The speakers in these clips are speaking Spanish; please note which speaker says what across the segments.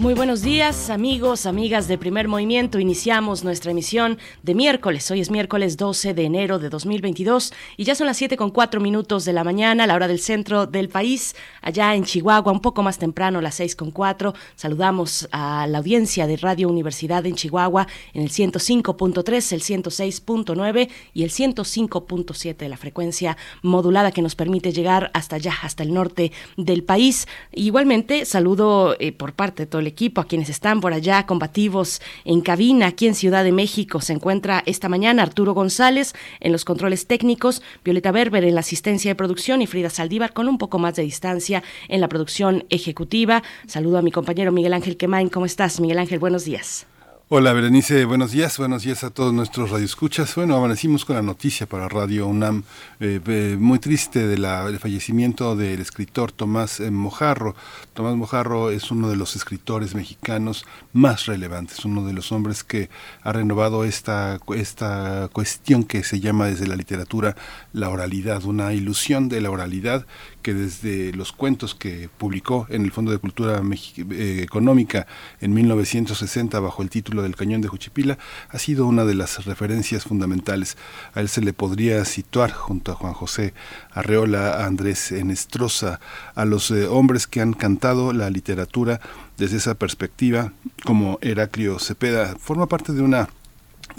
Speaker 1: Muy buenos días, amigos, amigas de Primer Movimiento. Iniciamos nuestra emisión de miércoles. Hoy es miércoles 12 de enero de 2022 y ya son las 7 con 4 minutos de la mañana, la hora del centro del país, allá en Chihuahua, un poco más temprano, las 6 con 4. Saludamos a la audiencia de Radio Universidad en Chihuahua en el 105.3, el 106.9 y el 105.7 de la frecuencia modulada que nos permite llegar hasta allá, hasta el norte del país. Igualmente, saludo eh, por parte de todo el equipo, a quienes están por allá combativos en cabina, aquí en Ciudad de México. Se encuentra esta mañana Arturo González en los controles técnicos, Violeta Berber en la asistencia de producción y Frida Saldívar con un poco más de distancia en la producción ejecutiva. Saludo a mi compañero Miguel Ángel Quemain. ¿Cómo estás, Miguel Ángel? Buenos días.
Speaker 2: Hola Berenice, buenos días, buenos días a todos nuestros radioescuchas. Bueno, amanecimos con la noticia para Radio UNAM eh, eh, muy triste del fallecimiento del escritor Tomás eh, Mojarro. Tomás Mojarro es uno de los escritores mexicanos más relevantes, uno de los hombres que ha renovado esta, esta cuestión que se llama desde la literatura la oralidad, una ilusión de la oralidad que desde los cuentos que publicó en el Fondo de Cultura eh, Económica en 1960 bajo el título del Cañón de Juchipila ha sido una de las referencias fundamentales. A él se le podría situar junto a Juan José Arreola, a Andrés Enestrosa, a los eh, hombres que han cantado la literatura desde esa perspectiva, como Heraclio Cepeda. Forma parte de una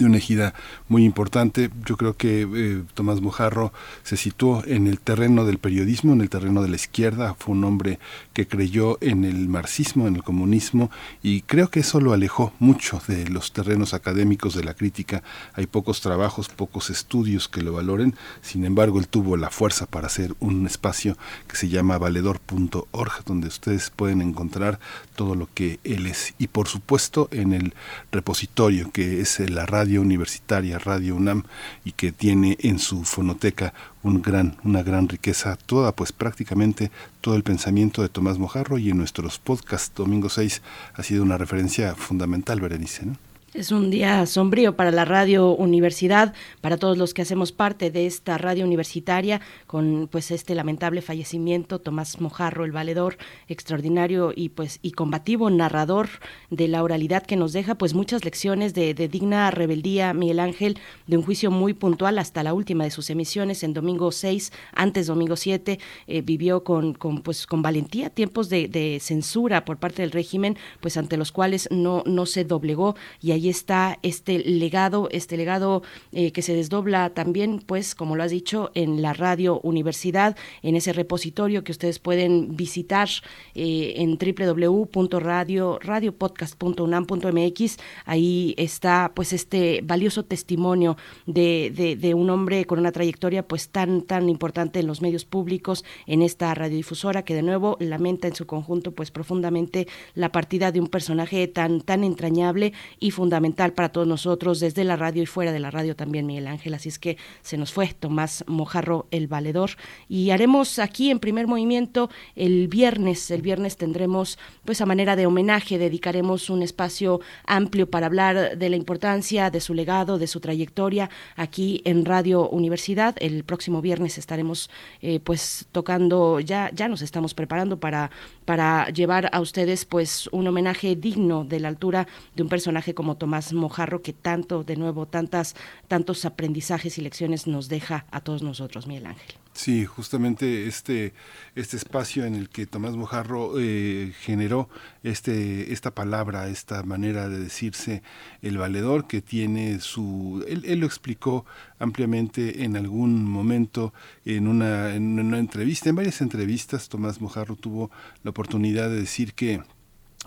Speaker 2: una ejida muy importante. Yo creo que eh, Tomás Mojarro se situó en el terreno del periodismo, en el terreno de la izquierda. Fue un hombre que creyó en el marxismo, en el comunismo, y creo que eso lo alejó mucho de los terrenos académicos de la crítica. Hay pocos trabajos, pocos estudios que lo valoren. Sin embargo, él tuvo la fuerza para hacer un espacio que se llama valedor.org, donde ustedes pueden encontrar todo lo que él es. Y por supuesto, en el repositorio que es la radio universitaria, Radio UNAM, y que tiene en su fonoteca un gran, una gran riqueza, toda, pues prácticamente todo el pensamiento de Tomás Mojarro y en nuestros podcasts Domingo 6 ha sido una referencia fundamental, Berenice.
Speaker 1: Es un día sombrío para la radio universidad, para todos los que hacemos parte de esta radio universitaria, con pues este lamentable fallecimiento, Tomás Mojarro, el valedor, extraordinario y pues y combativo narrador de la oralidad que nos deja pues muchas lecciones de, digna rebeldía, Miguel Ángel, de un juicio muy puntual hasta la última de sus emisiones en domingo 6, antes domingo 7, eh, vivió con, con, pues con valentía tiempos de, de, censura por parte del régimen, pues ante los cuales no, no se doblegó y ahí ahí está este legado, este legado eh, que se desdobla también, pues, como lo has dicho, en la radio universidad, en ese repositorio que ustedes pueden visitar eh, en www.radio.radiopodcast.unam.mx. Ahí está, pues, este valioso testimonio de, de, un hombre con una trayectoria, pues, tan, tan importante en los medios públicos, en esta radiodifusora, que de nuevo lamenta en su conjunto, pues, profundamente la partida de un personaje tan, tan entrañable y fundamental fundamental para todos nosotros desde la radio y fuera de la radio también, Miguel Ángel. Así es que se nos fue Tomás Mojarro, el valedor. Y haremos aquí en primer movimiento el viernes. El viernes tendremos, pues a manera de homenaje, dedicaremos un espacio amplio para hablar de la importancia de su legado, de su trayectoria aquí en Radio Universidad. El próximo viernes estaremos eh, pues tocando, ya, ya nos estamos preparando para, para llevar a ustedes pues un homenaje digno de la altura de un personaje como Tomás Mojarro, que tanto, de nuevo, tantas, tantos aprendizajes y lecciones nos deja a todos nosotros, Miguel Ángel.
Speaker 2: Sí, justamente este, este espacio en el que Tomás Mojarro eh, generó este, esta palabra, esta manera de decirse el valedor que tiene su... Él, él lo explicó ampliamente en algún momento en una, en una entrevista, en varias entrevistas Tomás Mojarro tuvo la oportunidad de decir que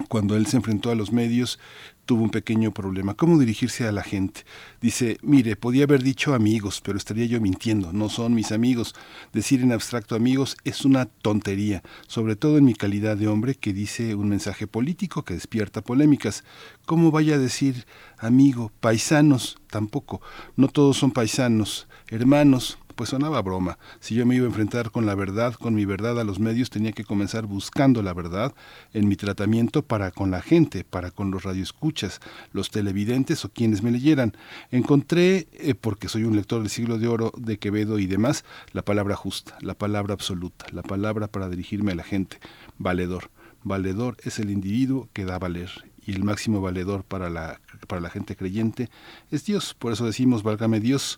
Speaker 2: cuando él se enfrentó a los medios, tuvo un pequeño problema. ¿Cómo dirigirse a la gente? Dice, mire, podía haber dicho amigos, pero estaría yo mintiendo, no son mis amigos. Decir en abstracto amigos es una tontería, sobre todo en mi calidad de hombre que dice un mensaje político que despierta polémicas. ¿Cómo vaya a decir amigo, paisanos? Tampoco. No todos son paisanos, hermanos, pues sonaba broma. Si yo me iba a enfrentar con la verdad, con mi verdad a los medios, tenía que comenzar buscando la verdad en mi tratamiento para con la gente, para con los radioescuchas, los televidentes o quienes me leyeran. Encontré, eh, porque soy un lector del siglo de oro de Quevedo y demás, la palabra justa, la palabra absoluta, la palabra para dirigirme a la gente, valedor. Valedor es el individuo que da valer y el máximo valedor para la, para la gente creyente es Dios. Por eso decimos, válgame Dios,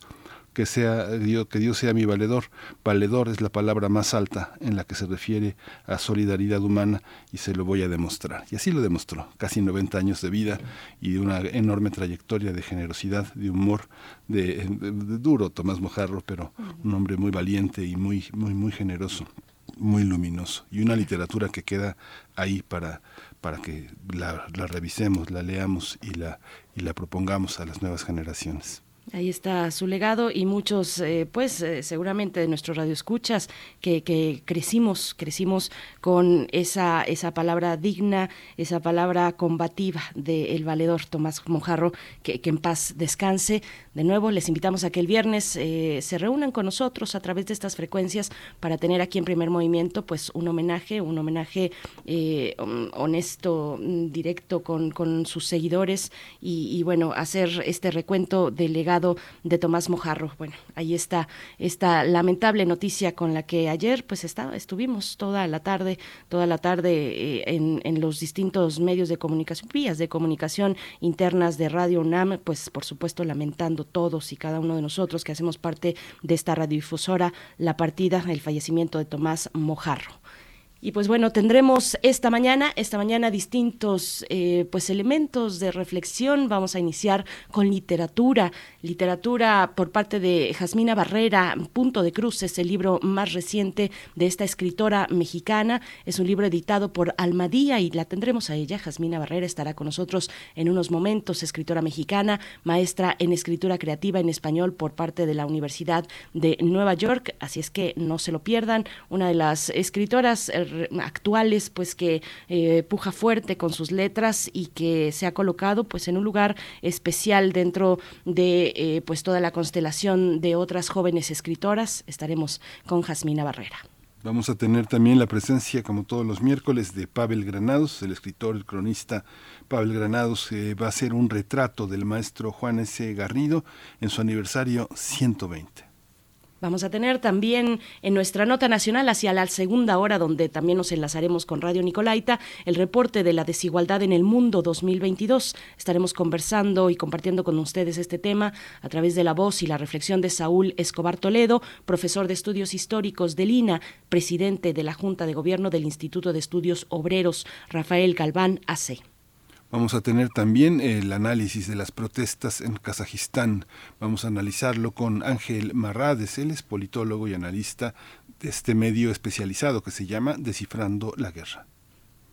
Speaker 2: que sea Dios, que Dios sea mi valedor. Valedor es la palabra más alta en la que se refiere a solidaridad humana y se lo voy a demostrar. Y así lo demostró, casi 90 años de vida y de una enorme trayectoria de generosidad, de humor, de, duro Tomás Mojarro, pero un hombre muy valiente y muy, muy, muy generoso, muy luminoso. Y una literatura que queda ahí para, para que la, la revisemos, la leamos y la, y la propongamos a las nuevas generaciones.
Speaker 1: Ahí está su legado y muchos, eh, pues eh, seguramente de nuestros radioescuchas que, que crecimos, crecimos con esa, esa palabra digna, esa palabra combativa del valedor Tomás Mojarro, que, en paz descanse. De nuevo, les invitamos a que el viernes eh, se reúnan con nosotros a través de estas frecuencias para tener aquí en primer movimiento pues un homenaje, un homenaje honesto, directo con, con sus seguidores y, bueno, hacer este recuento del legado de Tomás Mojarro. Bueno, ahí está esta lamentable noticia con la que ayer pues está, estuvimos toda la tarde, toda la tarde eh, en, en, los distintos medios de comunicación, vías de comunicación internas de Radio UNAM, pues por supuesto lamentando todos y cada uno de nosotros que hacemos parte de esta radiodifusora la partida, el fallecimiento de Tomás Mojarro. Y pues bueno, tendremos esta mañana, esta mañana distintos eh, pues elementos de reflexión. Vamos a iniciar con literatura, literatura por parte de Jasmina Barrera, Punto de Cruz, es el libro más reciente de esta escritora mexicana. Es un libro editado por Almadía y la tendremos a ella. Jasmina Barrera estará con nosotros en unos momentos, escritora mexicana, maestra en escritura creativa en español por parte de la Universidad de Nueva York. Así es que no se lo pierdan. Una de las escritoras actuales, pues que eh, puja fuerte con sus letras y que se ha colocado pues en un lugar especial dentro de eh, pues toda la constelación de otras jóvenes escritoras. Estaremos con Jasmina Barrera.
Speaker 2: Vamos a tener también la presencia, como todos los miércoles, de Pavel Granados, el escritor, el cronista Pavel Granados, va a hacer un retrato del maestro Juan S. Garrido en su aniversario 120.
Speaker 1: Vamos a tener también en nuestra nota nacional hacia la segunda hora, donde también nos enlazaremos con Radio Nicolaita, el reporte de la desigualdad en el mundo 2022. Estaremos conversando y compartiendo con ustedes este tema a través de la voz y la reflexión de Saúl Escobar Toledo, profesor de estudios históricos del INA, presidente de la Junta de Gobierno del Instituto de Estudios Obreros, Rafael Galván AC.
Speaker 2: Vamos a tener también el análisis de las protestas en Kazajistán. Vamos a analizarlo con Ángel Marrades, él es politólogo y analista de este medio especializado que se llama Descifrando la Guerra.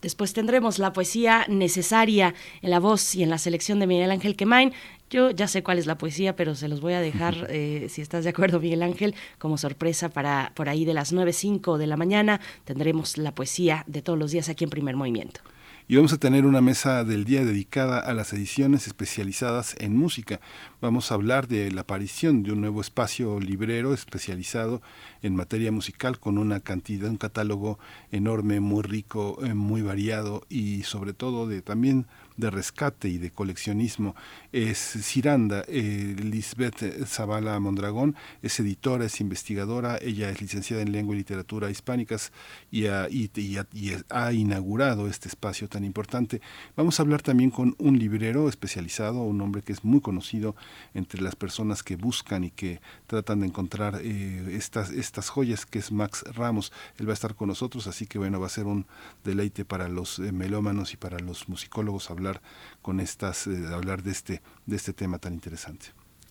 Speaker 1: Después tendremos la poesía necesaria en la voz y en la selección de Miguel Ángel Quemain. Yo ya sé cuál es la poesía, pero se los voy a dejar, eh, si estás de acuerdo, Miguel Ángel, como sorpresa para por ahí de las 9.05 de la mañana. Tendremos la poesía de todos los días aquí en Primer Movimiento
Speaker 2: y vamos a tener una mesa del día dedicada a las ediciones especializadas en música. Vamos a hablar de la aparición de un nuevo espacio librero especializado en materia musical con una cantidad, un catálogo enorme, muy rico, eh, muy variado y sobre todo de también de rescate y de coleccionismo es Ciranda. Eh, Lisbeth Zavala Mondragón es editora, es investigadora, ella es licenciada en lengua y literatura hispánicas y ha, inaugurado este espacio tan importante. Vamos a hablar también con un librero especializado, un hombre que es muy conocido entre las personas que buscan y que tratan de encontrar eh, estas, estas joyas, que es Max Ramos. Él va a estar con nosotros, así que bueno, va a ser un deleite para los eh, melómanos y para los musicólogos hablar con estas, eh, hablar de este, de este tema tan interesante.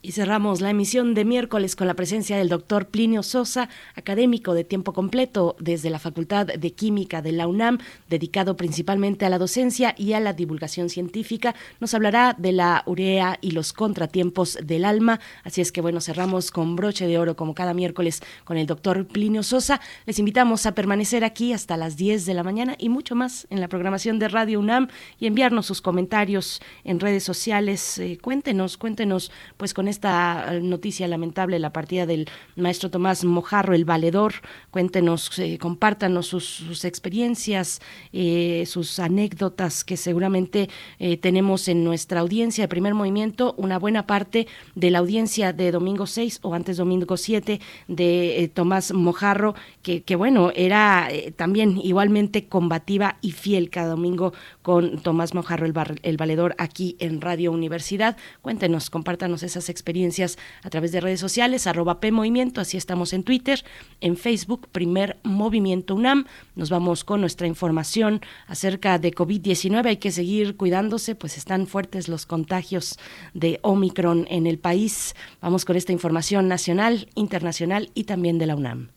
Speaker 1: Y cerramos la emisión de miércoles con la presencia del doctor Plinio Sosa, académico de tiempo completo desde la Facultad de Química de la UNAM, dedicado principalmente a la docencia y a la divulgación científica. Nos hablará de la urea y los contratiempos del alma. Así es que bueno, cerramos con broche de oro como cada miércoles con el doctor Plinio Sosa. Les invitamos a permanecer aquí hasta las 10 de la mañana y mucho más en la programación de Radio UNAM y enviarnos sus comentarios en redes sociales. Eh, cuéntenos, cuéntenos pues con esta noticia lamentable, la partida del maestro Tomás Mojarro, el valedor. Cuéntenos, eh, compártanos sus, experiencias, eh, sus anécdotas que seguramente eh, tenemos en nuestra audiencia de primer movimiento, una buena parte de la audiencia de domingo 6 o antes domingo 7 de Tomás Mojarro, que, que bueno, era también igualmente combativa y fiel cada domingo con Tomás Mojarro, el, el valedor, aquí en Radio Universidad. Cuéntenos, compártanos esas experiencias experiencias a través de redes sociales, arroba PMovimiento, así estamos en Twitter, en Facebook, Primer Movimiento UNAM. Nos vamos con nuestra información acerca de COVID-19. Hay que seguir cuidándose, pues están fuertes los contagios de Omicron en el país. Vamos con esta información nacional, internacional y también de la UNAM.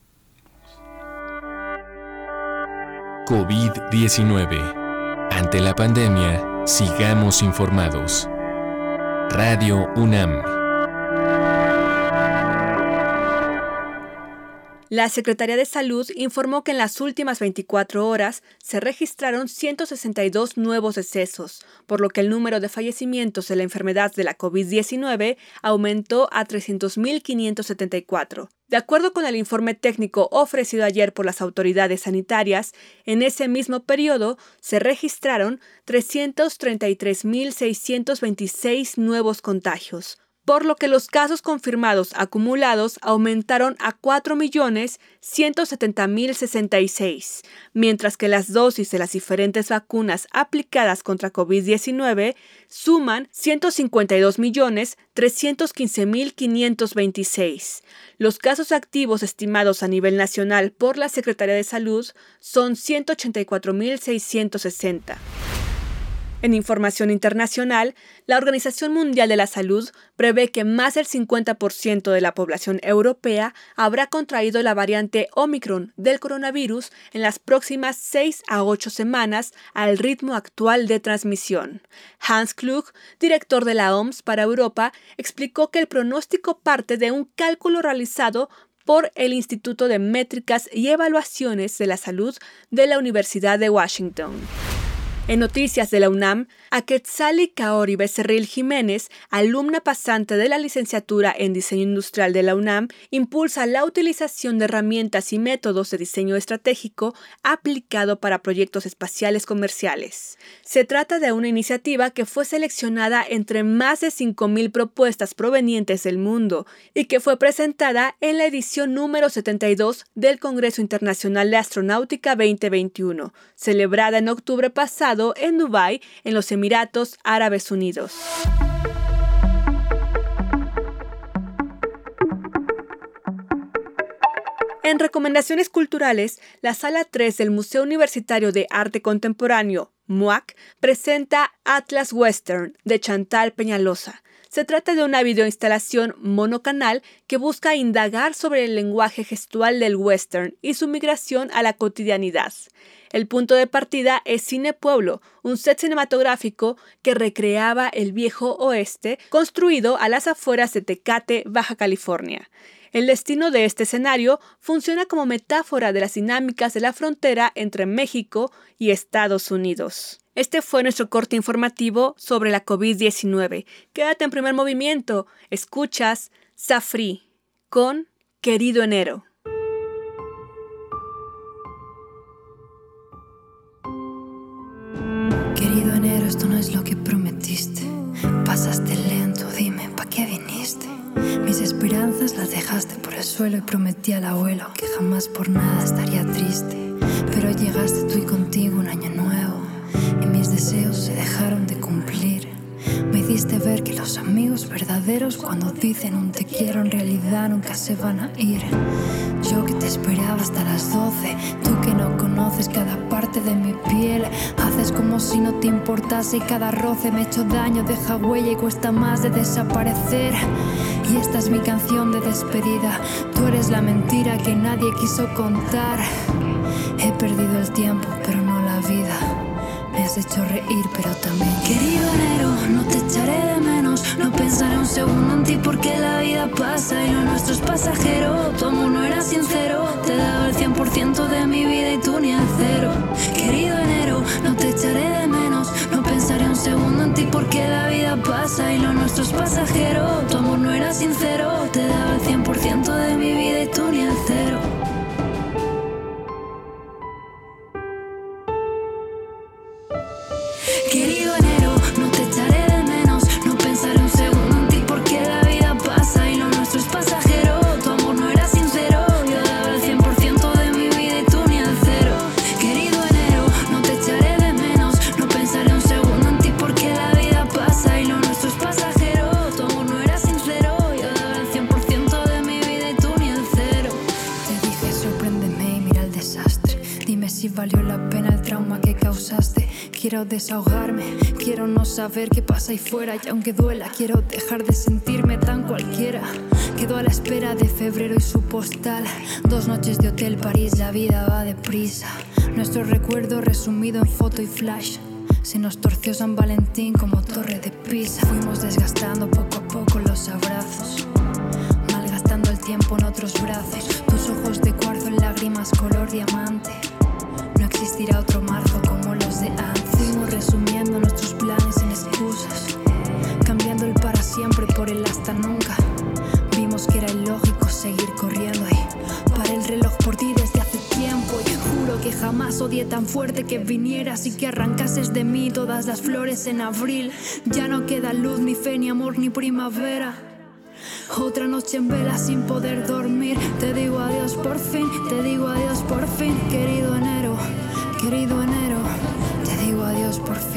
Speaker 3: COVID-19. Ante la pandemia, sigamos informados. Radio UNAM.
Speaker 4: La Secretaría de Salud informó que en las últimas 24 horas se registraron 162 nuevos decesos, por lo que el número de fallecimientos de la enfermedad de la COVID-19 aumentó a 300.574. De acuerdo con el informe técnico ofrecido ayer por las autoridades sanitarias, en ese mismo periodo se registraron 333.626 nuevos contagios, por lo que los casos confirmados acumulados aumentaron a 4.170.066, mientras que las dosis de las diferentes vacunas aplicadas contra COVID-19 suman 152.315.526. Los casos activos estimados a nivel nacional por la Secretaría de Salud son 184.660. En información internacional, la Organización Mundial de la Salud prevé que más del 50% de la población europea habrá contraído la variante Omicron del coronavirus en las próximas 6 a 8 semanas al ritmo actual de transmisión. Hans Klug, director de la OMS para Europa, explicó que el pronóstico parte de un cálculo realizado por el Instituto de Métricas y Evaluaciones de la Salud de la Universidad de Washington. En noticias de la UNAM, Aquetzali Kaori Becerril Jiménez, alumna pasante de la licenciatura en Diseño Industrial de la UNAM, impulsa la utilización de herramientas y métodos de diseño estratégico aplicado para proyectos espaciales comerciales. Se trata de una iniciativa que fue seleccionada entre más de 5.000 propuestas provenientes del mundo y que fue presentada en la edición número 72 del Congreso Internacional de Astronáutica 2021, celebrada en octubre pasado en Dubái, en los Emiratos Árabes Unidos. En recomendaciones culturales, la Sala 3 del Museo Universitario de Arte Contemporáneo, MUAC, presenta Atlas Western de Chantal Peñalosa. Se trata de una videoinstalación monocanal que busca indagar sobre el lenguaje gestual del western y su migración a la cotidianidad. El punto de partida es Cine Pueblo, un set cinematográfico que recreaba el viejo oeste construido a las afueras de Tecate, Baja California. El destino de este escenario funciona como metáfora de las dinámicas de la frontera entre México y Estados Unidos. Este fue nuestro corte informativo sobre la COVID-19. Quédate en primer movimiento. Escuchas Safri con Querido Enero.
Speaker 5: esto no es lo que prometiste. Pasaste lento, dime, ¿pa' qué viniste? Mis esperanzas las dejaste por el suelo y prometí al abuelo que jamás por nada estaría triste. Pero llegaste tú y contigo un año nuevo deseos se dejaron de cumplir. Me hiciste ver que los amigos verdaderos cuando dicen un te quiero en realidad nunca se van a ir. Yo que te esperaba hasta las 12, tú que no conoces cada parte de mi piel, haces como si no te importase y cada roce me hecho daño, deja huella y cuesta más de desaparecer. Y esta es mi canción de despedida, tú eres la mentira que nadie quiso contar. He perdido el tiempo, pero no la vida. Me has hecho reír, pero también. Querido enero, no te echaré de menos. No pensaré un segundo en ti porque la vida pasa y lo nuestro es pasajero. Tu amor no era sincero. Te he dado el 100% de mi vida y tú ni el cero. Querido enero, no te echaré de menos. No pensaré un segundo en ti porque la vida pasa y lo nuestro es pasajero. Tu amor no era sincero. Te he dado el 100% de mi vida y tú ni el cero. Valió la pena el trauma que causaste. Quiero desahogarme, quiero no saber qué pasa ahí fuera. Y aunque duela, quiero dejar de sentirme tan cualquiera. Quedo a la espera de febrero y su postal. Dos noches de hotel París, la vida va deprisa. Nuestro recuerdo resumido en foto y flash. Se nos torció San Valentín como torre de Pisa. Fuimos desgastando poco a poco los abrazos. Malgastando el tiempo en otros brazos. Tus ojos de cuarzo en lágrimas color diamante. Existirá otro marzo como los de antes. Fuimos resumiendo nuestros planes en excusas. Cambiando el para siempre por el hasta nunca. Vimos que era ilógico seguir corriendo y paré el reloj por ti desde hace tiempo. Y juro que jamás odié tan fuerte que vinieras y que arrancases de mí todas las flores en abril. Ya no queda luz, ni fe, ni amor, ni primavera. Otra noche en vela sin poder dormir. Te digo adiós por fin, te digo adiós por fin, querido enero, querido enero. Te digo adiós por fin,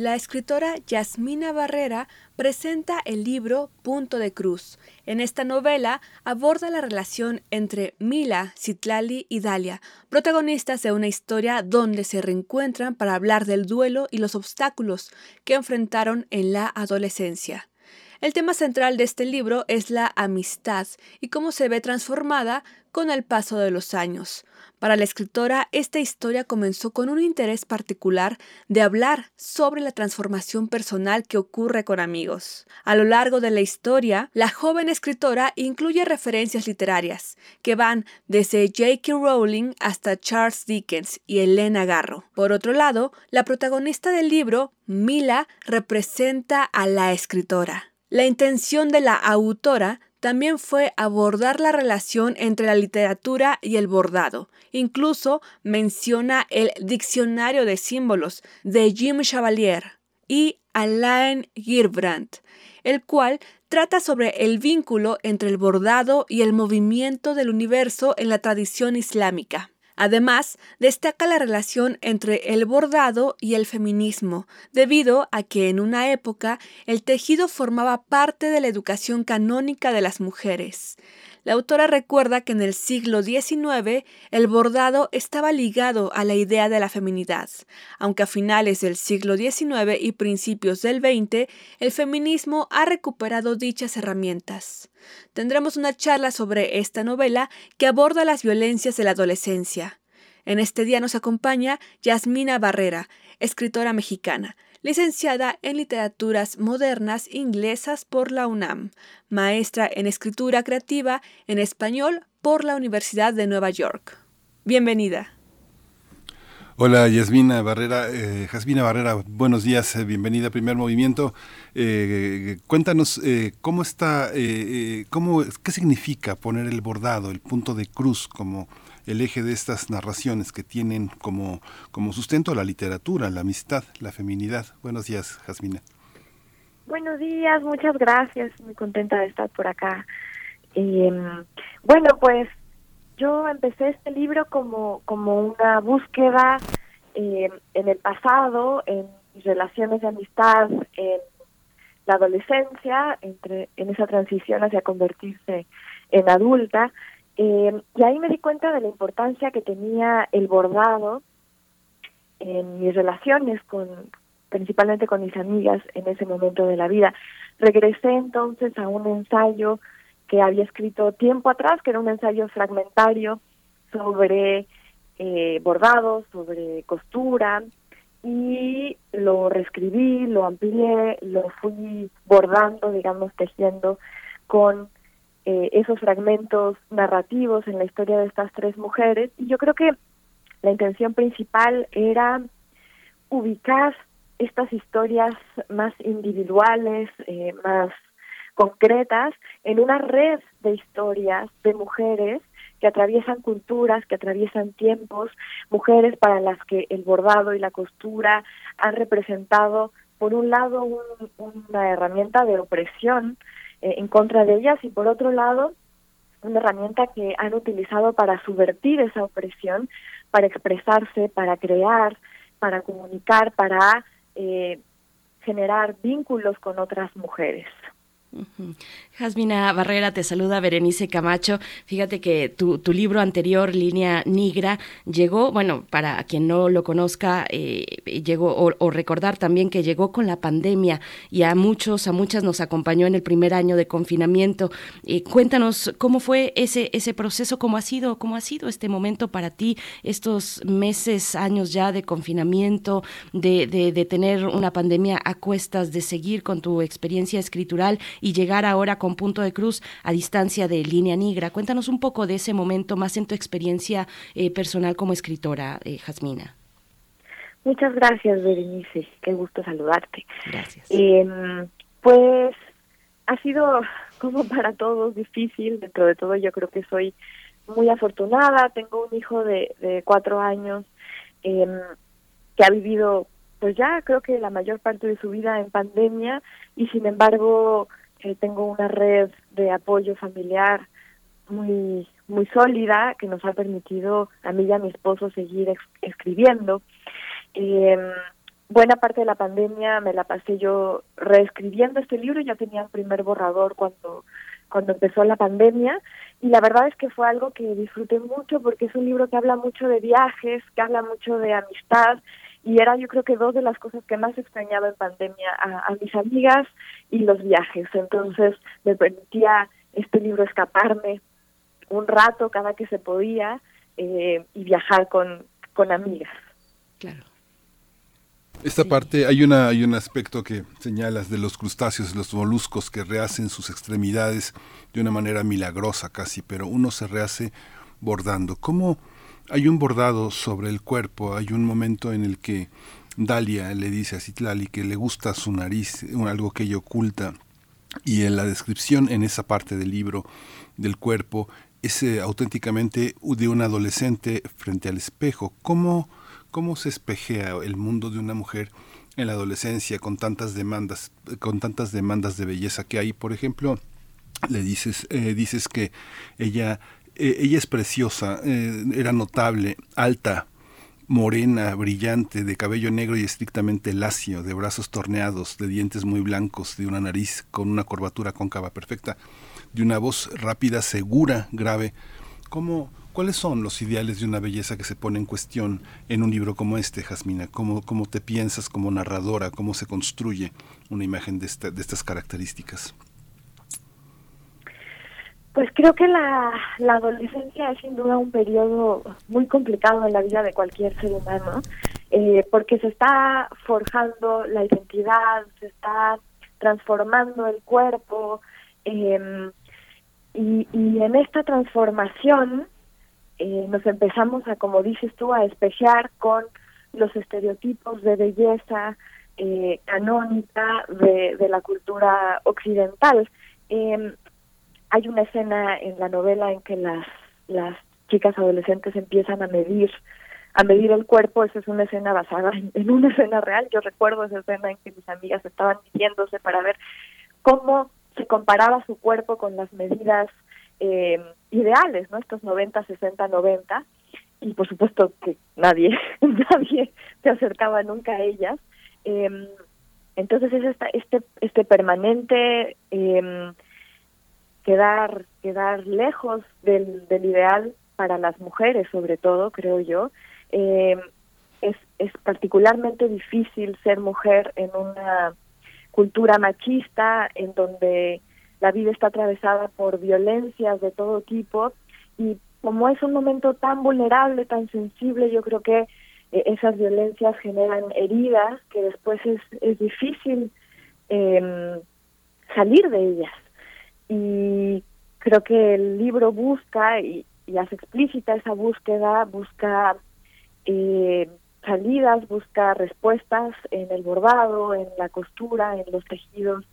Speaker 4: La escritora Yasmina Barrera presenta el libro Punto de Cruz. En esta novela aborda la relación entre Mila, Citlali y Dalia, protagonistas de una historia donde se reencuentran para hablar del duelo y los obstáculos que enfrentaron en la adolescencia. El tema central de este libro es la amistad y cómo se ve transformada con el paso de los años. Para la escritora, esta historia comenzó con un interés particular de hablar sobre la transformación personal que ocurre con amigos. A lo largo de la historia, la joven escritora incluye referencias literarias que van desde J.K. Rowling hasta Charles Dickens y Elena Garro. Por otro lado, la protagonista del libro, Mila, representa a la escritora. La intención de la autora también fue abordar la relación entre la literatura y el bordado. Incluso menciona el Diccionario de Símbolos de Jim Chevalier y Alain Girbrandt, el cual trata sobre el vínculo entre el bordado y el movimiento del universo en la tradición islámica. Además, destaca la relación entre el bordado y el feminismo, debido a que en una época el tejido formaba parte de la educación canónica de las mujeres.
Speaker 6: La autora recuerda que en el siglo XIX el bordado estaba ligado a la idea de la feminidad, aunque a finales del siglo XIX y principios del XX el feminismo ha recuperado dichas herramientas. Tendremos una charla sobre esta novela que aborda las violencias de la adolescencia. En este día nos acompaña Yasmina Barrera, escritora mexicana, licenciada en Literaturas Modernas Inglesas por la UNAM, maestra en Escritura Creativa en Español por la Universidad de Nueva York. Bienvenida.
Speaker 2: Hola Yasmina Barrera, eh, Jasmina Barrera, buenos días, eh, bienvenida a Primer Movimiento. Eh, cuéntanos cómo está, cómo, qué significa poner el bordado, el punto de cruz como el eje de estas narraciones que tienen como, como sustento la literatura, la amistad, la feminidad. Buenos días, Jasmina.
Speaker 7: Buenos días, muchas gracias, muy contenta de estar por acá. Em, bueno, pues yo empecé este libro como, como una búsqueda em, en el pasado, en relaciones de amistad, en la adolescencia, entre en esa transición hacia convertirse en adulta, eh, y ahí me di cuenta de la importancia que tenía el bordado en mis relaciones con principalmente con mis amigas en ese momento de la vida. Regresé entonces a un ensayo que había escrito tiempo atrás, que era un ensayo fragmentario sobre eh, bordados, sobre costura, y lo reescribí, lo amplié, lo fui bordando, digamos, tejiendo con eh, esos fragmentos narrativos en la historia de estas tres mujeres. Y yo creo que la intención principal era ubicar estas historias más individuales, eh, más concretas, en una red de historias de mujeres que atraviesan culturas, que atraviesan tiempos, mujeres para las que el bordado y la costura han representado, por un lado, una herramienta de opresión eh, en contra de ellas y por otro lado una herramienta que han utilizado para subvertir esa opresión, para expresarse, para crear, para comunicar, para eh, generar vínculos con otras mujeres.
Speaker 1: Jasmina Barrera, te saluda Berenice Camacho. Fíjate que tu, tu, libro anterior, Línea Nigra, llegó, bueno, para quien no lo conozca, eh, llegó, o, recordar también que llegó con la pandemia y a muchos, a muchas nos acompañó en el primer año de confinamiento. Eh, cuéntanos cómo fue ese, ese proceso, cómo ha sido, cómo ha sido este momento para ti, estos meses, años ya de confinamiento, de, de, de tener una pandemia a cuestas, de seguir con tu experiencia escritural y llegar ahora con punto de cruz a distancia de línea negra. Cuéntanos un poco de ese momento más en tu experiencia eh, personal como escritora, eh, Jasmina.
Speaker 7: Muchas gracias, Berenice. Qué gusto saludarte.
Speaker 1: Gracias.
Speaker 7: Em, pues ha sido como para todos difícil. Dentro de todo, yo creo que soy muy afortunada. Tengo un hijo de, de cuatro años em, que ha vivido, pues ya creo que la mayor parte de su vida en pandemia y sin embargo tengo una red de apoyo familiar muy muy sólida que nos ha permitido a mí y a mi esposo seguir escribiendo. Eh, buena parte de la pandemia me la pasé yo reescribiendo este libro, ya tenía el primer borrador cuando cuando empezó la pandemia y la verdad es que fue algo que disfruté mucho porque es un libro que habla mucho de viajes, que habla mucho de amistad y era yo creo que dos de las cosas que más extrañaba en pandemia a, mis amigas y los viajes. Entonces me permitía este libro escaparme un rato cada que se podía eh, y viajar con, con amigas.
Speaker 1: Claro.
Speaker 2: Esta parte, hay, una, hay un aspecto que señalas de los crustáceos, los moluscos que rehacen sus extremidades de una manera milagrosa casi, pero uno se rehace bordando. ¿Cómo, hay un bordado sobre el cuerpo, hay un momento en el que Dalia le dice a Citlali que le gusta su nariz, algo que ella oculta, y en la descripción en esa parte del libro del cuerpo es eh, auténticamente de un adolescente frente al espejo. ¿Cómo, ¿Cómo se espejea el mundo de una mujer en la adolescencia con tantas demandas, con tantas demandas de belleza que hay? Por ejemplo, le dices, eh, dices que ella eh, ella es preciosa, eh, era notable, alta, morena, brillante, de cabello negro y estrictamente lacio, de brazos torneados, de dientes muy blancos, de una nariz con una curvatura cóncava perfecta. de una voz rápida, segura, grave. ¿Cómo, ¿Cuáles son los ideales de una belleza que se pone en cuestión en un libro como este, Jasmina? ¿Cómo, cómo te piensas como narradora? ¿Cómo se construye una imagen de, de estas características?
Speaker 7: Pues creo que la, adolescencia es sin duda un periodo muy complicado en la vida de cualquier ser humano, eh, porque se está forjando la identidad, se está transformando el cuerpo, eh, y, en esta transformación eh, nos empezamos a, como dices tú, a espejear con los estereotipos de belleza eh, canónica de, la cultura occidental. Eh, hay una escena en la novela en que las, las chicas adolescentes empiezan a medir a medir el cuerpo, esa es una escena basada en, una escena real. Yo recuerdo esa escena en que mis amigas estaban midiéndose para ver cómo se comparaba su cuerpo con las medidas eh, ideales, ¿no? Estos 90, 60, 90 y por supuesto que nadie nadie se acercaba nunca a ellas. Eh, entonces es esta, este este permanente eh, quedar quedar lejos del, del ideal para las mujeres sobre todo creo yo eh, es es particularmente difícil ser mujer en una cultura machista en donde la vida está atravesada por violencias de todo tipo y como es un momento tan vulnerable, tan sensible, yo creo que eh, esas violencias generan heridas que después es, es difícil eh, salir de ellas. Y creo que el libro busca y, y hace explícita esa búsqueda, busca eh, salidas, busca respuestas en el bordado, en la costura, en los tejidos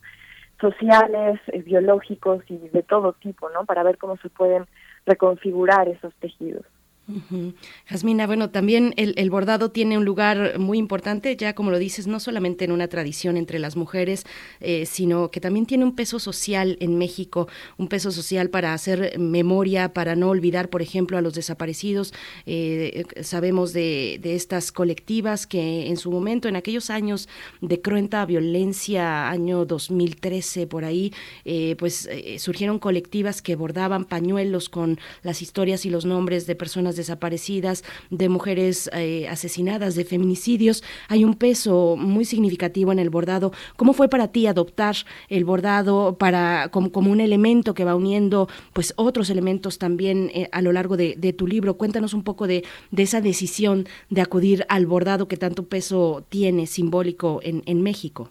Speaker 7: sociales, eh, biológicos y de todo tipo, ¿no? Para ver cómo se pueden reconfigurar esos tejidos.
Speaker 1: Uh Jasmina, bueno, también el, el, bordado tiene un lugar muy importante, ya como lo dices, no solamente en una tradición entre las mujeres, eh, sino que también tiene un peso social en México, un peso social para hacer memoria, para no olvidar, por ejemplo, a los desaparecidos. Eh, sabemos de, de, estas colectivas que en su momento, en aquellos años de cruenta violencia, año 2013, por ahí, eh, pues surgieron colectivas que bordaban pañuelos con las historias y los nombres de personas desaparecidas, de mujeres eh, asesinadas, de feminicidios. Hay un peso muy significativo en el bordado. ¿Cómo fue para ti adoptar el bordado para como, como un elemento que va uniendo pues otros elementos también eh, a lo largo de, tu libro? Cuéntanos un poco de, de, esa decisión de acudir al bordado que tanto peso tiene simbólico en, en México.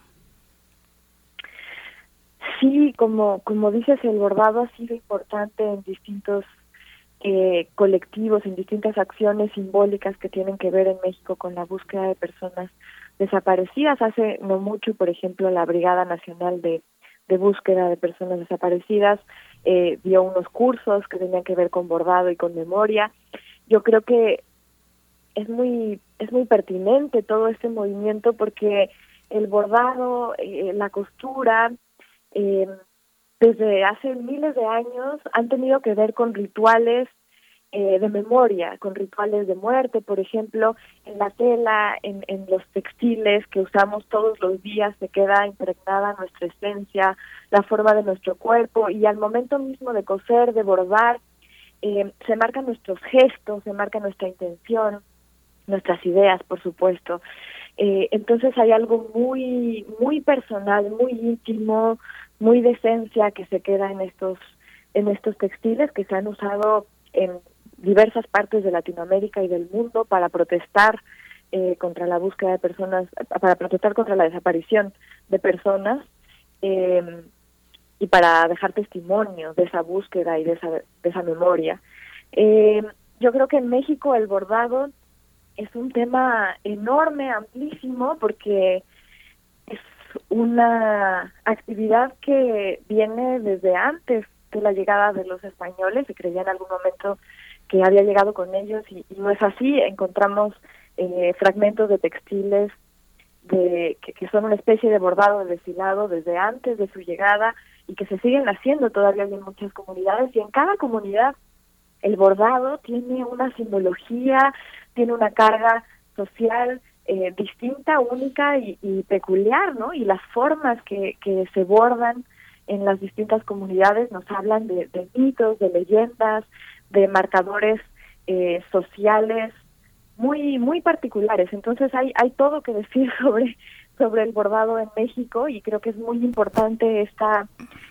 Speaker 7: Sí, como, como dices, el bordado ha sido importante en distintos eh, colectivos, en distintas acciones simbólicas que tienen que ver en México con la búsqueda de personas desaparecidas. Hace no mucho, por ejemplo, la Brigada Nacional de, de Búsqueda de Personas Desaparecidas eh, dio unos cursos que tenían que ver con bordado y con memoria. Yo creo que es muy es muy pertinente todo este movimiento porque el bordado, eh, la costura, eh, desde hace miles de años han tenido que ver con rituales eh, de memoria, con rituales de muerte, por ejemplo, en la tela, en, en los textiles que usamos todos los días, se queda impregnada nuestra esencia, la forma de nuestro cuerpo y al momento mismo de coser, de bordar, eh, se marcan nuestros gestos, se marca nuestra intención, nuestras ideas, por supuesto. Eh, entonces hay algo muy, muy personal, muy íntimo, muy de esencia que se queda en estos en estos textiles que se han usado en diversas partes de Latinoamérica y del mundo para protestar eh, contra la búsqueda de personas, para protestar contra la desaparición de personas eh, y para dejar testimonio de esa búsqueda y de esa, de esa memoria. Eh, yo creo que en México el bordado es un tema enorme, amplísimo, porque una actividad que viene desde antes de la llegada de los españoles, se creía en algún momento que había llegado con ellos y, no es así, encontramos eh, fragmentos de textiles de que, son una especie de bordado de desfilado desde antes de su llegada y que se siguen haciendo todavía en muchas comunidades y en cada comunidad el bordado tiene una simbología, tiene una carga social eh, distinta, única y, y, peculiar, ¿no? Y las formas que, que se bordan en las distintas comunidades nos hablan de, mitos, de leyendas, de marcadores eh, sociales muy muy particulares. Entonces hay hay todo que decir sobre sobre el bordado en México y creo que es muy importante esta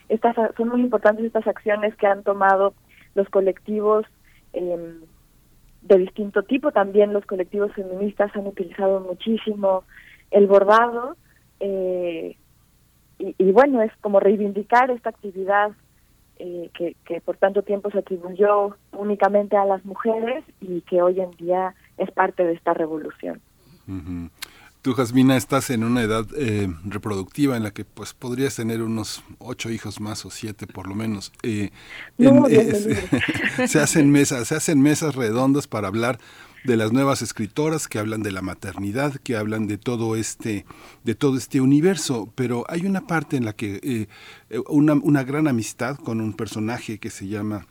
Speaker 7: estas son muy importantes estas acciones que han tomado los colectivos eh, de distinto tipo. También los colectivos feministas han utilizado muchísimo el bordado. Eh, y, bueno, es como reivindicar esta actividad eh, que, que por tanto tiempo se atribuyó únicamente a las mujeres y que hoy en día es parte de esta revolución.
Speaker 2: Tú, Jasmina, estás en una edad eh, reproductiva en la que pues podrías tener unos ocho hijos más o siete por lo menos. Eh, se hacen mesas, se hacen mesas redondas para hablar de las nuevas escritoras que hablan de la maternidad, que hablan de todo este, de todo este universo. Pero hay una parte en la que eh, una, una gran amistad con un personaje que se llama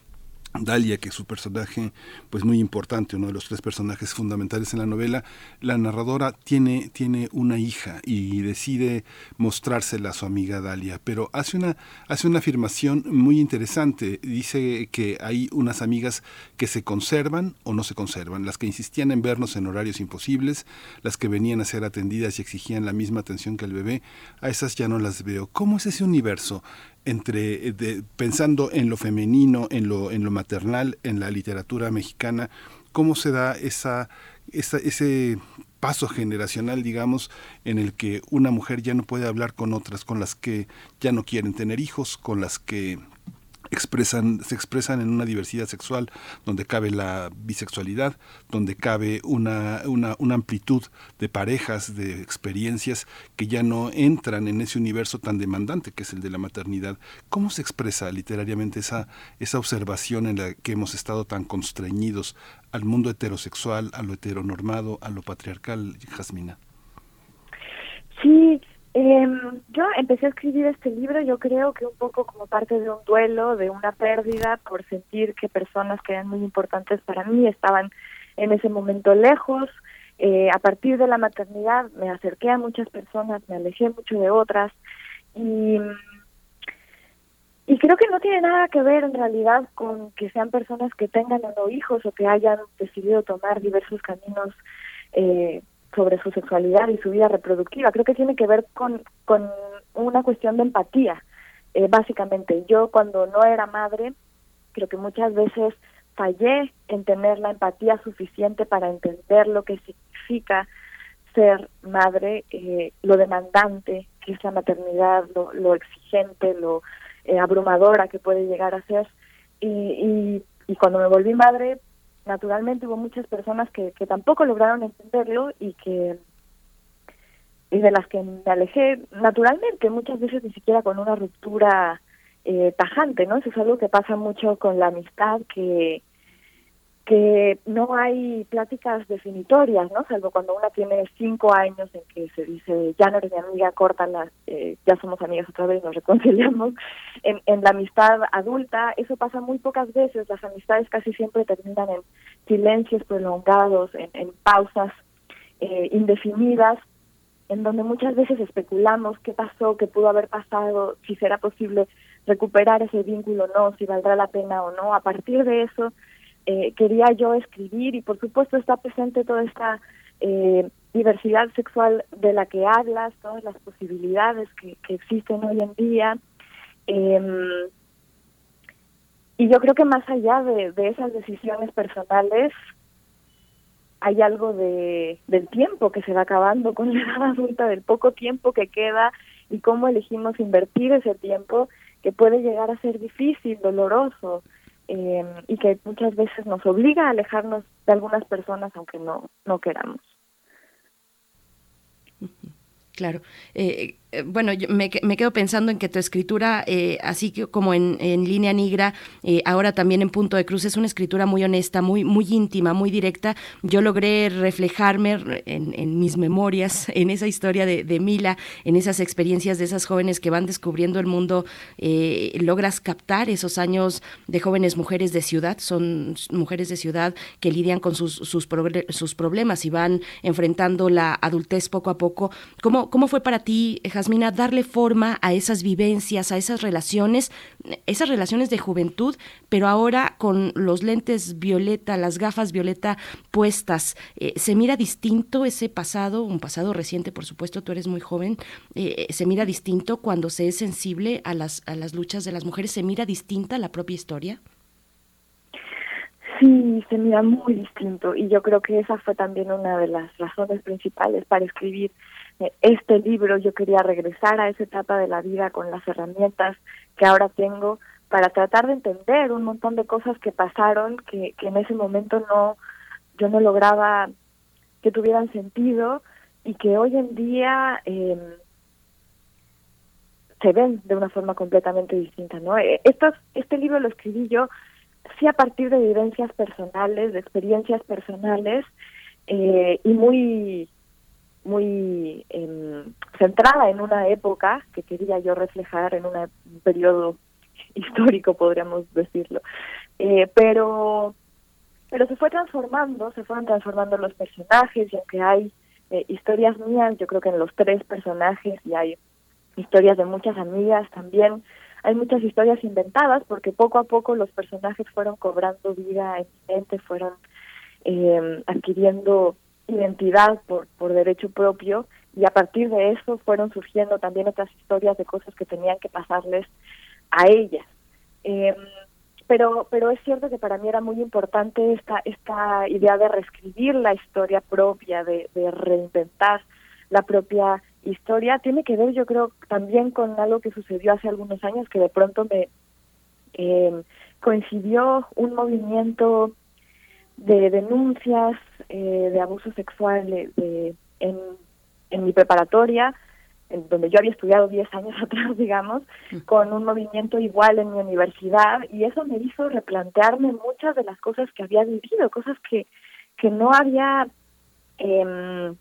Speaker 2: Dalia, que es su personaje pues muy importante, uno de los tres personajes fundamentales en la novela, la narradora tiene, tiene una hija y decide mostrársela a su amiga Dalia, pero hace una, hace una afirmación muy interesante. Dice que hay unas amigas que se conservan o no se conservan, las que insistían en vernos en horarios imposibles, las que venían a ser atendidas y exigían la misma atención que el bebé, a esas ya no las veo. ¿Cómo es ese universo? Entre eh, pensando en lo femenino, en lo, en lo maternal, en la literatura mexicana, cómo se da esa, esa, ese paso generacional, digamos, en el que una mujer ya no puede hablar con otras, con las que ya no quieren tener hijos, con las que expresan, se expresan en una diversidad sexual donde cabe la bisexualidad, donde cabe una, una, una, amplitud de parejas, de experiencias que ya no entran en ese universo tan demandante que es el de la maternidad. ¿Cómo se expresa literariamente esa, esa observación en la que hemos estado tan constreñidos al mundo heterosexual, a lo heteronormado, a lo patriarcal, Jasmina?
Speaker 7: Sí, eh, yo empecé a escribir este libro, yo creo que un poco como parte de un duelo, de una pérdida, por sentir que personas que eran muy importantes para mí estaban en ese momento lejos. Eh, a partir de la maternidad me acerqué a muchas personas, me alejé mucho de otras y, y creo que no tiene nada que ver en realidad con que sean personas que tengan o no hijos o que hayan decidido tomar diversos caminos eh, sobre su sexualidad y su vida reproductiva. Creo que tiene que ver con, con una cuestión de empatía, eh, básicamente. Yo cuando no era madre, creo que muchas veces fallé en tener la empatía suficiente para entender lo que significa ser madre, eh, lo demandante que es la maternidad, lo, lo exigente, lo eh, abrumadora que puede llegar a ser. Y, y, y cuando me volví madre, naturalmente hubo muchas personas que, que tampoco lograron entenderlo y que y de las que me alejé naturalmente, muchas veces ni siquiera con una ruptura eh, tajante, ¿no? Eso es algo que pasa mucho con la amistad, que que no hay pláticas definitorias, ¿no? Salvo cuando una tiene cinco años en que se dice, ya no eres mi amiga, córtala, eh, ya somos amigas otra vez, nos reconciliamos. En, la amistad adulta eso pasa muy pocas veces, las amistades casi siempre terminan en silencios prolongados, en, en pausas eh, indefinidas, en donde muchas veces especulamos qué pasó, qué pudo haber pasado, si será posible recuperar ese vínculo o no, si valdrá la pena o no. A partir de eso, eh, quería yo escribir y por supuesto está presente toda esta eh, diversidad sexual de la que hablas, todas las posibilidades que, existen hoy en día. Em, y yo creo que más allá de, esas decisiones personales, hay algo de, del tiempo que se va acabando con la edad adulta, del poco tiempo que queda y cómo elegimos invertir ese tiempo que puede llegar a ser difícil, doloroso, eh, y que muchas veces nos obliga a alejarnos de algunas personas aunque no, no queramos.
Speaker 1: Claro. Eh, bueno, yo me, quedo pensando en que tu escritura, eh, así como en, línea negra, eh, ahora también en punto de cruz, es una escritura muy honesta, muy, muy íntima, muy directa. Yo logré reflejarme en, mis memorias, en esa historia de, Mila, en esas experiencias de esas jóvenes que van descubriendo el mundo. logras captar esos años de jóvenes mujeres de ciudad, son mujeres de ciudad que lidian con sus, sus, sus problemas y van enfrentando la adultez poco a poco. ¿Cómo, cómo fue para ti, Jas Jasmina, darle forma a esas vivencias, a esas relaciones, esas relaciones de juventud, pero ahora con los lentes violeta, las gafas violeta puestas, eh, ¿se mira distinto ese pasado, un pasado reciente, por supuesto, tú eres muy joven, eh, se mira distinto cuando se es sensible a las, a las luchas de las mujeres, se mira distinta la propia historia?
Speaker 7: Sí, se mira muy distinto y yo creo que esa fue también una de las razones principales para escribir este libro. Yo quería regresar a esa etapa de la vida con las herramientas que ahora tengo para tratar de entender un montón de cosas que pasaron que, que en ese momento no yo no lograba que tuvieran sentido y que hoy en día eh, se ven de una forma completamente distinta, ¿no? Eh, esto, este libro lo escribí yo sí a partir de vivencias personales, de experiencias personales eh, y muy muy eh, centrada en una época que quería yo reflejar en un periodo histórico podríamos decirlo. Eh, pero pero se fue transformando se fueron transformando los personajes y aunque hay eh, historias mías yo creo que en los tres personajes y hay historias de muchas amigas también hay muchas historias inventadas porque poco a poco los personajes fueron cobrando vida en mente, fueron eh, adquiriendo identidad por, por derecho propio y a partir de eso fueron surgiendo también otras historias de cosas que tenían que pasarles a ellas. Eh, pero pero es cierto que para mí era muy importante esta esta idea de reescribir la historia propia, de, de reinventar la propia historia tiene que ver, yo creo, también con algo que sucedió hace algunos años, que de pronto me eh, coincidió un movimiento de denuncias eh, de abuso sexual de, en, en mi preparatoria, en donde yo había estudiado 10 años atrás, digamos, con un movimiento igual en mi universidad, y eso me hizo replantearme muchas de las cosas que había vivido, cosas que, que no había... Eh,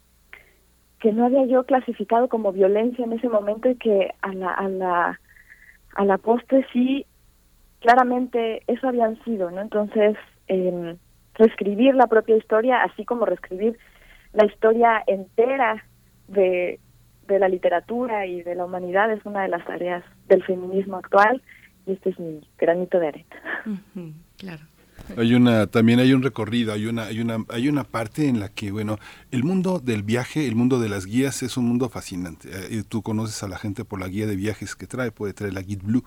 Speaker 7: que no había yo clasificado como violencia en ese momento y que a la a la a la postre sí claramente eso habían sido no entonces eh, reescribir la propia historia así como reescribir la historia entera de de la literatura y de la humanidad es una de las tareas del feminismo actual y este es mi granito de arena.
Speaker 1: Claro
Speaker 2: hay una, también hay un recorrido, hay una, hay una, hay una parte en la que, bueno, el mundo del viaje, el mundo de las guías es un mundo fascinante. Eh, tú conoces a la gente por la guía de viajes que trae, puede traer la Guide Blue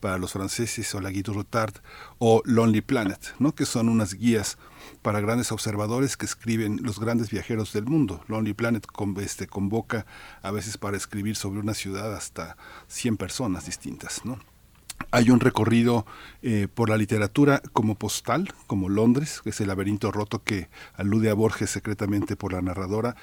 Speaker 2: para los franceses o la Guide Routard o Lonely Planet, ¿no? Que son unas guías para grandes observadores que escriben los grandes viajeros del mundo. Lonely Planet este, convoca a veces para escribir sobre una ciudad hasta 100 personas distintas, ¿no? Hay un recorrido eh, por la literatura como postal, como Londres, que es el laberinto roto que alude a Borges secretamente por la narradora,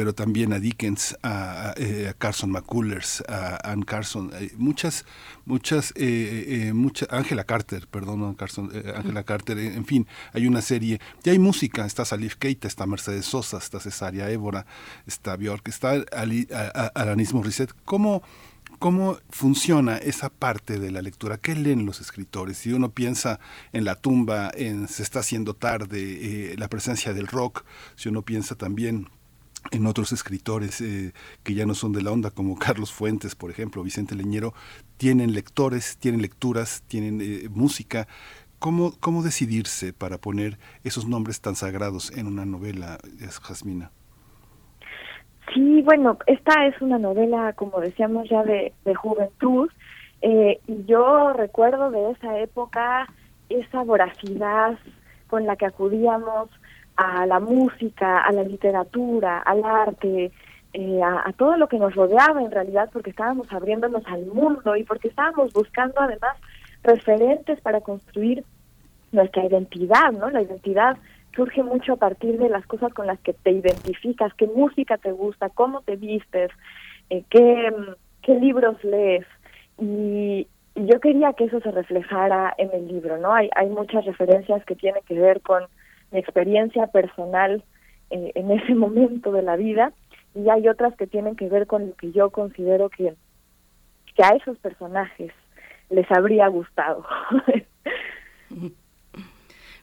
Speaker 2: pero también a Dickens, a, eh, Carson McCullers, a Anne Carson, eh, muchas, muchas, eh, Angela Carter, perdón, Carson, Angela Carter, en fin, hay una serie, y hay música, está Salif Keita, está Mercedes Sosa, está Cesaria Évora, está Bjork, está Alanis Morissette, ¿cómo ¿Cómo funciona esa parte de la lectura? ¿Qué leen los escritores? Si uno piensa en la tumba, en Se está haciendo tarde, eh, la presencia del rock, si uno piensa también en otros escritores eh, que ya no son de la onda, como Carlos Fuentes, por ejemplo, Vicente Leñero, tienen lectores, tienen lecturas, tienen eh, música. ¿Cómo, ¿Cómo decidirse para poner esos nombres tan sagrados en una novela, Jasmina?
Speaker 7: Sí, bueno, esta es una novela, como decíamos ya, de, juventud. Eh, y yo recuerdo de esa época esa voracidad con la que acudíamos a la música, a la literatura, al arte, eh, a, a, todo lo que nos rodeaba en realidad, porque estábamos abriéndonos al mundo y porque estábamos buscando además referentes para construir nuestra identidad, ¿no? La identidad surge mucho a partir de las cosas con las que te identificas, qué música te gusta, cómo te vistes, eh, qué, qué libros lees. Y, yo quería que eso se reflejara en el libro, ¿no? Hay, hay muchas referencias que tienen que ver con mi experiencia personal eh, en ese momento de la vida y hay otras que tienen que ver con lo que yo considero que, que a esos personajes les habría gustado.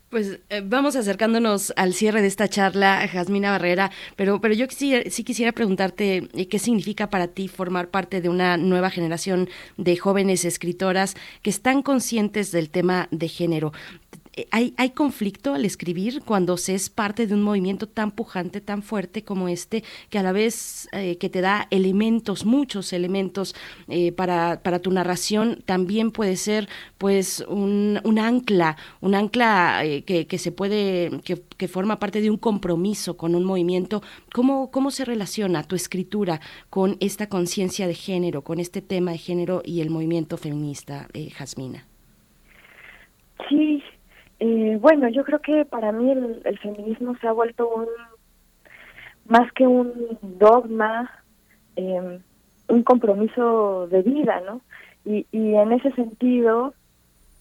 Speaker 1: Pues eh, vamos acercándonos al cierre de esta charla, Jasmina Barrera, pero, pero yo sí quisiera preguntarte eh, qué significa para ti formar parte de una nueva generación de jóvenes escritoras que están conscientes del tema de género. Eh, ¿Hay, ¿Hay conflicto al escribir cuando se es parte de un movimiento tan pujante, tan fuerte como este, que a la vez eh, que te da elementos, muchos elementos eh, para, tu narración, también puede ser pues un, ancla, un ancla que, que, se puede, que, que, forma parte de un compromiso con un movimiento? ¿Cómo, ¿Cómo se relaciona tu escritura con esta conciencia de género, con este tema de género y el movimiento feminista, Jasmina?
Speaker 7: Sí, eh, bueno, yo creo que para mí el, feminismo se ha vuelto un más que un dogma, eh, un compromiso de vida, ¿no? Y, y en ese sentido,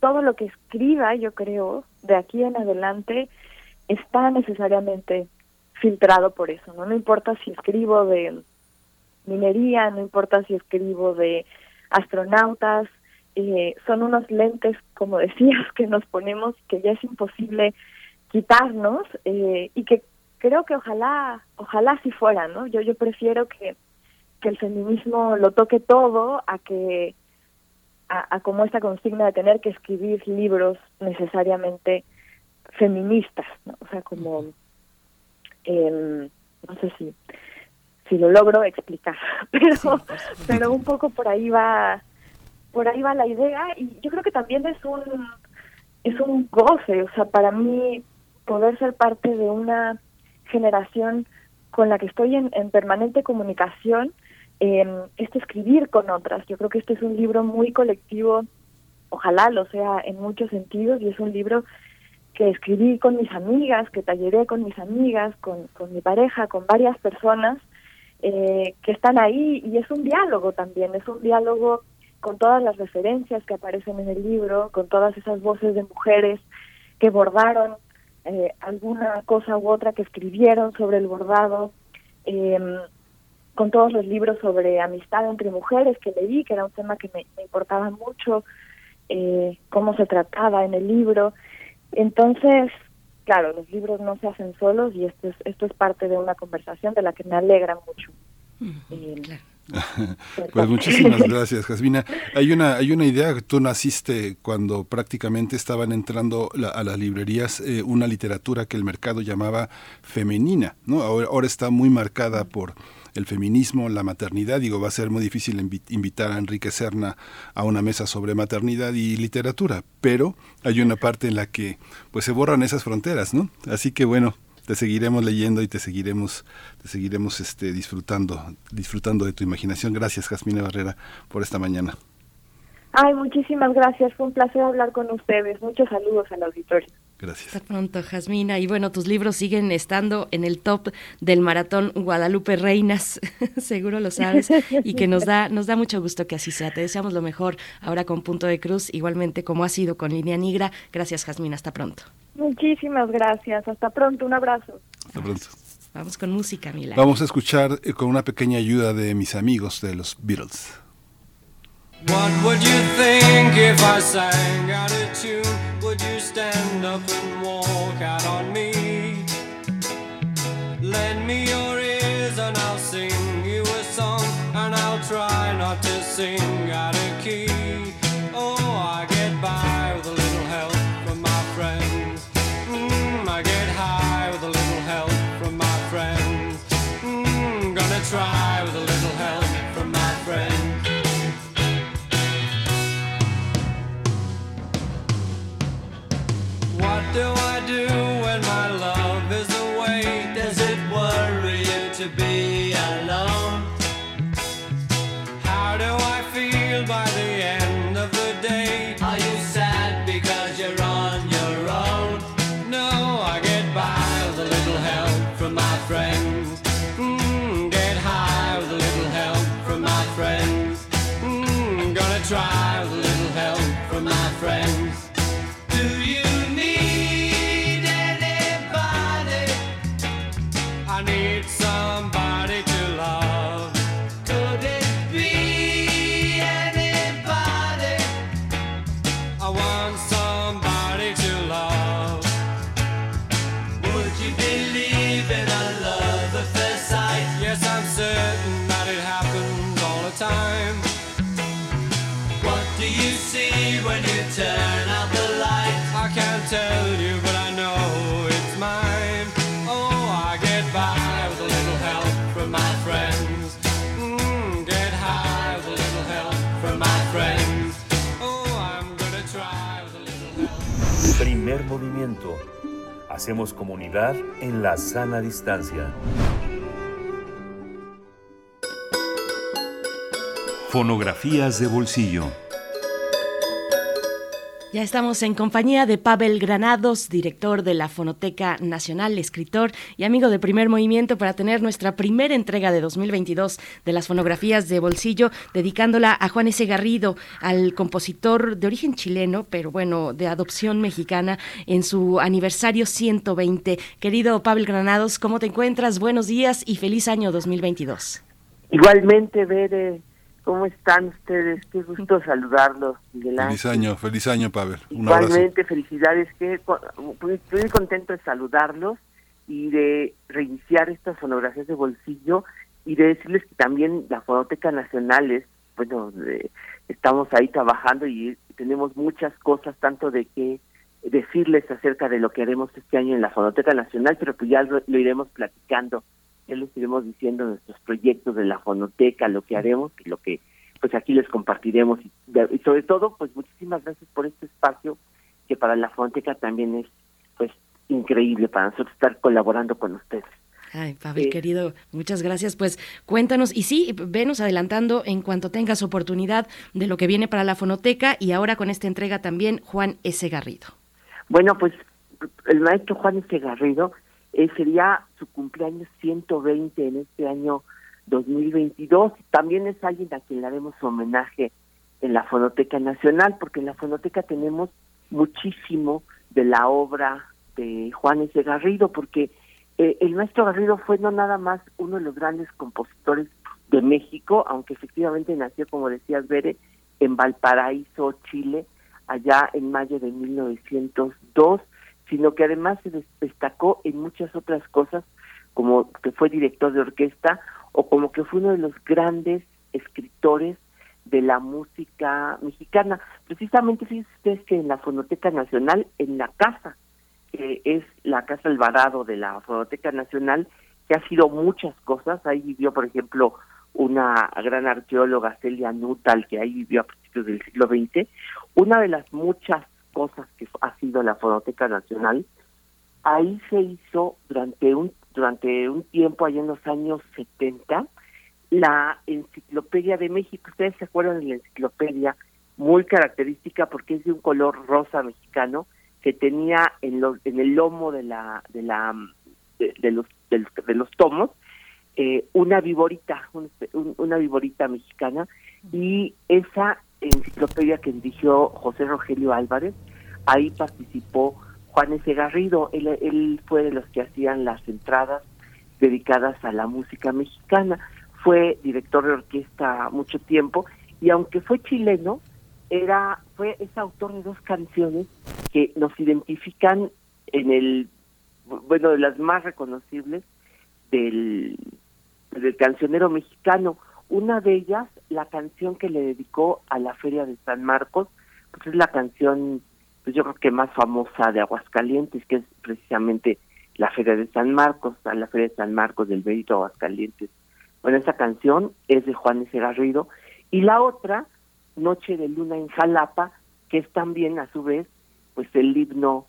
Speaker 7: todo lo que escriba, yo creo, de aquí en adelante, está necesariamente filtrado por eso, ¿no? No importa si escribo de minería, no importa si escribo de astronautas, eh, son unos lentes, como decías, que nos ponemos que ya es imposible quitarnos eh, y que creo que ojalá, ojalá si fuera, ¿no? Yo yo prefiero que, que el feminismo lo toque todo a que a, como esta consigna de tener que escribir libros necesariamente feministas, ¿no? O sea, como eh, no sé si si lo logro explicar, pero pero un poco por ahí va por ahí va la idea y yo creo que también es un es un goce, o sea, para mí poder ser parte de una generación con la que estoy en, permanente comunicación, eh, este escribir con otras. Yo creo que este es un libro muy colectivo, ojalá lo sea en muchos sentidos, y es un libro que escribí con mis amigas, que talleré con mis amigas, con, con mi pareja, con varias personas eh, que están ahí, y es un diálogo también, es un diálogo con todas las referencias que aparecen en el libro, con todas esas voces de mujeres que bordaron eh, alguna cosa u otra que escribieron sobre el bordado, em, con todos los libros sobre amistad entre mujeres que leí, que era un tema que me, importaba mucho, eh, cómo se trataba en el libro. Entonces, claro, los libros no se hacen solos y esto es, esto es parte de una conversación de la que me alegra mucho.
Speaker 2: Pues muchísimas gracias, Jasmina. Hay una, hay una idea tú naciste cuando prácticamente estaban entrando a las librerías eh, una literatura que el mercado llamaba femenina, ¿no? Ahora, está muy marcada por el feminismo, la maternidad. Digo, va a ser muy difícil invitar a Enrique Serna a una mesa sobre maternidad y literatura, pero hay una parte en la que pues se borran esas fronteras, ¿no? Así que bueno, te seguiremos leyendo y te seguiremos, te seguiremos este, disfrutando, disfrutando de tu imaginación. Gracias, Jasmine Barrera, por esta mañana.
Speaker 7: Ay, muchísimas gracias. Fue un placer hablar con ustedes. Muchos saludos al auditorio.
Speaker 2: Gracias.
Speaker 1: Hasta pronto, Jasmina. Y bueno, tus libros siguen estando en el top del maratón Guadalupe Reinas, seguro lo sabes, y que nos da, nos da mucho gusto que así sea. Te deseamos lo mejor ahora con Punto de Cruz, igualmente como ha sido con Línea Nigra. Gracias, Jasmina. Hasta pronto.
Speaker 7: Muchísimas gracias. Hasta pronto. Un abrazo.
Speaker 2: Hasta pronto.
Speaker 1: Vamos con música, Mila.
Speaker 2: Vamos a escuchar eh, con una pequeña ayuda de mis amigos de los Beatles. What would you think if I sang out of tune? Would you stand up and walk out on me? Lend me your ears and I'll sing you a song, and I'll try not to sing out
Speaker 8: Hacemos comunidad en la sana distancia. Fonografías de bolsillo.
Speaker 1: Ya estamos en compañía de Pavel Granados, director de la Fonoteca Nacional, escritor y amigo de Primer Movimiento, para tener nuestra primera entrega de 2022 de las fonografías de bolsillo, dedicándola a Juan S. Garrido, al compositor de origen chileno, pero bueno, de adopción mexicana, en su aniversario 120. Querido Pavel Granados, ¿cómo te encuentras? Buenos días y feliz año 2022.
Speaker 9: Igualmente, Bere ¿Cómo están ustedes? Qué gusto saludarlos,
Speaker 2: Feliz año, feliz año, Pavel.
Speaker 9: Igualmente, felicidades. Que, estoy contento de saludarlos y de reiniciar estas fonografías de bolsillo y de decirles que también la Fonoteca Nacional es, bueno, estamos ahí trabajando y tenemos muchas cosas, tanto de que decirles acerca de lo que haremos este año en la Fonoteca Nacional, pero pues ya lo iremos platicando ya les iremos diciendo nuestros proyectos de la fonoteca, lo que haremos y lo que pues aquí les compartiremos y, sobre todo pues muchísimas gracias por este espacio que para la fonoteca también es pues increíble para nosotros estar colaborando con ustedes.
Speaker 1: Ay, Pavel, querido, muchas gracias. Pues cuéntanos, y sí, venos adelantando en cuanto tengas oportunidad de lo que viene para la fonoteca y ahora con esta entrega también Juan S. Garrido.
Speaker 9: Bueno, pues el maestro Juan S. Garrido eh, sería su cumpleaños 120 en este año 2022. También es alguien a quien le haremos homenaje en la Fonoteca Nacional, porque en la Fonoteca tenemos muchísimo de la obra de Juan S. Garrido, porque eh, el maestro Garrido fue no nada más uno de los grandes compositores de México, aunque efectivamente nació, como decías, Bere, en Valparaíso, Chile, allá en mayo de 1902, sino que además se destacó en muchas otras cosas, como que fue director de orquesta o como que fue uno de los grandes escritores de la música mexicana. Precisamente fíjense ustedes que en la Fonoteca Nacional, en la casa, que es la Casa Alvarado de la Fonoteca Nacional, que ha sido muchas cosas, ahí vivió, por ejemplo, una gran arqueóloga, Celia Nutal, que ahí vivió a principios del siglo XX, una de las muchas cosas que ha sido la Fonoteca Nacional, ahí se hizo durante un durante un tiempo, allá en los años 70, la Enciclopedia de México. Ustedes se acuerdan de la enciclopedia, muy característica porque es de un color rosa mexicano que tenía en, en el lomo de la de la de, los de, los tomos eh, una viborita, una viborita mexicana y esa enciclopedia que dirigió José Rogelio Álvarez, ahí participó Juan S. Garrido, él, él fue de los que hacían las entradas dedicadas a la música mexicana, fue director de orquesta mucho tiempo y aunque fue chileno, era fue es autor de dos canciones que nos identifican en el bueno de las más reconocibles del del cancionero mexicano una de ellas, la canción que le dedicó a la Feria de San Marcos, pues es la canción, pues yo creo que más famosa de Aguascalientes, que es precisamente la Feria de San Marcos, a la Feria de San Marcos del Benito Aguascalientes. Bueno, esa canción es de Juan S. Garrido. Y la otra, Noche de Luna en Jalapa, que es también a su vez, pues el himno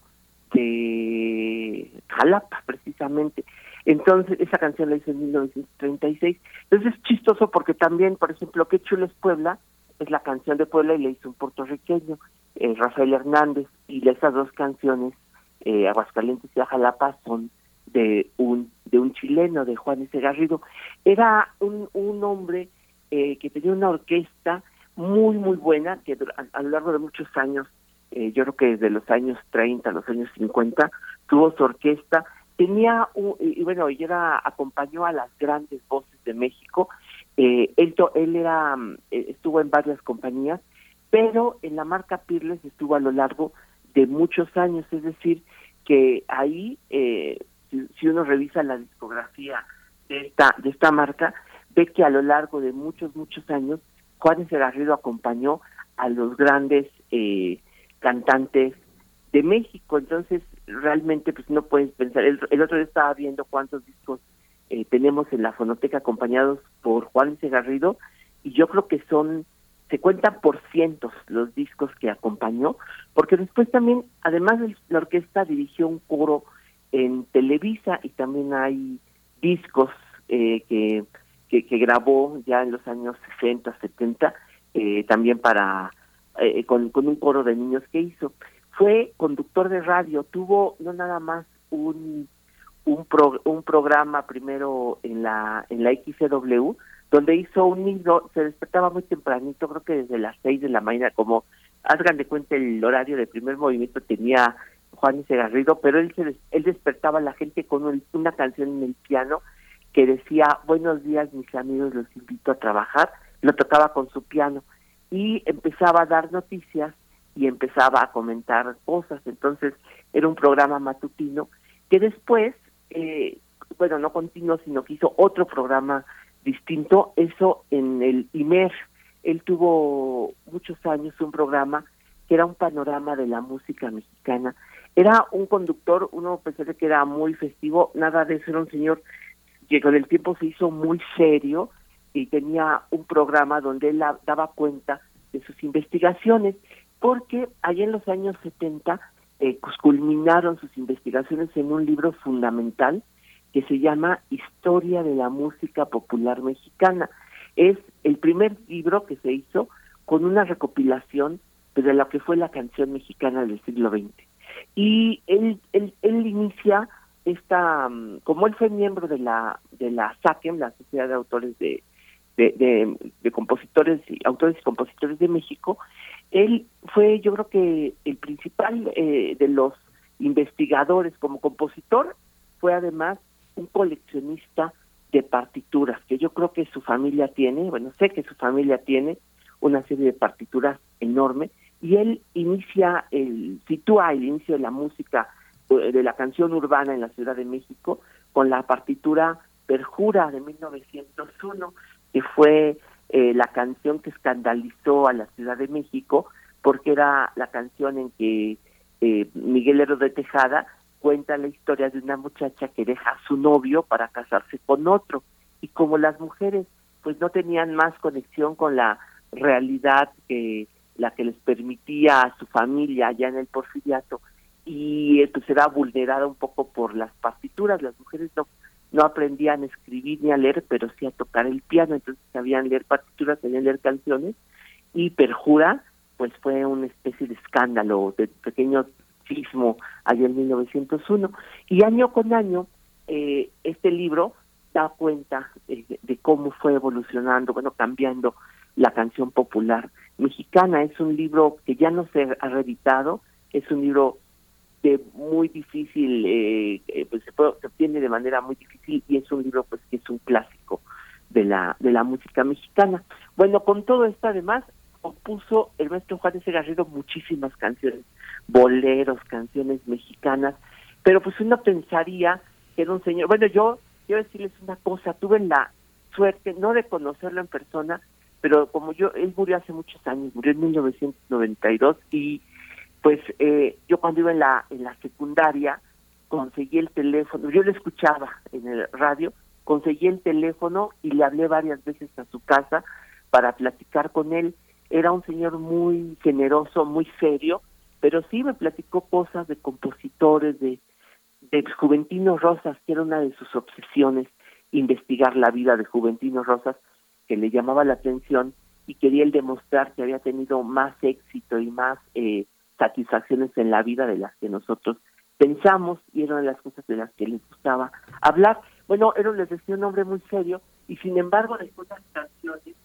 Speaker 9: de Jalapa, precisamente. Entonces, esa canción la hizo en 1936. Entonces es chistoso porque también, por ejemplo, Qué chulo es Puebla, es la canción de Puebla y la hizo un puertorriqueño, eh, Rafael Hernández, y esas dos canciones, eh, Aguascalientes y Ajalapa, son de un de un chileno, de Juan S. Garrido. Era un, un hombre eh, que tenía una orquesta muy, muy buena, que a, lo largo de muchos años, eh, yo creo que desde los años 30 a los años 50, tuvo su orquesta tenía y bueno ella era acompañó a las grandes voces de México eh, él él era eh, estuvo en varias compañías pero en la marca Pirles estuvo a lo largo de muchos años es decir que ahí eh, si uno revisa la discografía de esta, de esta marca, ve que a lo largo de muchos, muchos años, Juan Garrido acompañó a los grandes eh, cantantes de México. Entonces, realmente, pues no puedes pensar. El, otro día estaba viendo cuántos discos eh, tenemos en la fonoteca acompañados por Juan Garrido y yo creo que son se cuentan por cientos los discos que acompañó, porque después también, además de la orquesta, dirigió un coro en Televisa y también hay discos eh, que, que, grabó ya en los años 60, 70, eh, también para eh, con, con un coro de niños que hizo. Fue conductor de radio, tuvo no nada más un un, un programa primero en la en la XCW, donde hizo un nido, se despertaba muy tempranito, creo que desde las seis de la mañana, como hagan de cuenta el horario de primer movimiento tenía Juan y Garrido, pero él se él despertaba a la gente con una canción en el piano que decía buenos días mis amigos, los invito a trabajar, lo tocaba con su piano y empezaba a dar noticias y empezaba a comentar cosas, entonces era un programa matutino que después, eh, bueno, no continuó, sino que hizo otro programa distinto eso en el IMER. Él tuvo muchos años un programa que era un panorama de la música mexicana. Era un conductor, uno pensaba que era muy festivo, nada de eso, era un señor que con el tiempo se hizo muy serio y tenía un programa donde él daba cuenta de sus investigaciones, porque allá en los años 70 eh, pues culminaron sus investigaciones en un libro fundamental que se llama Historia de la Música Popular Mexicana. Es el primer libro que se hizo con una recopilación de lo que fue la canción mexicana del siglo XX. Y él, él, inicia esta, mm, como él fue miembro de la de la SACEM, la Sociedad de Autores de, de, de, Compositores y Autores y Compositores de México, él fue yo creo que el principal eh, de los investigadores como compositor, fue además un coleccionista de partituras, que yo creo que su familia tiene, bueno, sé que su familia tiene una serie de partituras enorme, y él inicia, el, sitúa el inicio de la música, eh, de la canción urbana en la Ciudad de México, con la partitura Perjura de 1901, que fue eh, la canción que escandalizó a la Ciudad de México, porque era la canción en que eh, Miguel Herro de Tejada cuenta la historia de una muchacha que deja a su novio para casarse con otro. Y como las mujeres pues no tenían más conexión con la realidad que la que les permitía a su familia allá en el porfiriato y pues era vulnerada un poco por las partituras las mujeres no no aprendían a escribir ni a leer pero sí a tocar el piano entonces sabían leer partituras sabían leer canciones y perjura pues fue una especie de escándalo de pequeños sismo allá en 1901. Y año con año, eh, este libro da cuenta de, cómo fue evolucionando, bueno, cambiando la canción popular mexicana. Es un libro que ya no se ha reeditado, es un libro de muy difícil, eh, eh, pues se, se obtiene de manera muy difícil y es un libro pues que es un clásico de la de la música mexicana. Bueno, con todo esto además compuso el maestro de Garrido muchísimas canciones, boleros, canciones mexicanas, pero pues uno pensaría que era un señor, bueno, yo quiero decirles una cosa, tuve la suerte no de conocerlo en persona, pero como yo, él murió hace muchos años, murió en 1992 y pues eh, yo cuando iba en la, en la secundaria conseguí el teléfono, yo lo escuchaba en el radio, conseguí el teléfono y le hablé varias veces a su casa para platicar con él. Era un señor muy generoso, muy serio, pero sí me platicó cosas de compositores, de, de Juventino Rosas, que era una de sus obsesiones, investigar la vida de Juventino Rosas, que le llamaba la atención y quería él demostrar que había tenido más éxito y más eh, satisfacciones en la vida de las que nosotros pensamos y era una de las cosas de las que les gustaba hablar. Bueno, era, les decía, un hombre muy serio y sin embargo después de las canciones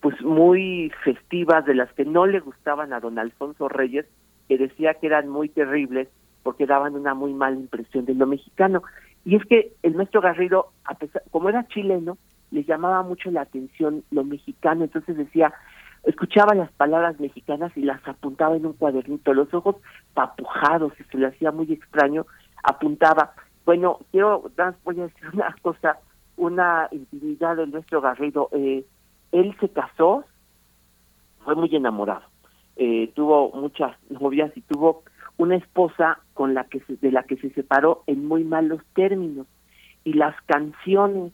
Speaker 9: pues muy festivas de las que no le gustaban a don Alfonso Reyes, que decía que eran muy terribles porque daban una muy mala impresión de lo mexicano. Y es que el maestro Garrido, a pesar, como era chileno, le llamaba mucho la atención lo mexicano, entonces decía, escuchaba las palabras mexicanas y las apuntaba en un cuadernito, los ojos papujados y se le hacía muy extraño, apuntaba, Bueno, quiero, voy a decir una cosa, una intimidad de nuestro Garrido. Eh, él se casó, fue muy enamorado, eh, tuvo muchas novias y tuvo una esposa con la que de la que se separó en muy malos términos. Y las canciones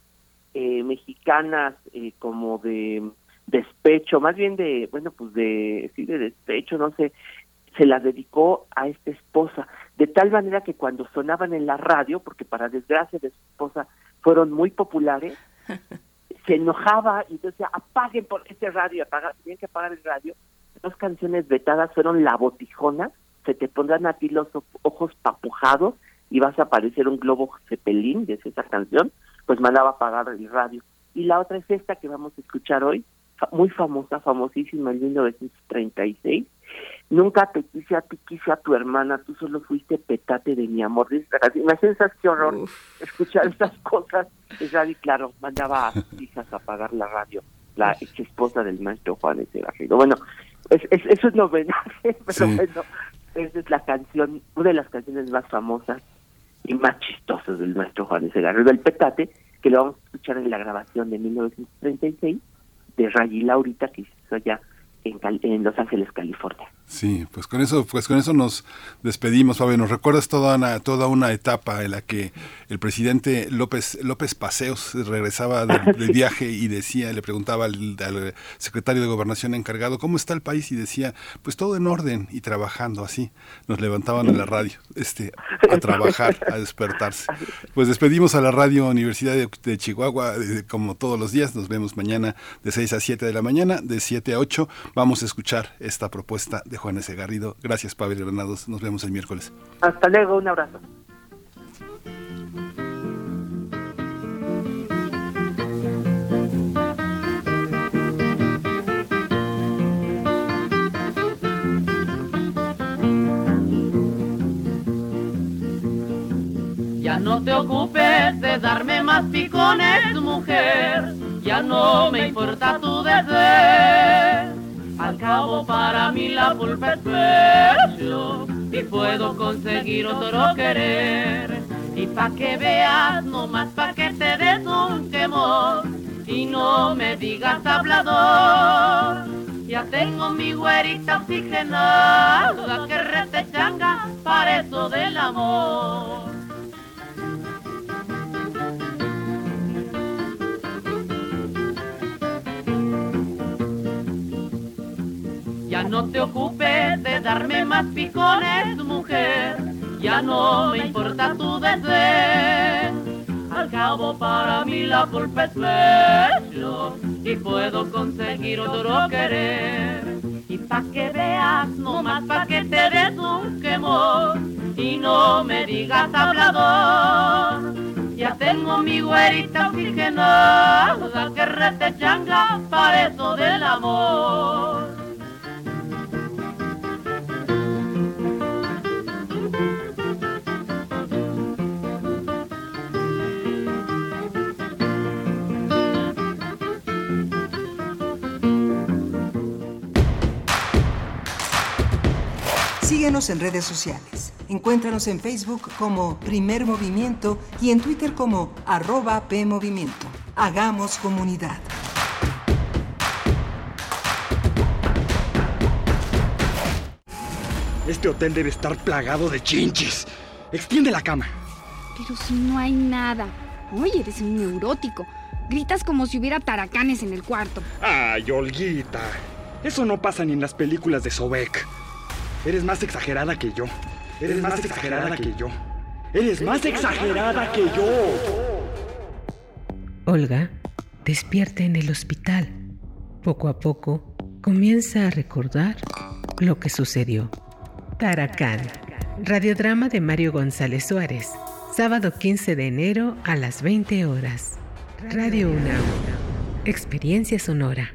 Speaker 9: eh, mexicanas eh, como de despecho, más bien de, bueno, pues de, sí, de despecho, no sé, se las dedicó a esta esposa, de tal manera que cuando sonaban en la radio, porque para desgracia de su esposa fueron muy populares, se enojaba y decía, apaguen por este radio, apagar, tenían que apagar el radio. Dos canciones vetadas fueron La Botijona, se te pondrán a ti los ojos papujados y vas a aparecer un globo cepelín, de esa canción, pues mandaba apagar el radio. Y la otra es esta que vamos a escuchar hoy, muy famosa, famosísima en 1936. Nunca te quise a ti, quise a tu hermana, tú solo fuiste petate de mi amor. Hace qué horror escuchar estas cosas. Es y claro, mandaba a sus hijas a apagar la radio, la ex esposa del maestro Juan S. Garrido. Bueno, es, eso es homenaje, pero bueno, esa es la canción, una de las canciones más famosas y más chistosas del maestro Juan S. Garrido, el petate, que lo vamos a escuchar en la grabación de 1936 de Ray Laurita, que hizo allá en, en Los Ángeles, California.
Speaker 2: Sí, pues con eso, pues con eso nos despedimos, Fabio. Nos recuerdas toda una, toda una etapa en la que el presidente López, López Paseos regresaba del, viaje y decía, le preguntaba al, secretario de gobernación encargado, ¿cómo está el país? Y decía, pues todo en orden y trabajando así. Nos levantaban en la radio, este, a trabajar, a despertarse. Pues despedimos a la radio Universidad de, Chihuahua, como todos los días. Nos vemos mañana de 6 a 7 de la mañana, de 7 a 8. Vamos a escuchar esta propuesta de Juan S. Garrido. Gracias, Pablo Granados. Nos vemos el miércoles.
Speaker 9: Hasta luego, un abrazo.
Speaker 10: Ya no te ocupes de darme más picones, mujer, ya no me importa tu deseo al cabo para mí la pecho y puedo conseguir otro querer. Y pa' que veas, no más pa' que te des un quemón y no me digas hablador. Ya tengo mi güerita oxigenada que retechanga para eso del amor. No te ocupes de darme más picones, mujer, ya no me importa tu deseo. Al cabo para mí la culpa es y puedo conseguir otro querer. Y pa' que veas, no más pa' que te des un quemón y no me digas hablador. Ya tengo mi güerita oxigenada que rete changa para eso del amor.
Speaker 11: Síguenos en redes sociales. Encuéntranos en Facebook como Primer Movimiento y en Twitter como arroba PMovimiento. Hagamos comunidad.
Speaker 12: Este hotel debe estar plagado de chinchis. Extiende la cama.
Speaker 13: Pero si no hay nada. Oye, eres un neurótico. Gritas como si hubiera taracanes en el cuarto.
Speaker 12: Ay, Olguita. Eso no pasa ni en las películas de Sobek. Eres más exagerada que yo. Eres más exagerada que yo. Eres más exagerada que yo.
Speaker 14: Olga despierta en el hospital. Poco a poco comienza a recordar lo que sucedió. Taracán. Radiodrama de Mario González Suárez. Sábado 15 de enero a las 20 horas. Radio UNAM. Experiencia sonora.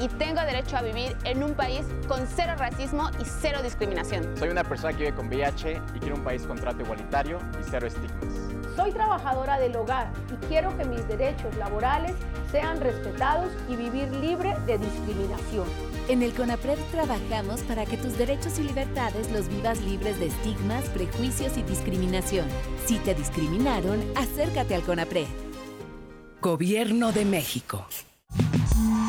Speaker 15: Y tengo derecho a vivir en un país con cero racismo y cero discriminación.
Speaker 16: Soy una persona que vive con VIH y quiero un país con trato igualitario y cero estigmas.
Speaker 17: Soy trabajadora del hogar y quiero que mis derechos laborales sean respetados y vivir libre de discriminación.
Speaker 18: En el CONAPRED trabajamos para que tus derechos y libertades los vivas libres de estigmas, prejuicios y discriminación. Si te discriminaron, acércate al CONAPRED.
Speaker 19: Gobierno de México.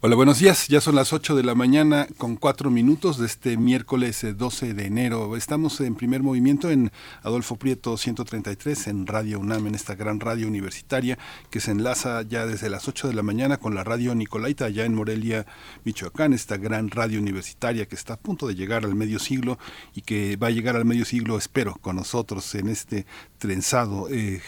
Speaker 2: Hola, buenos días. Ya son las 8 de la mañana con 4 minutos de este miércoles 12 de enero. Estamos en primer movimiento en Adolfo Prieto 133 en Radio UNAM, en esta gran radio universitaria que se enlaza ya desde las 8 de la mañana con la radio Nicolaita allá en Morelia, Michoacán, esta gran radio universitaria que está a punto de llegar al medio siglo y que va a llegar al medio siglo, espero, con nosotros en este trenzado eh,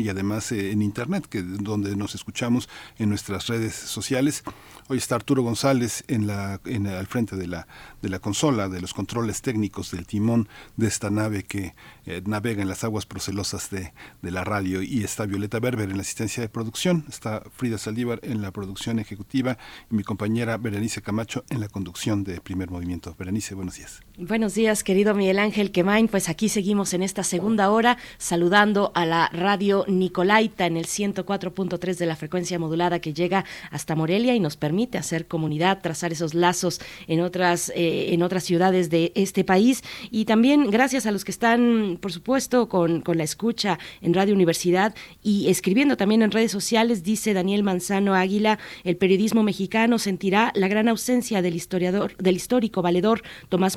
Speaker 2: y además eh, en internet, que donde nos escuchamos en nuestras redes sociales. Hoy está Arturo González al frente de la, de la consola, de los controles técnicos del timón de esta nave que eh, navega en las aguas procelosas de, de, la radio. Y está Violeta Berber en la asistencia de producción, está Frida Saldívar en la producción ejecutiva y mi compañera Berenice Camacho en la conducción de Primer Movimiento. Berenice, buenos días.
Speaker 1: Buenos días, querido Miguel Ángel Quemain. Pues aquí seguimos en esta segunda hora saludando a la radio Nicolaita en el 104.3 de la frecuencia modulada que llega hasta Morelia y nos permite hacer comunidad, trazar esos lazos en otras, eh, en otras ciudades de este país. Y también gracias a los que están, por supuesto, con, con la escucha en Radio Universidad y escribiendo también en redes sociales, dice Daniel Manzano Águila, el periodismo mexicano sentirá la gran ausencia del historiador, del histórico valedor Tomás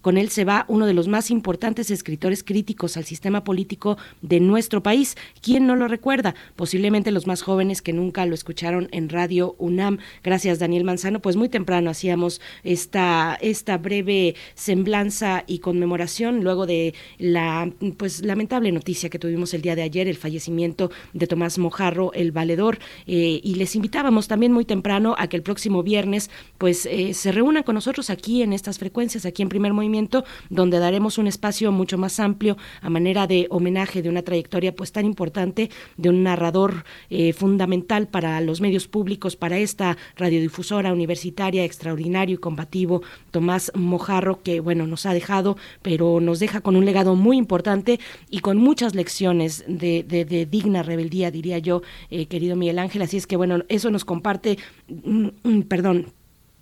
Speaker 1: Con él se va uno de los más importantes escritores críticos al sistema político de nuestro país. ¿Quién no lo recuerda? Posiblemente los más jóvenes que nunca lo escucharon en Radio UNAM. Gracias, Daniel Manzano. Pues muy temprano hacíamos esta, esta breve semblanza y conmemoración luego de la pues lamentable noticia que tuvimos el día de ayer, el fallecimiento de Tomás Mojarro, el valedor. Eh, y les invitábamos también muy temprano a que el próximo viernes pues eh, se reúnan con nosotros aquí en estas frecuencias, aquí en Primer Movimiento, donde daremos un espacio mucho más amplio a manera de homenaje de una trayectoria pues tan importante, de un narrador eh, fundamental para los medios públicos, para esta radiodifusora universitaria extraordinario y combativo, Tomás Mojarro, que bueno, nos ha dejado, pero nos deja con un legado muy importante y con muchas lecciones de, digna rebeldía, diría yo, eh, querido Miguel Ángel. Así es que bueno, eso nos comparte, mm, mm, perdón,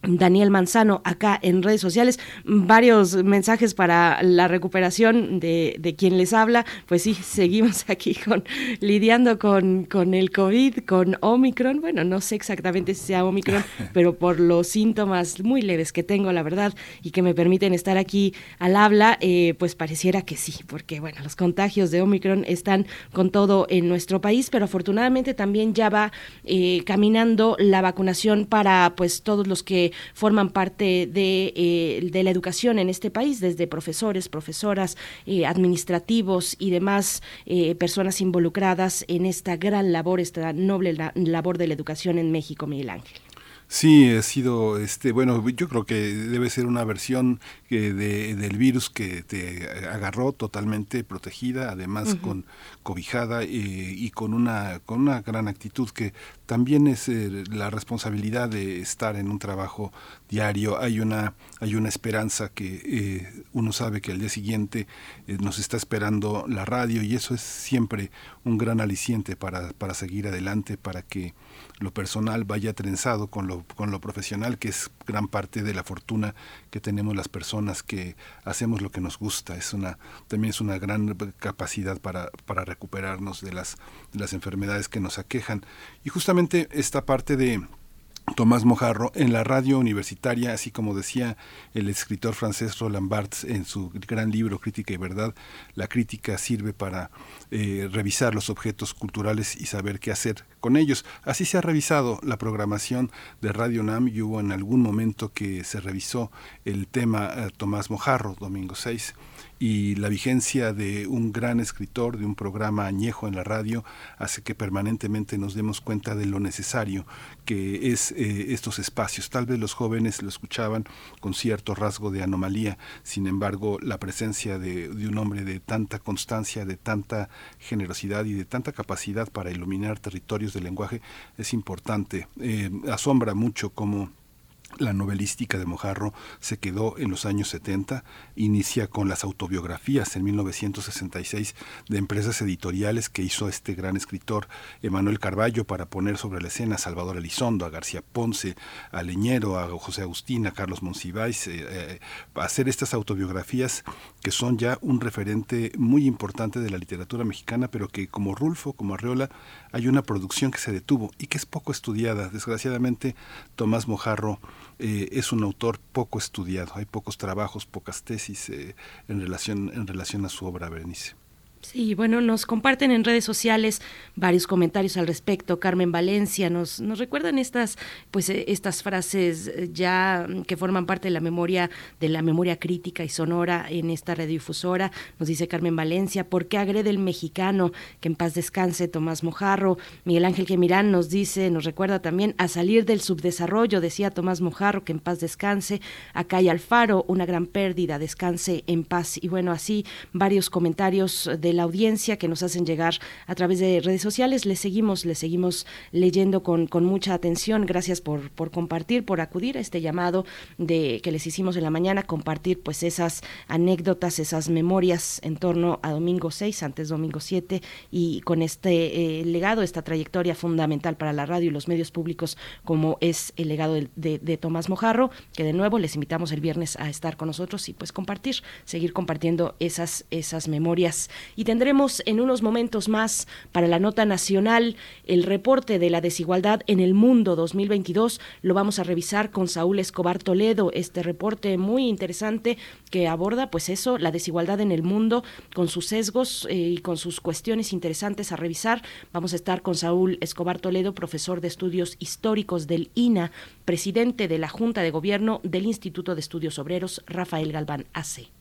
Speaker 1: Daniel Manzano acá en redes sociales. Varios mensajes para la recuperación de, de, quien les habla. Pues sí, seguimos aquí con lidiando con, con el COVID, con Omicron. Bueno, no sé exactamente si sea Omicron, pero por los síntomas muy leves que tengo, la verdad, y que me permiten estar aquí al habla, eh, pues pareciera que sí, porque bueno, los contagios de Omicron están con todo en nuestro país, pero afortunadamente también ya va eh, caminando la vacunación para pues todos los que forman parte de, eh, de, la educación en este país, desde profesores, profesoras, eh, administrativos y demás eh, personas involucradas en esta gran labor, esta noble la, labor de la educación en México, Miguel Ángel.
Speaker 2: Sí, ha sido, este, bueno, yo creo que debe ser una versión que de, del virus que te agarró totalmente protegida, además con cobijada eh, y con una, con una gran actitud que también es eh, la responsabilidad de estar en un trabajo diario. Hay una, hay una esperanza que eh, uno sabe que al día siguiente nos está esperando la radio y eso es siempre un gran aliciente para, para seguir adelante, para que lo personal vaya trenzado con lo, con lo profesional, que es gran parte de la fortuna que tenemos las personas que hacemos lo que nos gusta. Es una, también es una gran capacidad para, para recuperarnos de las, de las enfermedades que nos aquejan. Y justamente esta parte de Tomás Mojarro en la radio universitaria, así como decía el escritor francés Roland Barthes en su gran libro Crítica y Verdad, la crítica sirve para eh, revisar los objetos culturales y saber qué hacer con ellos. Así se ha revisado la programación de Radio NAM y hubo en algún momento que se revisó el tema eh, Tomás Mojarro, domingo 6 y la vigencia de un gran escritor, de un programa añejo en la radio, hace que permanentemente nos demos cuenta de lo necesario que es eh, estos espacios. Tal vez los jóvenes lo escuchaban con cierto rasgo de anomalía, sin embargo, la presencia de, un hombre de tanta constancia, de tanta generosidad y de tanta capacidad para iluminar territorios del lenguaje es importante. Eh, asombra mucho cómo la novelística de Mojarro se quedó en los años 70, inicia con las autobiografías en 1966 de empresas editoriales que hizo este gran escritor Emanuel Carballo para poner sobre la escena a Salvador Elizondo, a García Ponce, a Leñero, a José Agustín, a Carlos Monsiváis, eh, eh, hacer estas autobiografías que son ya un referente muy importante de la literatura mexicana, pero que como Rulfo, como Arreola, hay una producción que se detuvo y que es poco estudiada. Desgraciadamente, Tomás Mojarro eh, es un autor poco estudiado. Hay pocos trabajos, pocas tesis eh, en, relación, en relación a su obra, Berenice.
Speaker 1: Sí, bueno, nos comparten en redes sociales varios comentarios al respecto. Carmen Valencia nos, nos recuerdan estas, pues, eh, estas frases eh, ya que forman parte de la memoria, de la memoria crítica y sonora en esta radiodifusora. Nos dice Carmen Valencia, ¿por qué agrede el mexicano? Que en paz descanse Tomás Mojarro. Miguel Ángel Gemirán nos dice, nos recuerda también a salir del subdesarrollo, decía Tomás Mojarro, que en paz descanse. Acá hay Alfaro, una gran pérdida, descanse en paz. Y bueno, así varios comentarios de la audiencia que nos hacen llegar a través de redes sociales. Les seguimos, les seguimos leyendo con, con mucha atención. Gracias por, por compartir, por acudir a este llamado de que les hicimos en la mañana, compartir pues esas anécdotas, esas memorias en torno a domingo 6, antes domingo 7, y con este eh, legado, esta trayectoria fundamental para la radio y los medios públicos, como es el legado de, de, Tomás Mojarro, que de nuevo les invitamos el viernes a estar con nosotros y pues compartir, seguir compartiendo esas, esas memorias y tendremos en unos momentos más para la nota nacional el reporte de la desigualdad en el mundo 2022. Lo vamos a revisar con Saúl Escobar Toledo, este reporte muy interesante que aborda pues eso, la desigualdad en el mundo con sus sesgos eh, y con sus cuestiones interesantes a revisar. Vamos a estar con Saúl Escobar Toledo, profesor de estudios históricos del INA, presidente de la Junta de Gobierno del Instituto de Estudios Obreros, Rafael Galván AC.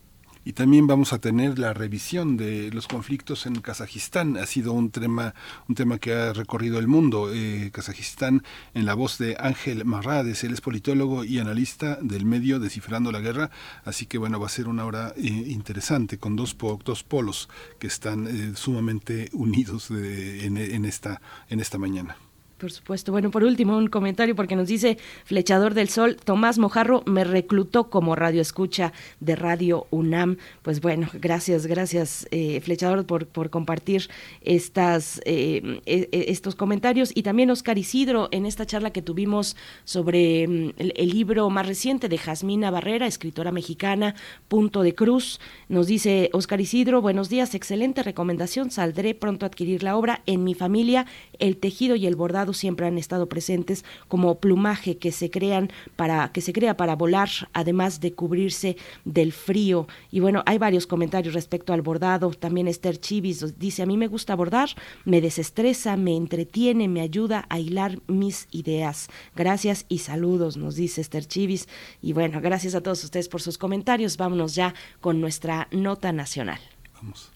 Speaker 2: Y también vamos a tener la revisión de los conflictos en Kazajistán. Ha sido un tema, un tema que ha recorrido el mundo. Eh, Kazajistán, en la voz de Ángel Marrades, él es politólogo y analista del medio Descifrando la Guerra. Así que bueno, va a ser una hora eh, interesante con dos, dos polos que están eh, sumamente unidos de, en, en, esta, en esta mañana.
Speaker 1: Por supuesto. Bueno, por último, un comentario porque nos dice Flechador del Sol, Tomás Mojarro me reclutó como radio escucha de Radio UNAM. Pues bueno, gracias, gracias eh, Flechador por, por compartir estas, eh, e, e, estos comentarios. Y también Oscar Isidro en esta charla que tuvimos sobre mm, el, el, libro más reciente de Jasmina Barrera, escritora mexicana, Punto de Cruz. Nos dice Oscar Isidro, buenos días, excelente recomendación, saldré pronto a adquirir la obra. En mi familia, el tejido y el bordado siempre han estado presentes como plumaje que se crean para que se crea para volar, además de cubrirse del frío. Y bueno, hay varios comentarios respecto al bordado. También Esther Chivis dice, a mí me gusta bordar, me desestresa, me entretiene, me ayuda a hilar mis ideas. Gracias y saludos, nos dice Esther Chivis. Y bueno, gracias a todos ustedes por sus comentarios. Vámonos ya con nuestra nota nacional. Vamos.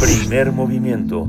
Speaker 8: Primer movimiento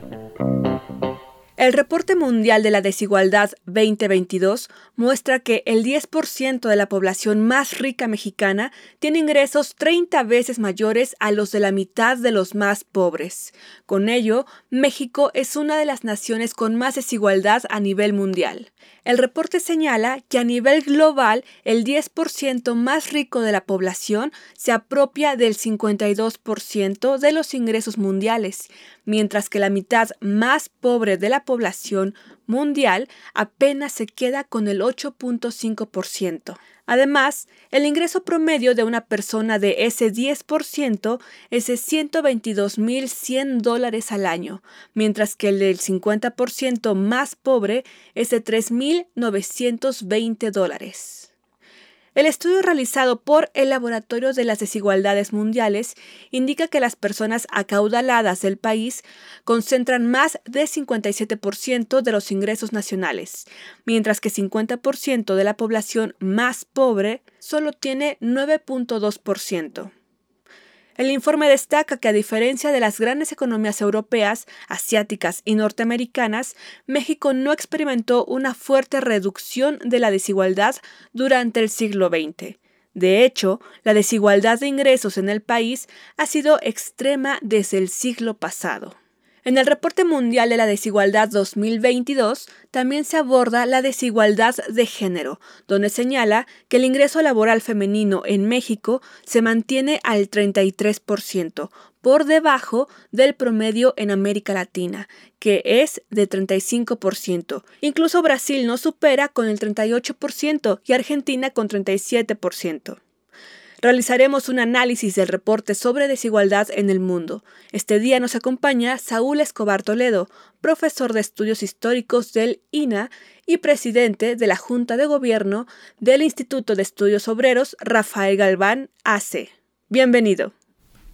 Speaker 4: el reporte mundial de la desigualdad 2022 muestra que el 10% de la población más rica mexicana tiene ingresos 30 veces mayores a los de la mitad de los más pobres. Con ello, México es una de las naciones con más desigualdad a nivel mundial. El reporte señala que a nivel global el 10% más rico de la población se apropia del 52% de los ingresos mundiales, mientras que la mitad más pobre de la población mundial apenas se queda con el 8.5%. Además, el ingreso promedio de una persona de ese 10% es de 122.100 dólares al año, mientras que el del 50% más pobre es de 3.920 dólares. El estudio realizado por el Laboratorio de las Desigualdades Mundiales indica que las personas acaudaladas del país concentran más del 57% de los ingresos nacionales, mientras que 50% de la población más pobre solo tiene 9.2%. El informe destaca que a diferencia de las grandes economías europeas, asiáticas y norteamericanas, México no experimentó una fuerte reducción de la desigualdad durante el siglo XX. De hecho, la desigualdad de ingresos en el país ha sido extrema desde el siglo pasado. En el Reporte Mundial de la Desigualdad 2022 también se aborda la desigualdad de género, donde señala que el ingreso laboral femenino en México se mantiene al 33%, por debajo del promedio en América Latina, que es de 35%. Incluso Brasil no supera con el 38% y Argentina con 37% realizaremos un análisis del reporte sobre desigualdad en el mundo. Este día nos acompaña Saúl Escobar Toledo, profesor de estudios históricos del INA y presidente de la Junta de Gobierno del Instituto de Estudios Obreros Rafael Galván AC. Bienvenido.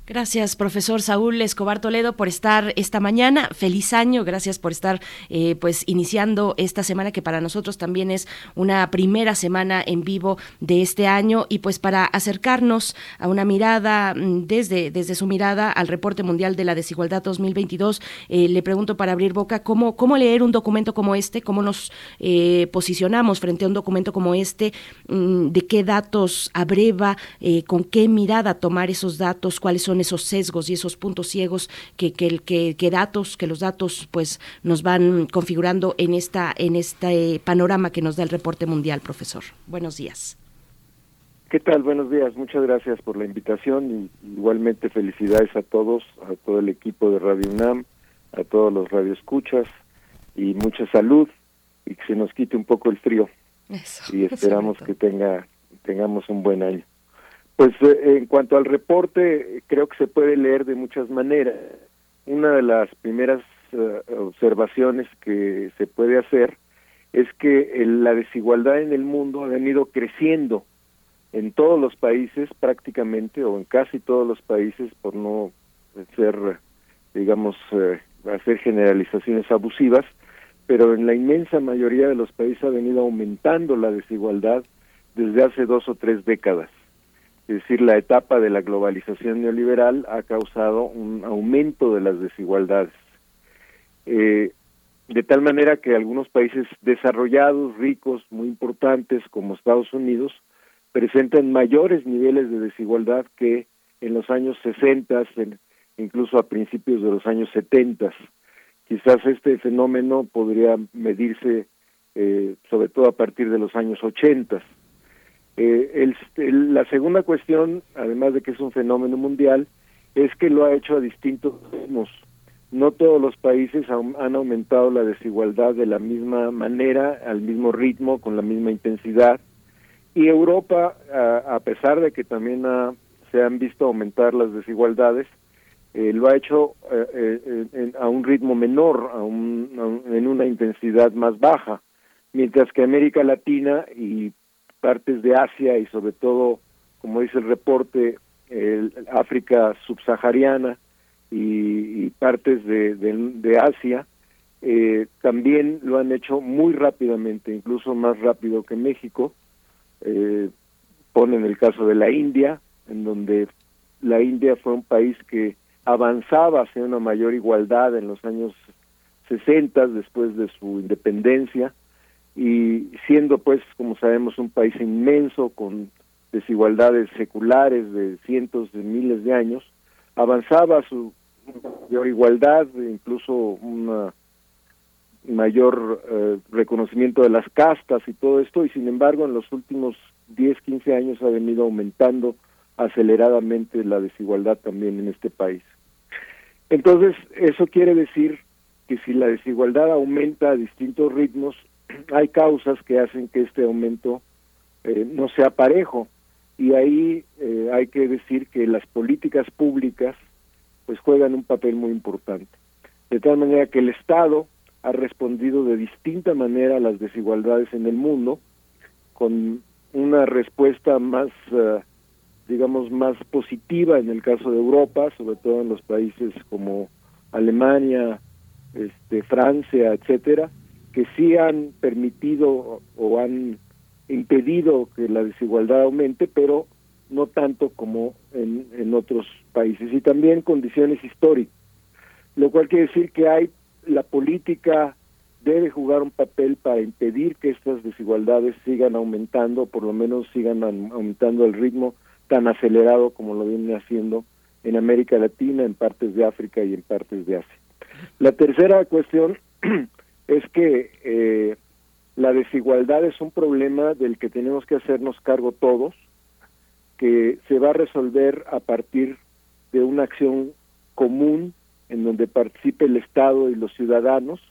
Speaker 1: Gracias, profesor Saúl Escobar Toledo, por estar esta mañana. Feliz año, gracias por estar eh, pues iniciando esta semana que para nosotros también es una primera semana en vivo de este año. Y pues para acercarnos a una mirada mm, desde, desde su mirada al reporte mundial de la desigualdad 2022, eh, le pregunto para abrir boca cómo, cómo leer un documento como este, cómo nos eh, posicionamos frente a un documento como este, mm, de qué datos abreva, con qué mirada tomar esos datos, cuáles son esos sesgos y esos puntos ciegos que, que, que, que datos, que los datos pues nos van configurando en esta, en este panorama que nos da el reporte mundial, profesor. Buenos días.
Speaker 20: ¿Qué tal? Buenos días. Muchas gracias por la invitación y igualmente felicidades a todos, a todo el equipo de Radio UNAM, a todos los radioescuchas y mucha salud y que se nos quite un poco el frío. y esperamos que tenga tengamos un buen año. Pues eh, en cuanto al reporte, creo que se puede leer de muchas maneras. Una de las primeras eh, observaciones que se puede hacer es que la desigualdad en el mundo ha venido creciendo en todos los países prácticamente o en casi todos los países por no ser digamos eh, hacer generalizaciones abusivas pero en la inmensa mayoría de los países ha venido aumentando la desigualdad desde hace dos o tres décadas es decir, la etapa de la globalización neoliberal ha causado un aumento de las desigualdades. Eh, de tal manera que algunos países desarrollados, ricos, muy importantes, como Estados Unidos, presentan mayores niveles de desigualdad que en los años 60, incluso a principios de los años 70. Quizás este fenómeno podría medirse eh, sobre todo a partir de los años 80. Eh, el, la segunda cuestión, además de que es un fenómeno mundial, es que lo ha hecho a distintos ritmos. No todos los países han aumentado la desigualdad de la misma manera, al mismo ritmo, con la misma intensidad. Y Europa, a, pesar de que también se han visto aumentar las desigualdades, eh, lo ha hecho eh, a un ritmo menor, a un, en una intensidad más baja, mientras que América Latina y partes de Asia y sobre todo, como dice el reporte, el África subsahariana y, partes de, de, de Asia, eh, también lo han hecho muy rápidamente, incluso más rápido que México. Eh, ponen el caso de la India, en donde la India fue un país que avanzaba hacia una mayor igualdad en los años 60 después de su independencia y siendo pues como sabemos un país inmenso con desigualdades seculares de cientos de miles de años avanzaba su mayor igualdad incluso un mayor eh, reconocimiento de las castas y todo esto y sin embargo en los últimos 10 15 años ha venido aumentando aceleradamente la desigualdad también en este país. Entonces eso quiere decir que si la desigualdad aumenta a distintos ritmos, hay causas que hacen que este aumento eh, no sea parejo. Y ahí eh, hay que decir que las políticas públicas pues juegan un papel muy importante. De tal manera que el Estado ha respondido de distinta manera a las desigualdades en el mundo, con una respuesta más, uh, digamos, más positiva en el caso de Europa, sobre todo en los países como Alemania, este, Francia, etcétera, que sí han permitido o han impedido que la desigualdad aumente, pero no tanto como en, en otros países y también condiciones históricas, lo cual quiere decir que hay la política debe jugar un papel para impedir que estas desigualdades sigan aumentando, por lo menos sigan aumentando el ritmo tan acelerado como lo viene haciendo en América Latina, en partes de África y en partes de Asia. La tercera cuestión es que eh, la desigualdad es un problema del que tenemos que hacernos cargo todos, que se va a resolver a partir de una acción común en donde participe el Estado y los ciudadanos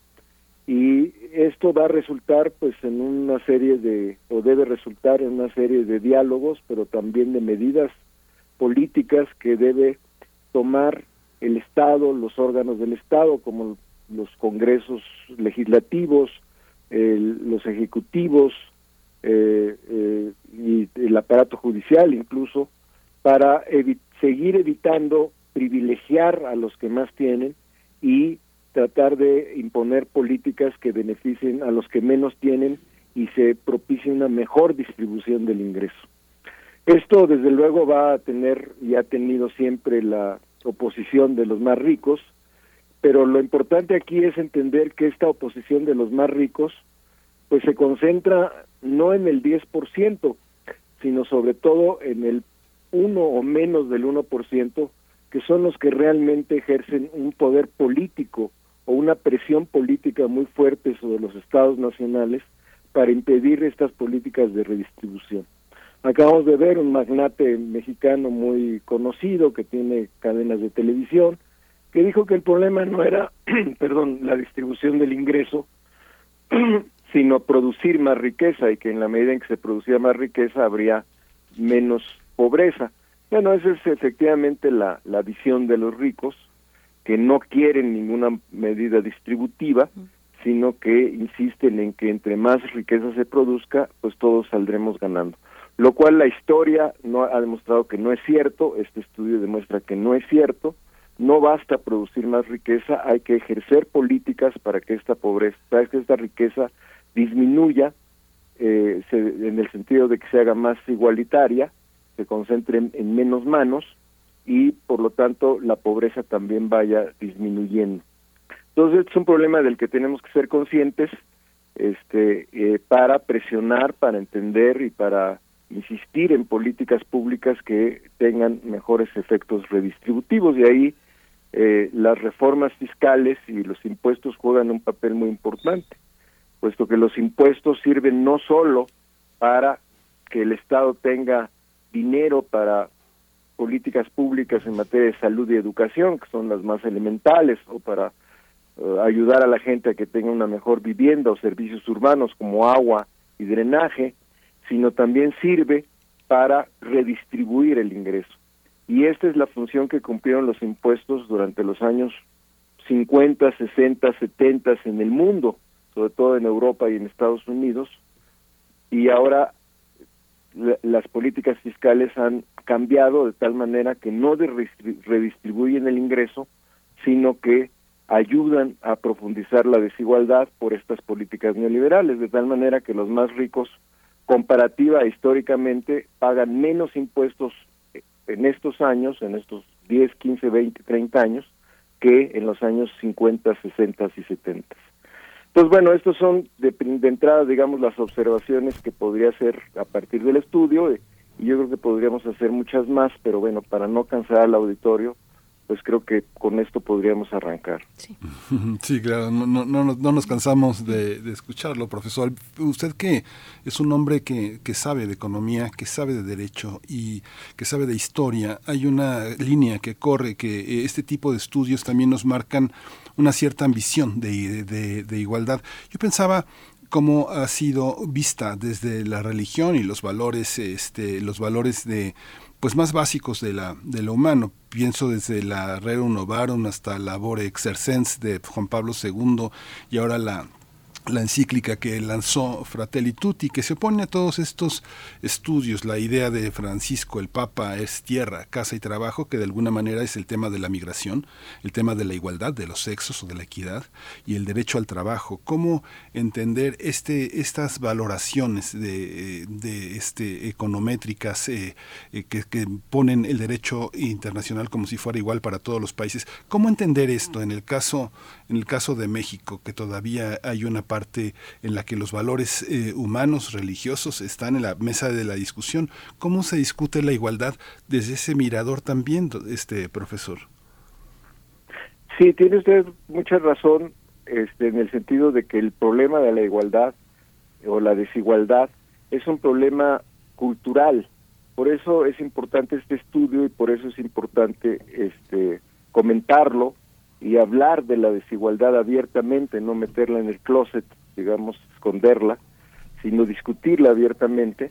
Speaker 20: y esto va a resultar pues en una serie de o debe resultar en una serie de diálogos pero también de medidas políticas que debe tomar el Estado, los órganos del Estado, como los congresos legislativos, los ejecutivos eh, eh, y el aparato judicial incluso, para seguir evitando privilegiar a los que más tienen y tratar de imponer políticas que beneficien a los que menos tienen y se propicie una mejor distribución del ingreso. Esto desde luego va a tener y ha tenido siempre la oposición de los más ricos, pero lo importante aquí es entender que esta oposición de los más ricos pues se concentra no en el 10%, sino sobre todo en el 1 o menos del 1%, que son los que realmente ejercen un poder político o una presión política muy fuerte sobre los estados nacionales para impedir estas políticas de redistribución. Acabamos de ver un magnate mexicano muy conocido que tiene cadenas de televisión que dijo que el problema no era, perdón, la distribución del ingreso, sino producir más riqueza y que en la medida en que se producía más riqueza habría menos pobreza. Bueno, esa es efectivamente la, la visión de los ricos, que no quieren ninguna medida distributiva, sino que insisten en que entre más riqueza se produzca, pues todos saldremos ganando. Lo cual la historia no ha demostrado que no es cierto, este estudio demuestra que no es cierto, no basta producir más riqueza, hay que ejercer políticas para que esta pobreza, para que esta riqueza disminuya eh, en el sentido de que se haga más igualitaria, se concentre en, menos manos y por lo tanto la pobreza también vaya disminuyendo. Entonces es un problema del que tenemos que ser conscientes este eh, para presionar, para entender y para insistir en políticas públicas que tengan mejores efectos redistributivos y ahí eh, las reformas fiscales y los impuestos juegan un papel muy importante, puesto que los impuestos sirven no solo para que el Estado tenga dinero para políticas públicas en materia de salud y educación, que son las más elementales, o para eh, ayudar a la gente a que tenga una mejor vivienda o servicios urbanos como agua y drenaje, sino también sirve para redistribuir el ingreso. Y esta es la función que cumplieron los impuestos durante los años 50, 60, 70 en el mundo, sobre todo en Europa y en Estados Unidos. Y ahora las políticas fiscales han cambiado de tal manera que no redistribuyen el ingreso, sino que ayudan a profundizar la desigualdad por estas políticas neoliberales, de tal manera que los más ricos, comparativa históricamente, pagan menos impuestos en estos años, en estos 10, 15, 20, 30 años, que en los años 50, 60 y 70. Pues bueno, estos son de, de entrada, digamos, las observaciones que podría hacer a partir del estudio, y yo creo que podríamos hacer muchas más, pero bueno, para no cansar al auditorio, pues creo que con esto podríamos arrancar.
Speaker 2: Sí, sí claro, no, no, no, no nos cansamos de, de, escucharlo, profesor. Usted que es un hombre que, que sabe de economía, que sabe de derecho y que sabe de historia, hay una línea que corre, que este tipo de estudios también nos marcan una cierta ambición de, de, de igualdad. Yo pensaba cómo ha sido vista desde la religión y los valores, este, los valores de pues más básicos de la de lo humano. Pienso desde la Rerum Novarum hasta la Bore Exercens de Juan Pablo II y ahora la la encíclica que lanzó Fratelli Tutti, que se opone a todos estos estudios, la idea de Francisco, el Papa es tierra, casa y trabajo, que de alguna manera es el tema de la migración, el tema de la igualdad de los sexos o de la equidad y el derecho al trabajo. ¿Cómo entender este, estas valoraciones de, de este, econométricas eh, eh, que, que ponen el derecho internacional como si fuera igual para todos los países? ¿Cómo entender esto en el caso, en el caso de México, que todavía hay una parte en la que los valores eh, humanos, religiosos, están en la mesa de la discusión. ¿Cómo se discute la igualdad desde ese mirador también, este profesor?
Speaker 20: Sí, tiene usted mucha razón este, en el sentido de que el problema de la igualdad o la desigualdad es un problema cultural. Por eso es importante este estudio y por eso es importante este, comentarlo y hablar de la desigualdad abiertamente, no meterla en el closet, digamos, esconderla, sino discutirla abiertamente,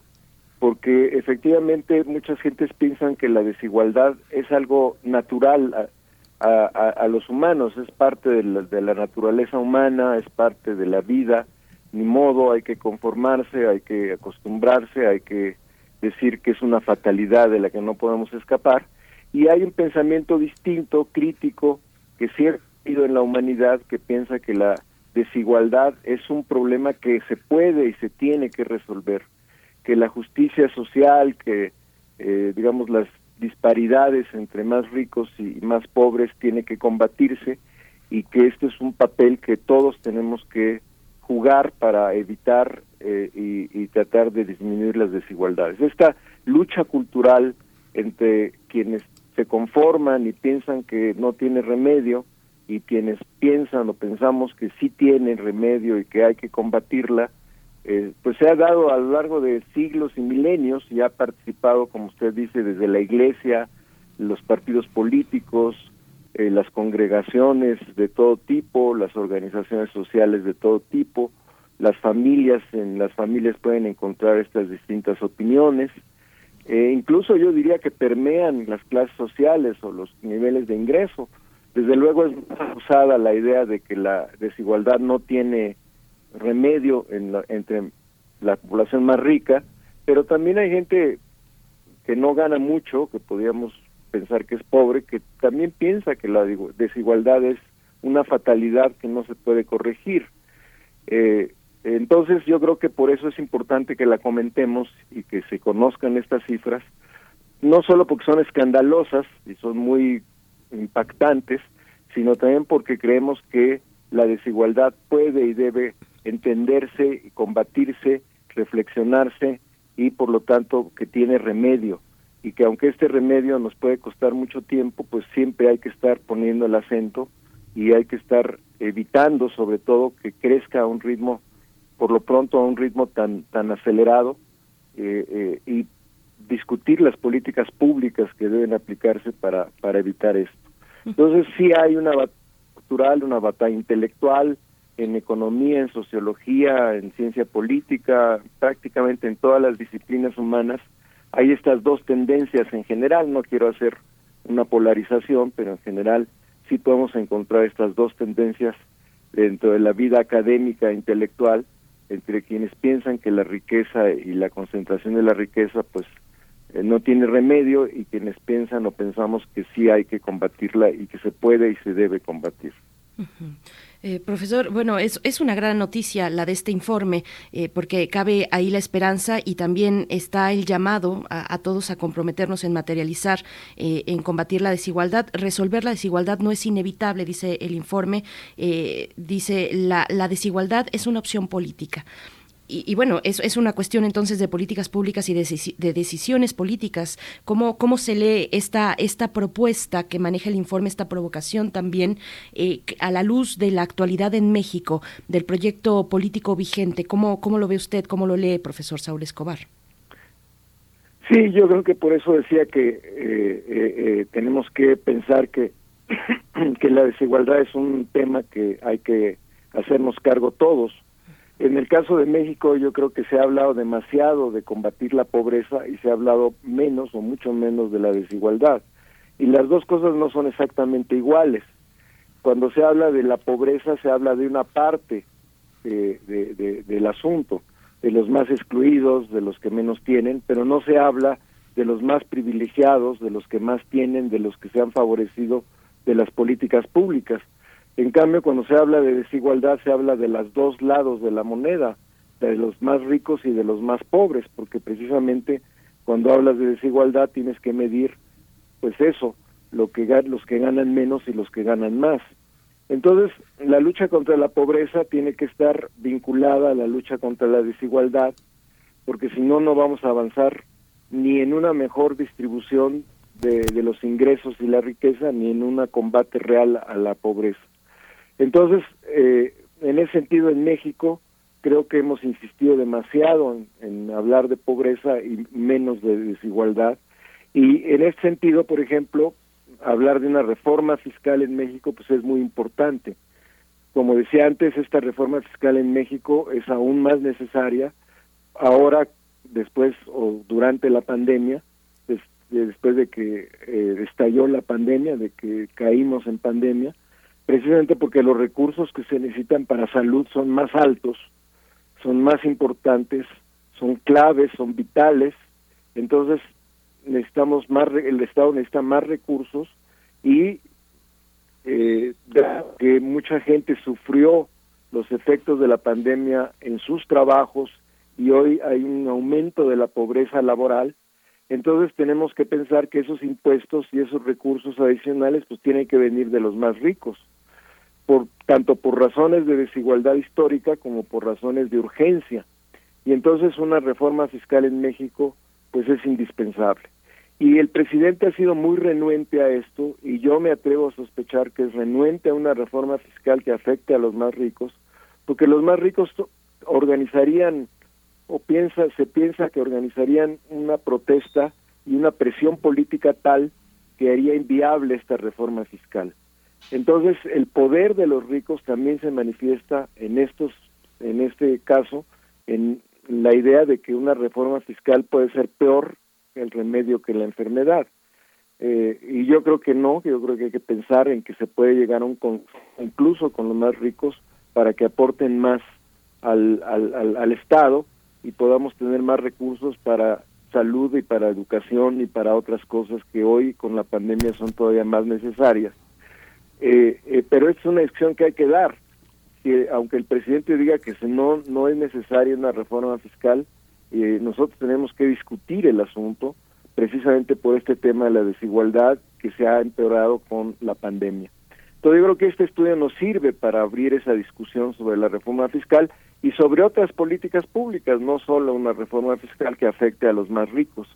Speaker 20: porque efectivamente muchas gentes piensan que la desigualdad es algo natural a, a, los humanos, es parte de la, de la naturaleza humana, es parte de la vida, ni modo, hay que conformarse, hay que acostumbrarse, hay que decir que es una fatalidad de la que no podemos escapar, y hay un pensamiento distinto, crítico, que habido en la humanidad que piensa que la desigualdad es un problema que se puede y se tiene que resolver, que la justicia social, que eh, digamos las disparidades entre más ricos y más pobres tiene que combatirse y que este es un papel que todos tenemos que jugar para evitar eh, y tratar de disminuir las desigualdades. Esta lucha cultural entre quienes se conforman y piensan que no tiene remedio y quienes piensan o pensamos que sí tiene remedio y que hay que combatirla, eh, pues se ha dado a lo largo de siglos y milenios y ha participado, como usted dice, desde la iglesia, los partidos políticos, eh, las congregaciones de todo tipo, las organizaciones sociales de todo tipo, las familias, en las familias pueden encontrar estas distintas opiniones, eh, incluso yo diría que permean las clases sociales o los niveles de ingreso. Desde luego es usada la idea de que la desigualdad no tiene remedio en entre la población más rica, pero también hay gente que no gana mucho, que podríamos pensar que es pobre, que también piensa que la desigualdad es una fatalidad que no se puede corregir. Eh, entonces yo creo que por eso es importante que la comentemos y que se conozcan estas cifras, no solo porque son escandalosas y son muy impactantes, sino también porque creemos que la desigualdad puede y debe entenderse y combatirse, reflexionarse y por lo tanto que tiene remedio. Y que aunque este remedio nos puede costar mucho tiempo, pues siempre hay que estar poniendo el acento y hay que estar evitando sobre todo que crezca a un ritmo por lo pronto a un ritmo tan tan acelerado eh, eh, y discutir las políticas públicas que deben aplicarse para para evitar esto. Entonces sí hay una batalla cultural, una batalla intelectual en economía, en sociología, en ciencia política, prácticamente en todas las disciplinas humanas. Hay estas dos tendencias en general, no quiero hacer una polarización, pero en general sí podemos encontrar estas dos tendencias dentro de la vida académica e intelectual entre quienes piensan que la riqueza y la concentración de la riqueza pues eh, no tiene remedio y quienes piensan o pensamos que sí hay que combatirla y que se puede y se debe combatir.
Speaker 1: Eh, profesor, bueno, es, es una gran noticia la de este informe, eh, porque cabe ahí la esperanza y también está el llamado a, todos a comprometernos en materializar, eh, en combatir la desigualdad. Resolver la desigualdad no es inevitable, dice el informe. dice, la, la desigualdad es una opción política y, bueno, es, es una cuestión entonces de políticas públicas y de, decisiones políticas. ¿Cómo, ¿Cómo se lee esta, esta propuesta que maneja el informe, esta provocación también eh, a la luz de la actualidad en México, del proyecto político vigente? ¿Cómo, cómo lo ve usted? ¿Cómo lo lee, profesor Saúl Escobar?
Speaker 20: Sí, yo creo que por eso decía que eh, eh, tenemos que pensar que, que la desigualdad es un tema que hay que hacernos cargo todos en el caso de México yo creo que se ha hablado demasiado de combatir la pobreza y se ha hablado menos o mucho menos de la desigualdad. Y las dos cosas no son exactamente iguales. Cuando se habla de la pobreza se habla de una parte del asunto, de los más excluidos, de los que menos tienen, pero no se habla de los más privilegiados, de los que más tienen, de los que se han favorecido de las políticas públicas. En cambio, cuando se habla de desigualdad, se habla de los dos lados de la moneda, de los más ricos y de los más pobres, porque precisamente cuando hablas de desigualdad tienes que medir, pues eso, lo que los que ganan menos y los que ganan más. Entonces, la lucha contra la pobreza tiene que estar vinculada a la lucha contra la desigualdad, porque si no, no vamos a avanzar ni en una mejor distribución de, de los ingresos y la riqueza, ni en un combate real a la pobreza. Entonces, eh, en ese sentido, en México, creo que hemos insistido demasiado en, hablar de pobreza y menos de desigualdad. Y en ese sentido, por ejemplo, hablar de una reforma fiscal en México, pues es muy importante. Como decía antes, esta reforma fiscal en México es aún más necesaria ahora, después o durante la pandemia, después de que eh, estalló la pandemia, de que caímos en pandemia, precisamente porque los recursos que se necesitan para salud son más altos, son más importantes, son claves, son vitales, entonces necesitamos más, el Estado necesita más recursos y eh, que mucha gente sufrió los efectos de la pandemia en sus trabajos y hoy hay un aumento de la pobreza laboral, entonces tenemos que pensar que esos impuestos y esos recursos adicionales pues tienen que venir de los más ricos por tanto por razones de desigualdad histórica como por razones de urgencia. Y entonces una reforma fiscal en México pues es indispensable. Y el presidente ha sido muy renuente a esto y yo me atrevo a sospechar que es renuente a una reforma fiscal que afecte a los más ricos, porque los más ricos organizarían o piensa se piensa que organizarían una protesta y una presión política tal que haría inviable esta reforma fiscal. Entonces, el poder de los ricos también se manifiesta en estos, en este caso, en la idea de que una reforma fiscal puede ser peor el remedio que la enfermedad. Eh, y yo creo que no, yo creo que hay que pensar en que se puede llegar a un incluso con los más ricos para que aporten más al, al, al Estado y podamos tener más recursos para salud y para educación y para otras cosas que hoy con la pandemia son todavía más necesarias. Eh, eh, pero es una decisión que hay que dar. Que aunque el presidente diga que no, no es necesaria una reforma fiscal, eh, nosotros tenemos que discutir el asunto precisamente por este tema de la desigualdad que se ha empeorado con la pandemia. Entonces yo creo que este estudio nos sirve para abrir esa discusión sobre la reforma fiscal y sobre otras políticas públicas, no solo una reforma fiscal que afecte a los más ricos.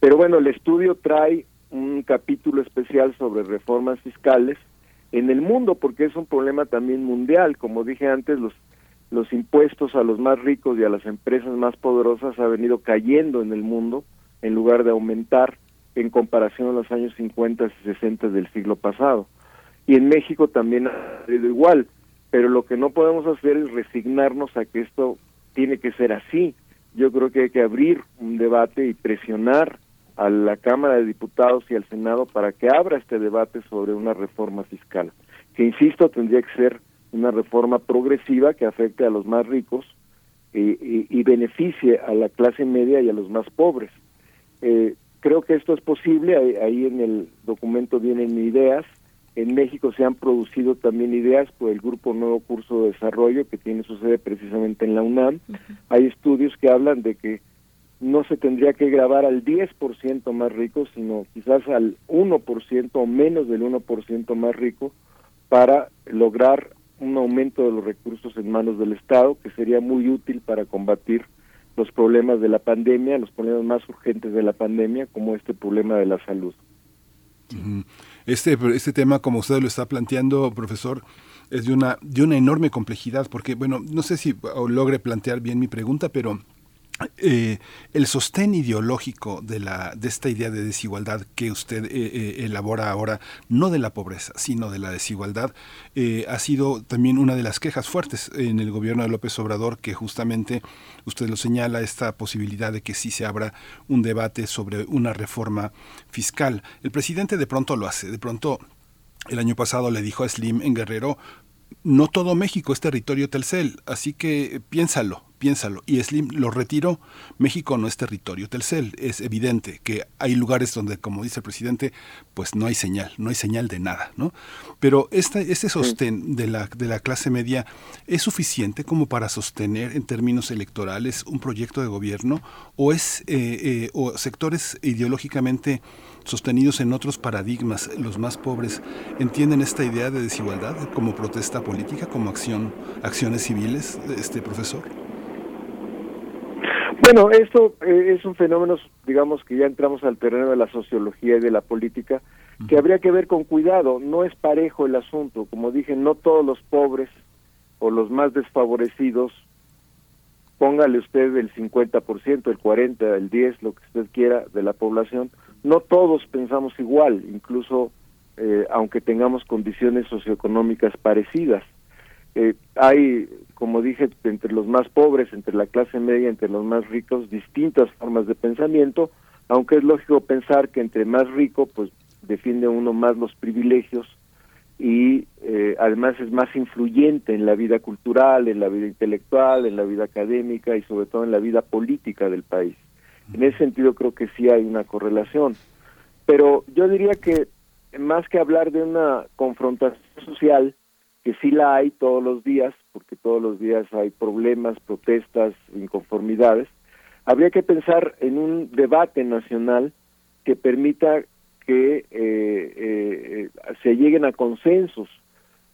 Speaker 20: Pero bueno, el estudio trae un capítulo especial sobre reformas fiscales en el mundo, porque es un problema también mundial. Como dije antes, los, los impuestos a los más ricos y a las empresas más poderosas ha venido cayendo en el mundo en lugar de aumentar en comparación a los años 50 y 60 del siglo pasado. Y en México también ha sido igual, pero lo que no podemos hacer es resignarnos a que esto tiene que ser así. Yo creo que hay que abrir un debate y presionar a la Cámara de Diputados y al Senado para que abra este debate sobre una reforma fiscal, que insisto tendría que ser una reforma progresiva que afecte a los más ricos y, beneficie a la clase media y a los más pobres. Eh, creo que esto es posible, ahí, ahí en el documento vienen ideas, en México se han producido también ideas por el Grupo Nuevo Curso de Desarrollo, que tiene su sede precisamente en la UNAM. Hay estudios que hablan de que no se tendría que grabar al 10% más rico, sino quizás al 1% o menos del 1% más rico para lograr un aumento de los recursos en manos del Estado, que sería muy útil para combatir los problemas de la pandemia, los problemas más urgentes de la pandemia, como este problema de la salud.
Speaker 2: Este, este tema, como usted lo está planteando, profesor, es de una, de una enorme complejidad, porque, bueno, no sé si logre plantear bien mi pregunta, pero eh, el sostén ideológico de, la, de esta idea de desigualdad que usted eh, eh, elabora ahora, no de la pobreza, sino de la desigualdad, ha sido también una de las quejas fuertes en el gobierno de López Obrador, que justamente usted lo señala, esta posibilidad de que sí se abra un debate sobre una reforma fiscal. El presidente de pronto lo hace, de pronto el año pasado le dijo a Slim en Guerrero, no todo México es territorio Telcel, así que piénsalo, piénsalo. Y Slim lo retiró. México no es territorio Telcel. Es evidente que hay lugares donde, como dice el presidente, pues no hay señal, no hay señal de nada, ¿no? Pero este, este sostén de la, de la clase media es suficiente como para sostener en términos electorales un proyecto de gobierno o es eh, eh, o sectores ideológicamente sostenidos en otros paradigmas, los más pobres, entienden esta idea de desigualdad como protesta política, como acción, acciones civiles, este profesor.
Speaker 20: Bueno, esto eh, es un fenómeno, digamos que ya entramos al terreno de la sociología y de la política, que habría que ver con cuidado. No es parejo el asunto. Como dije, no todos los pobres o los más desfavorecidos, póngale usted el 50%, el 40%, el 10%, lo que usted quiera de la población, no todos pensamos igual, incluso eh, aunque tengamos condiciones socioeconómicas parecidas. Eh, hay, como dije, entre los más pobres, entre la clase media, entre los más ricos, distintas formas de pensamiento, aunque es lógico pensar que entre más rico, pues defiende uno más los privilegios y eh, además es más influyente en la vida cultural, en la vida intelectual, en la vida académica y sobre todo en la vida política del país. En ese sentido creo que sí hay una correlación. Pero yo diría que más que hablar de una confrontación social, que sí la hay todos los días, porque todos los días hay problemas, protestas, inconformidades, habría que pensar en un debate nacional que permita que eh, eh, se lleguen a consensos,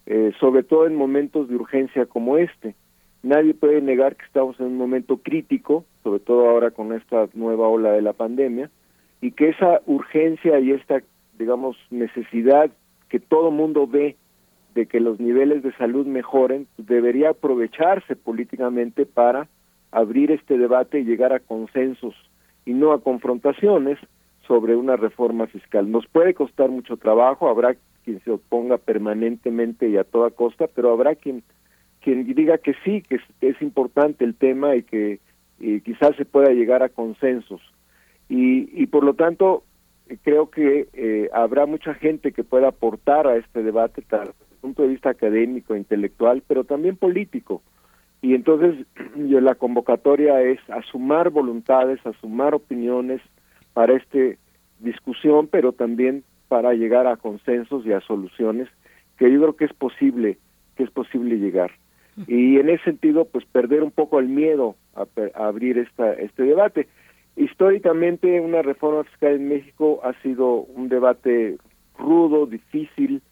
Speaker 20: eh, sobre todo en momentos de urgencia como este. Nadie puede negar que estamos en un momento crítico, sobre todo ahora con esta nueva ola de la pandemia, y que esa urgencia y esta, digamos, necesidad que todo mundo ve de que los niveles de salud mejoren, debería aprovecharse políticamente para abrir este debate y llegar a consensos y no a confrontaciones sobre una reforma fiscal. Nos puede costar mucho trabajo, habrá quien se oponga permanentemente y a toda costa, pero habrá quien quien diga que sí, que es, importante el tema y que quizás se pueda llegar a consensos. Y, y por lo tanto, creo que eh, habrá mucha gente que pueda aportar a este debate, tal, punto de vista académico, intelectual, pero también político. Y entonces yo, la convocatoria es a sumar voluntades, a sumar opiniones para esta discusión, pero también para llegar a consensos y a soluciones que yo creo que es posible, que es posible llegar. Y en ese sentido, pues perder un poco el miedo a, a abrir esta, este debate. Históricamente, una reforma fiscal en México ha sido un debate rudo, difícil,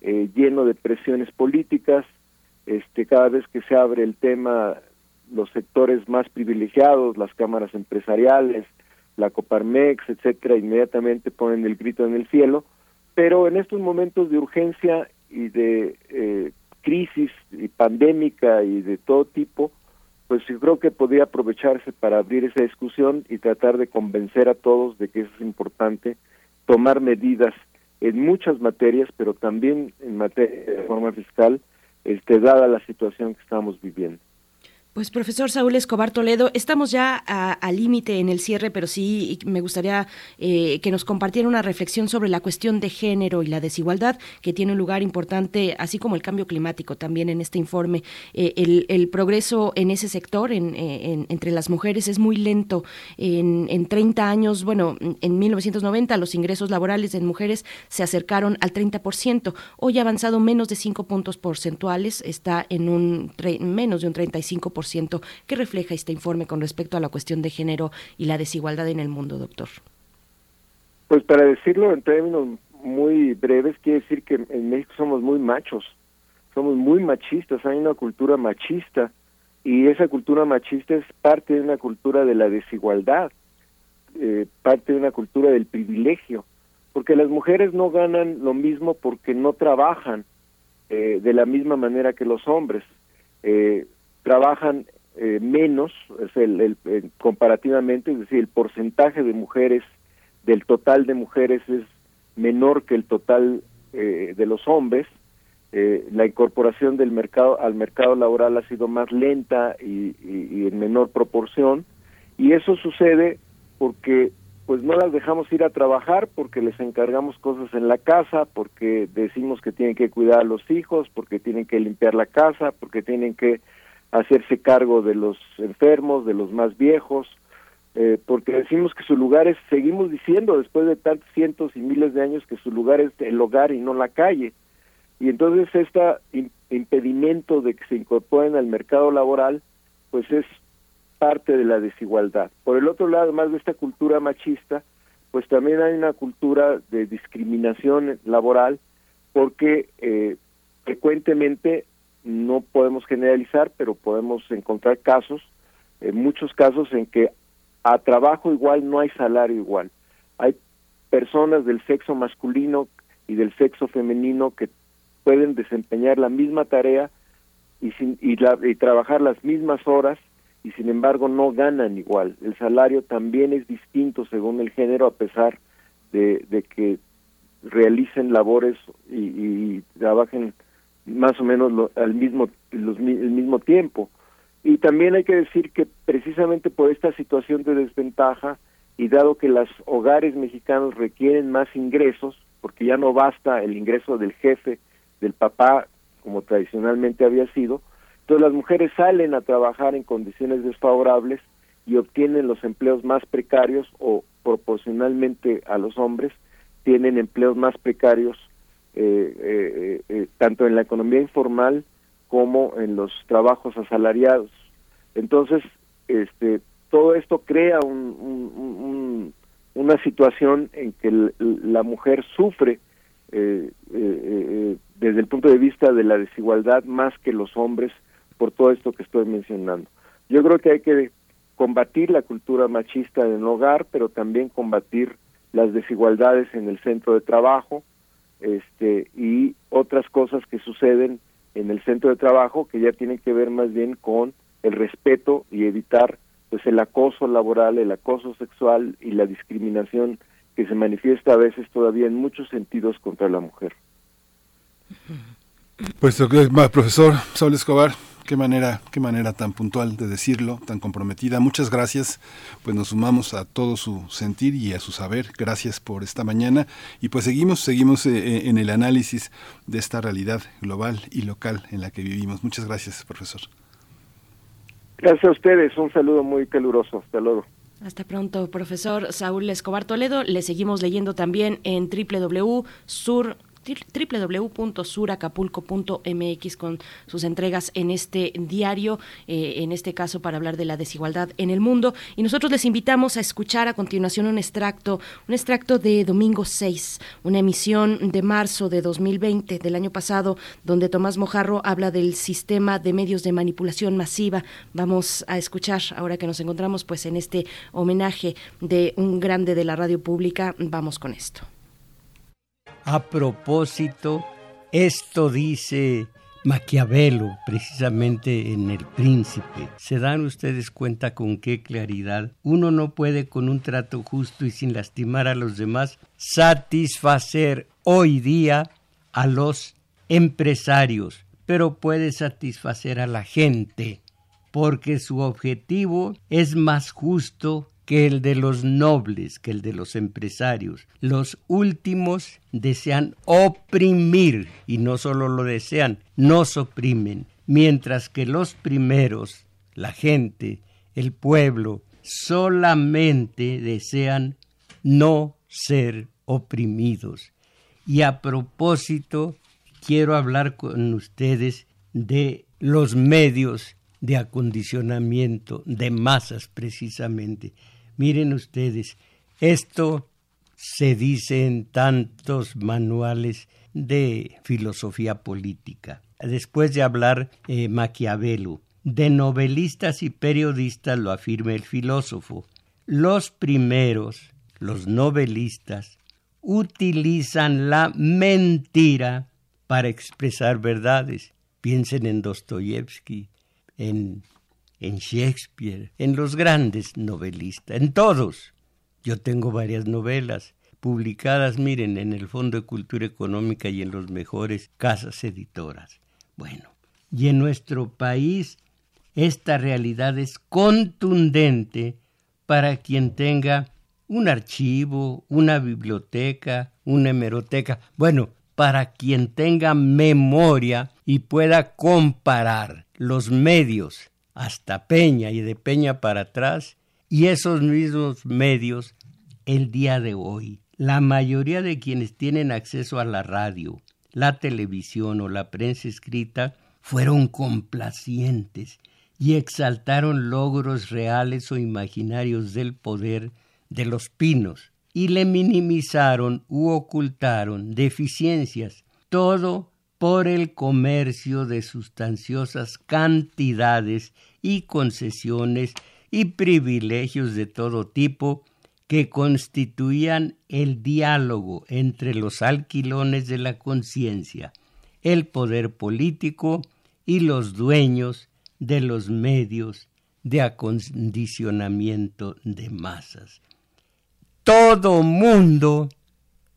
Speaker 20: eh, lleno de presiones políticas. Este, cada vez que se abre el tema, los sectores más privilegiados, las cámaras empresariales, la Coparmex, etcétera, inmediatamente ponen el grito en el cielo. Pero en estos momentos de urgencia y de eh, crisis y pandémica y de todo tipo, pues yo creo que podría aprovecharse para abrir esa discusión y tratar de convencer a todos de que es importante tomar medidas en muchas materias, pero también en materia de reforma fiscal, este, dada la situación que estamos viviendo.
Speaker 1: Pues profesor Saúl Escobar Toledo, estamos ya al límite en el cierre, pero sí me gustaría eh, que nos compartiera una reflexión sobre la cuestión de género y la desigualdad que tiene un lugar importante, así como el cambio climático también en este informe. Eh, el, progreso en ese sector, entre las mujeres, es muy lento. En, en 30 años, bueno, en 1990 los ingresos laborales en mujeres se acercaron al 30%. Hoy ha avanzado menos de 5 puntos porcentuales, está en un menos de un 35%. ¿Qué refleja este informe con respecto a la cuestión de género y la desigualdad en el mundo, doctor?
Speaker 20: Pues para decirlo en términos muy breves, quiere decir que en México somos muy machos, somos muy machistas, hay una cultura machista y esa cultura machista es parte de una cultura de la desigualdad, eh, parte de una cultura del privilegio, porque las mujeres no ganan lo mismo porque no trabajan eh, de la misma manera que los hombres. Eh, trabajan eh, menos, es el, comparativamente, es decir, el porcentaje de mujeres del total de mujeres es menor que el total eh, de los hombres. Eh, la incorporación del mercado al mercado laboral ha sido más lenta y, en menor proporción y eso sucede porque pues no las dejamos ir a trabajar porque les encargamos cosas en la casa, porque decimos que tienen que cuidar a los hijos, porque tienen que limpiar la casa, porque tienen que hacerse cargo de los enfermos, de los más viejos, eh, porque decimos que su lugar es, seguimos diciendo después de tantos cientos y miles de años que su lugar es el hogar y no la calle. Y entonces este impedimento de que se incorporen al mercado laboral, pues es parte de la desigualdad. Por el otro lado, además de esta cultura machista, pues también hay una cultura de discriminación laboral porque eh, frecuentemente no podemos generalizar, pero podemos encontrar casos, en muchos casos en que a trabajo igual no hay salario igual. Hay personas del sexo masculino y del sexo femenino que pueden desempeñar la misma tarea y, sin, y, y trabajar las mismas horas y sin embargo no ganan igual. El salario también es distinto según el género a pesar de, de que realicen labores y, y trabajen más o menos al mismo los, el mismo tiempo. Y también hay que decir que precisamente por esta situación de desventaja y dado que los hogares mexicanos requieren más ingresos porque ya no basta el ingreso del jefe del papá como tradicionalmente había sido entonces las mujeres salen a trabajar en condiciones desfavorables y obtienen los empleos más precarios o proporcionalmente a los hombres tienen empleos más precarios eh, eh, eh, tanto en la economía informal como en los trabajos asalariados. Entonces, este, todo esto crea un, una situación en que la mujer sufre desde el punto de vista de la desigualdad más que los hombres por todo esto que estoy mencionando. Yo creo que hay que combatir la cultura machista en el hogar, pero también combatir las desigualdades en el centro de trabajo, este y otras cosas que suceden en el centro de trabajo que ya tienen que ver más bien con el respeto y evitar pues el acoso laboral, el acoso sexual y la discriminación que se manifiesta a veces todavía en muchos sentidos contra la mujer.
Speaker 2: Pues profesor Saúl Escobar, Qué manera, qué manera tan puntual de decirlo, tan comprometida. Muchas gracias. Pues nos sumamos a todo su sentir y a su saber. Gracias por esta mañana. Y pues seguimos, seguimos eh, eh, en el análisis de esta realidad global y local en la que vivimos. Muchas gracias, profesor.
Speaker 20: Gracias a ustedes. Un saludo muy caluroso. Hasta luego.
Speaker 1: Hasta pronto, profesor Saúl Escobar Toledo. Le seguimos leyendo también en www.sur www.suracapulco.mx con sus entregas en este diario, eh, en este caso para hablar de la desigualdad en el mundo. Y nosotros les invitamos a escuchar a continuación un extracto, un extracto de domingo 6, una emisión de marzo de 2020 del año pasado, donde Tomás Mojarro habla del sistema de medios de manipulación masiva. Vamos a escuchar ahora que nos encontramos pues en este homenaje de un grande de la radio pública. Vamos con esto.
Speaker 21: A propósito, esto dice Maquiavelo precisamente en El Príncipe. ¿Se dan ustedes cuenta con qué claridad uno no puede con un trato justo y sin lastimar a los demás satisfacer hoy día a los empresarios, pero puede satisfacer a la gente? porque su objetivo es más justo que el de los nobles, que el de los empresarios. Los últimos desean oprimir, y no solo lo desean, nos oprimen, mientras que los primeros, la gente, el pueblo, solamente desean no ser oprimidos. Y a propósito, quiero hablar con ustedes de los medios de acondicionamiento de masas precisamente. Miren ustedes, esto se dice en tantos manuales de filosofía política. Después de hablar eh, Maquiavelo, de novelistas y periodistas lo afirma el filósofo. Los primeros, los novelistas, utilizan la mentira para expresar verdades. Piensen en Dostoyevsky, en en Shakespeare, en los grandes novelistas, en todos. Yo tengo varias novelas publicadas, miren, en el Fondo de Cultura Económica y en los mejores casas editoras. Bueno, y en nuestro país esta realidad es contundente para quien tenga un archivo, una biblioteca, una hemeroteca, bueno, para quien tenga memoria y pueda comparar los medios hasta Peña y de Peña para atrás, y esos mismos medios el día de hoy. La mayoría de quienes tienen acceso a la radio, la televisión o la prensa escrita fueron complacientes y exaltaron logros reales o imaginarios del poder de los pinos y le minimizaron u ocultaron deficiencias, todo por el comercio de sustanciosas cantidades y concesiones y privilegios de todo tipo que constituían el diálogo entre los alquilones de la conciencia, el poder político y los dueños de los medios de acondicionamiento de masas. Todo mundo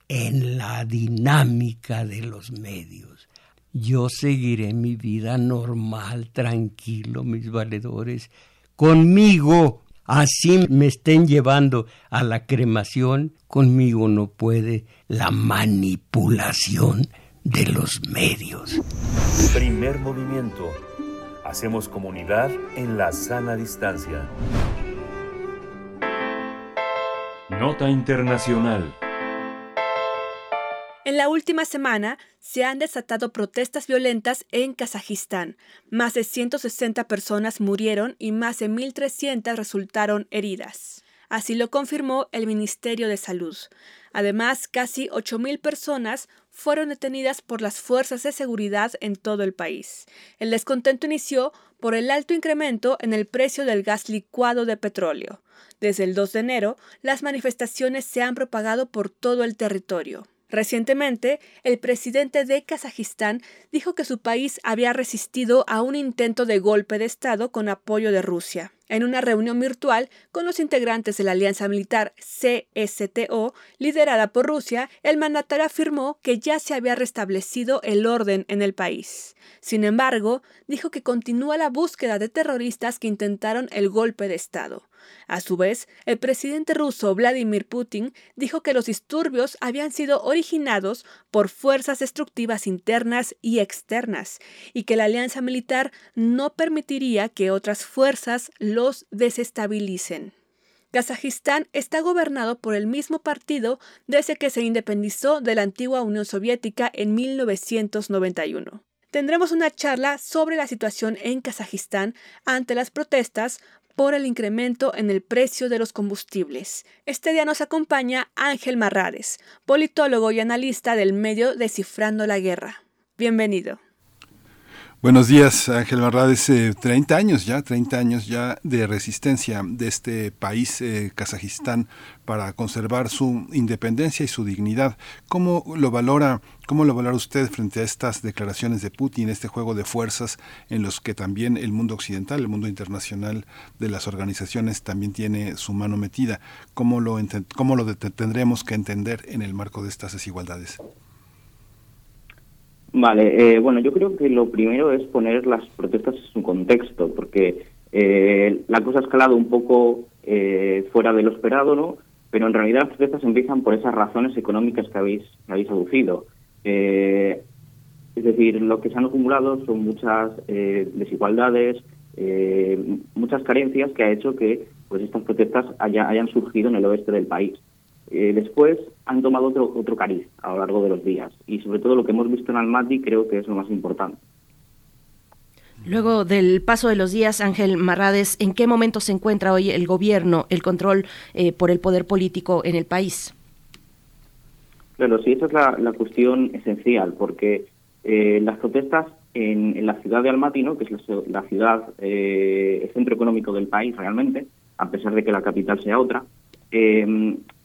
Speaker 21: en la dinámica de los medios yo seguiré mi vida normal, tranquilo, mis valedores, conmigo. Así me estén llevando a la cremación, conmigo no puede la manipulación de los medios.
Speaker 8: Primer movimiento. Hacemos comunidad en la sana distancia.
Speaker 22: Nota Internacional.
Speaker 4: En la última semana se han desatado protestas violentas en Kazajistán. Más de 160 personas murieron y más de 1.300 resultaron heridas. Así lo confirmó el Ministerio de Salud. Además, casi 8.000 personas fueron detenidas por las fuerzas de seguridad en todo el país. El descontento inició por el alto incremento en el precio del gas licuado de petróleo. Desde el 2 de enero, las manifestaciones se han propagado por todo el territorio. Recientemente, el presidente de Kazajistán dijo que su país había resistido a un intento de golpe de Estado con apoyo de Rusia. En una reunión virtual con los integrantes de la alianza militar CSTO, liderada por Rusia, el mandatario afirmó que ya se había restablecido el orden en el país. Sin embargo, dijo que continúa la búsqueda de terroristas que intentaron el golpe de Estado. A su vez, el presidente ruso Vladimir Putin dijo que los disturbios habían sido originados por fuerzas destructivas internas y externas y que la alianza militar no permitiría que otras fuerzas desestabilicen. Kazajistán está gobernado por el mismo partido desde que se independizó de la antigua Unión Soviética en 1991 tendremos una charla sobre la situación en Kazajistán ante las protestas por el incremento en el precio de los combustibles. Este día nos acompaña Ángel Marrades, politólogo y analista del medio Descifrando la Guerra. Bienvenido.
Speaker 2: Buenos días, Ángel Marrades. 30 años ya, 30 años ya de resistencia de este país, eh, Kazajistán, para conservar su independencia y su dignidad. ¿Cómo lo valora, cómo lo valora usted frente a estas declaraciones de Putin, este juego de fuerzas en los que también el mundo occidental, el mundo internacional de las organizaciones también tiene su mano metida? ¿Cómo lo, cómo lo tendremos que entender en el marco de estas desigualdades?
Speaker 23: Vale, eh, bueno, yo creo que lo primero es poner las protestas en su contexto, porque la cosa ha escalado un poco fuera de lo esperado, ¿no? Pero en realidad las protestas empiezan por esas razones económicas que habéis, que habéis aducido. es decir, lo que se han acumulado son muchas desigualdades, muchas carencias que ha hecho que pues estas protestas hayan surgido en el oeste del país. Eh, después han tomado otro, otro cariz a lo largo de los días y sobre todo lo que hemos visto en Almaty creo que es lo más importante.
Speaker 1: Luego del paso de los días, Ángel Marrades, ¿en qué momento se encuentra hoy el gobierno, el control eh, por el poder político en el país?
Speaker 23: Claro, sí, esa es la, cuestión esencial, porque eh, las protestas en, la ciudad de Almaty, ¿no? que es la, ciudad, el centro económico del país realmente, a pesar de que la capital sea otra,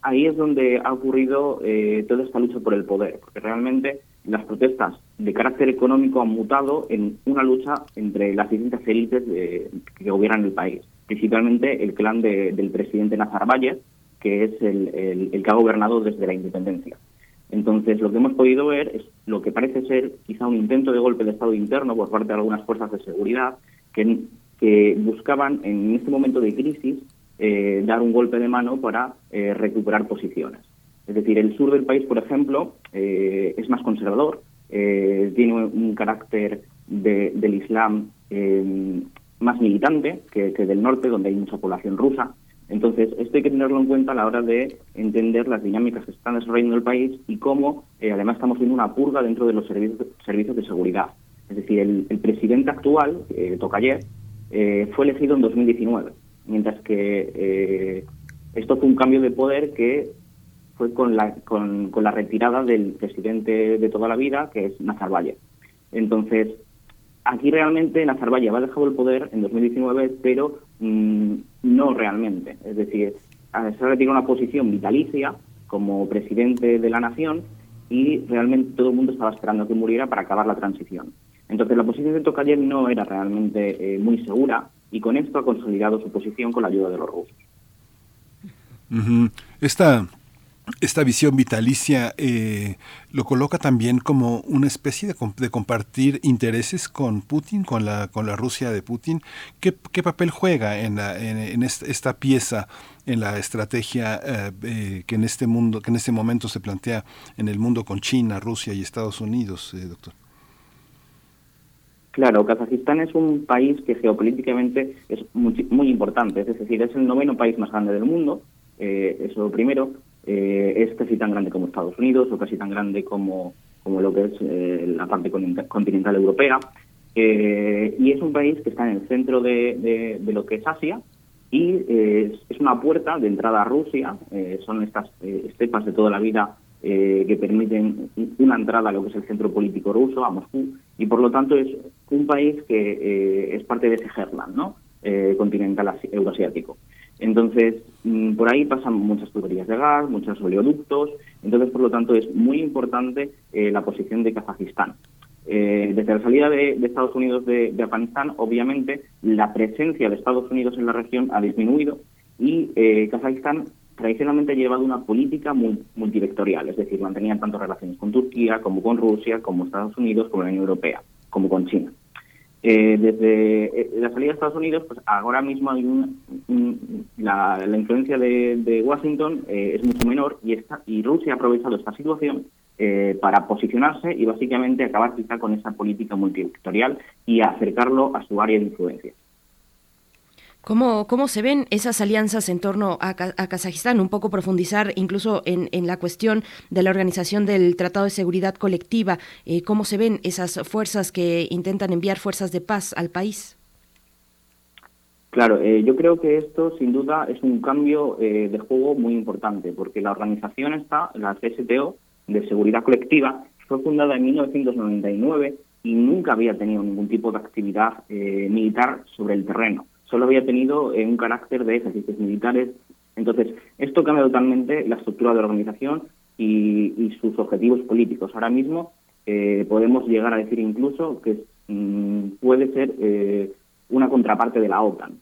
Speaker 23: ahí es donde ha ocurrido eh, toda esta lucha por el poder, porque realmente las protestas de carácter económico han mutado en una lucha entre las distintas élites que gobiernan el país, principalmente el clan del presidente Nazarbayev, que es el, que ha gobernado desde la independencia. Entonces, lo que hemos podido ver es lo que parece ser quizá un intento de golpe de Estado interno por parte de algunas fuerzas de seguridad que, que buscaban en este momento de crisis eh, dar un golpe de mano para eh, recuperar posiciones. Es decir, el sur del país, por ejemplo, eh, es más conservador, tiene un carácter del Islam más militante que, del norte, donde hay mucha población rusa. Entonces, esto hay que tenerlo en cuenta a la hora de entender las dinámicas que están desarrollando el país y cómo, además, estamos viendo una purga dentro de los servicios, de seguridad. Es decir, el, presidente actual, Tokayev, fue elegido en 2019 mientras que eh, esto fue un cambio de poder que fue con la, con, la retirada del presidente de toda la vida, que es Nazarbayev. Entonces, aquí realmente Nazarbayev ha dejado el poder en 2019, pero mm, no realmente. Es decir, se ha retirado una posición vitalicia como presidente de la nación y realmente todo el mundo estaba esperando que muriera para acabar la transición. Entonces la posición de Tokayev no era realmente eh, muy segura y con esto ha consolidado su posición con la ayuda de los rusos.
Speaker 2: Esta, esta visión vitalicia eh, lo coloca también como una especie de, compartir intereses con Putin, con la, con la Rusia de Putin. ¿Qué, qué papel juega en, en, esta, pieza, en la estrategia eh, eh, que en este mundo, que en este momento se plantea en el mundo con China, Rusia y Estados Unidos, doctor?
Speaker 23: Claro, Kazajistán es un país que geopolíticamente es muy, importante, es decir, es el noveno país más grande del mundo, eh, eso primero, eh, es casi tan grande como Estados Unidos o casi tan grande como, como lo que es eh, la parte continental europea, y es un país que está en el centro de, lo que es Asia y es una puerta de entrada a Rusia, son estas estepas de toda la vida eh, que permiten una entrada a lo que es el centro político ruso, a Moscú, y por lo tanto es un país que eh, es parte de ese Herland, ¿no? Eh, continental euroasiático. Entonces, mm, por ahí pasan muchas tuberías de gas, muchos oleoductos, entonces, por lo tanto, es muy importante la posición de Kazajistán. desde la salida de, Estados Unidos de, Afganistán, obviamente, la presencia de Estados Unidos en la región ha disminuido y Kazajistán tradicionalmente ha llevado una política multivectorial, es decir, mantenían tanto relaciones con Turquía como con Rusia, como Estados Unidos, como la Unión Europea, como con China. Eh, desde eh, la salida de Estados Unidos, pues ahora mismo hay la, influencia de, Washington eh, es mucho menor y, esta, y Rusia ha aprovechado esta situación para posicionarse y básicamente acabar quizá con esa política multivectorial y acercarlo a su área de influencia.
Speaker 1: ¿Cómo, ¿Cómo se ven esas alianzas en torno a, Kazajistán? Un poco profundizar incluso en, en, la cuestión de la organización del Tratado de Seguridad Colectiva. Eh, ¿Cómo se ven esas fuerzas que intentan enviar fuerzas de paz al país?
Speaker 23: Claro, eh, yo creo que esto sin duda es un cambio eh, de juego muy importante, porque la organización está, la CSTO, de Seguridad Colectiva, fue fundada en 1999 y nunca había tenido ningún tipo de actividad militar sobre el terreno solo había tenido eh, un carácter de ejercicios militares. Entonces, esto cambia totalmente la estructura de la organización y, sus objetivos políticos. Ahora mismo eh, podemos llegar a decir incluso que mm, puede ser eh, una contraparte de la OTAN.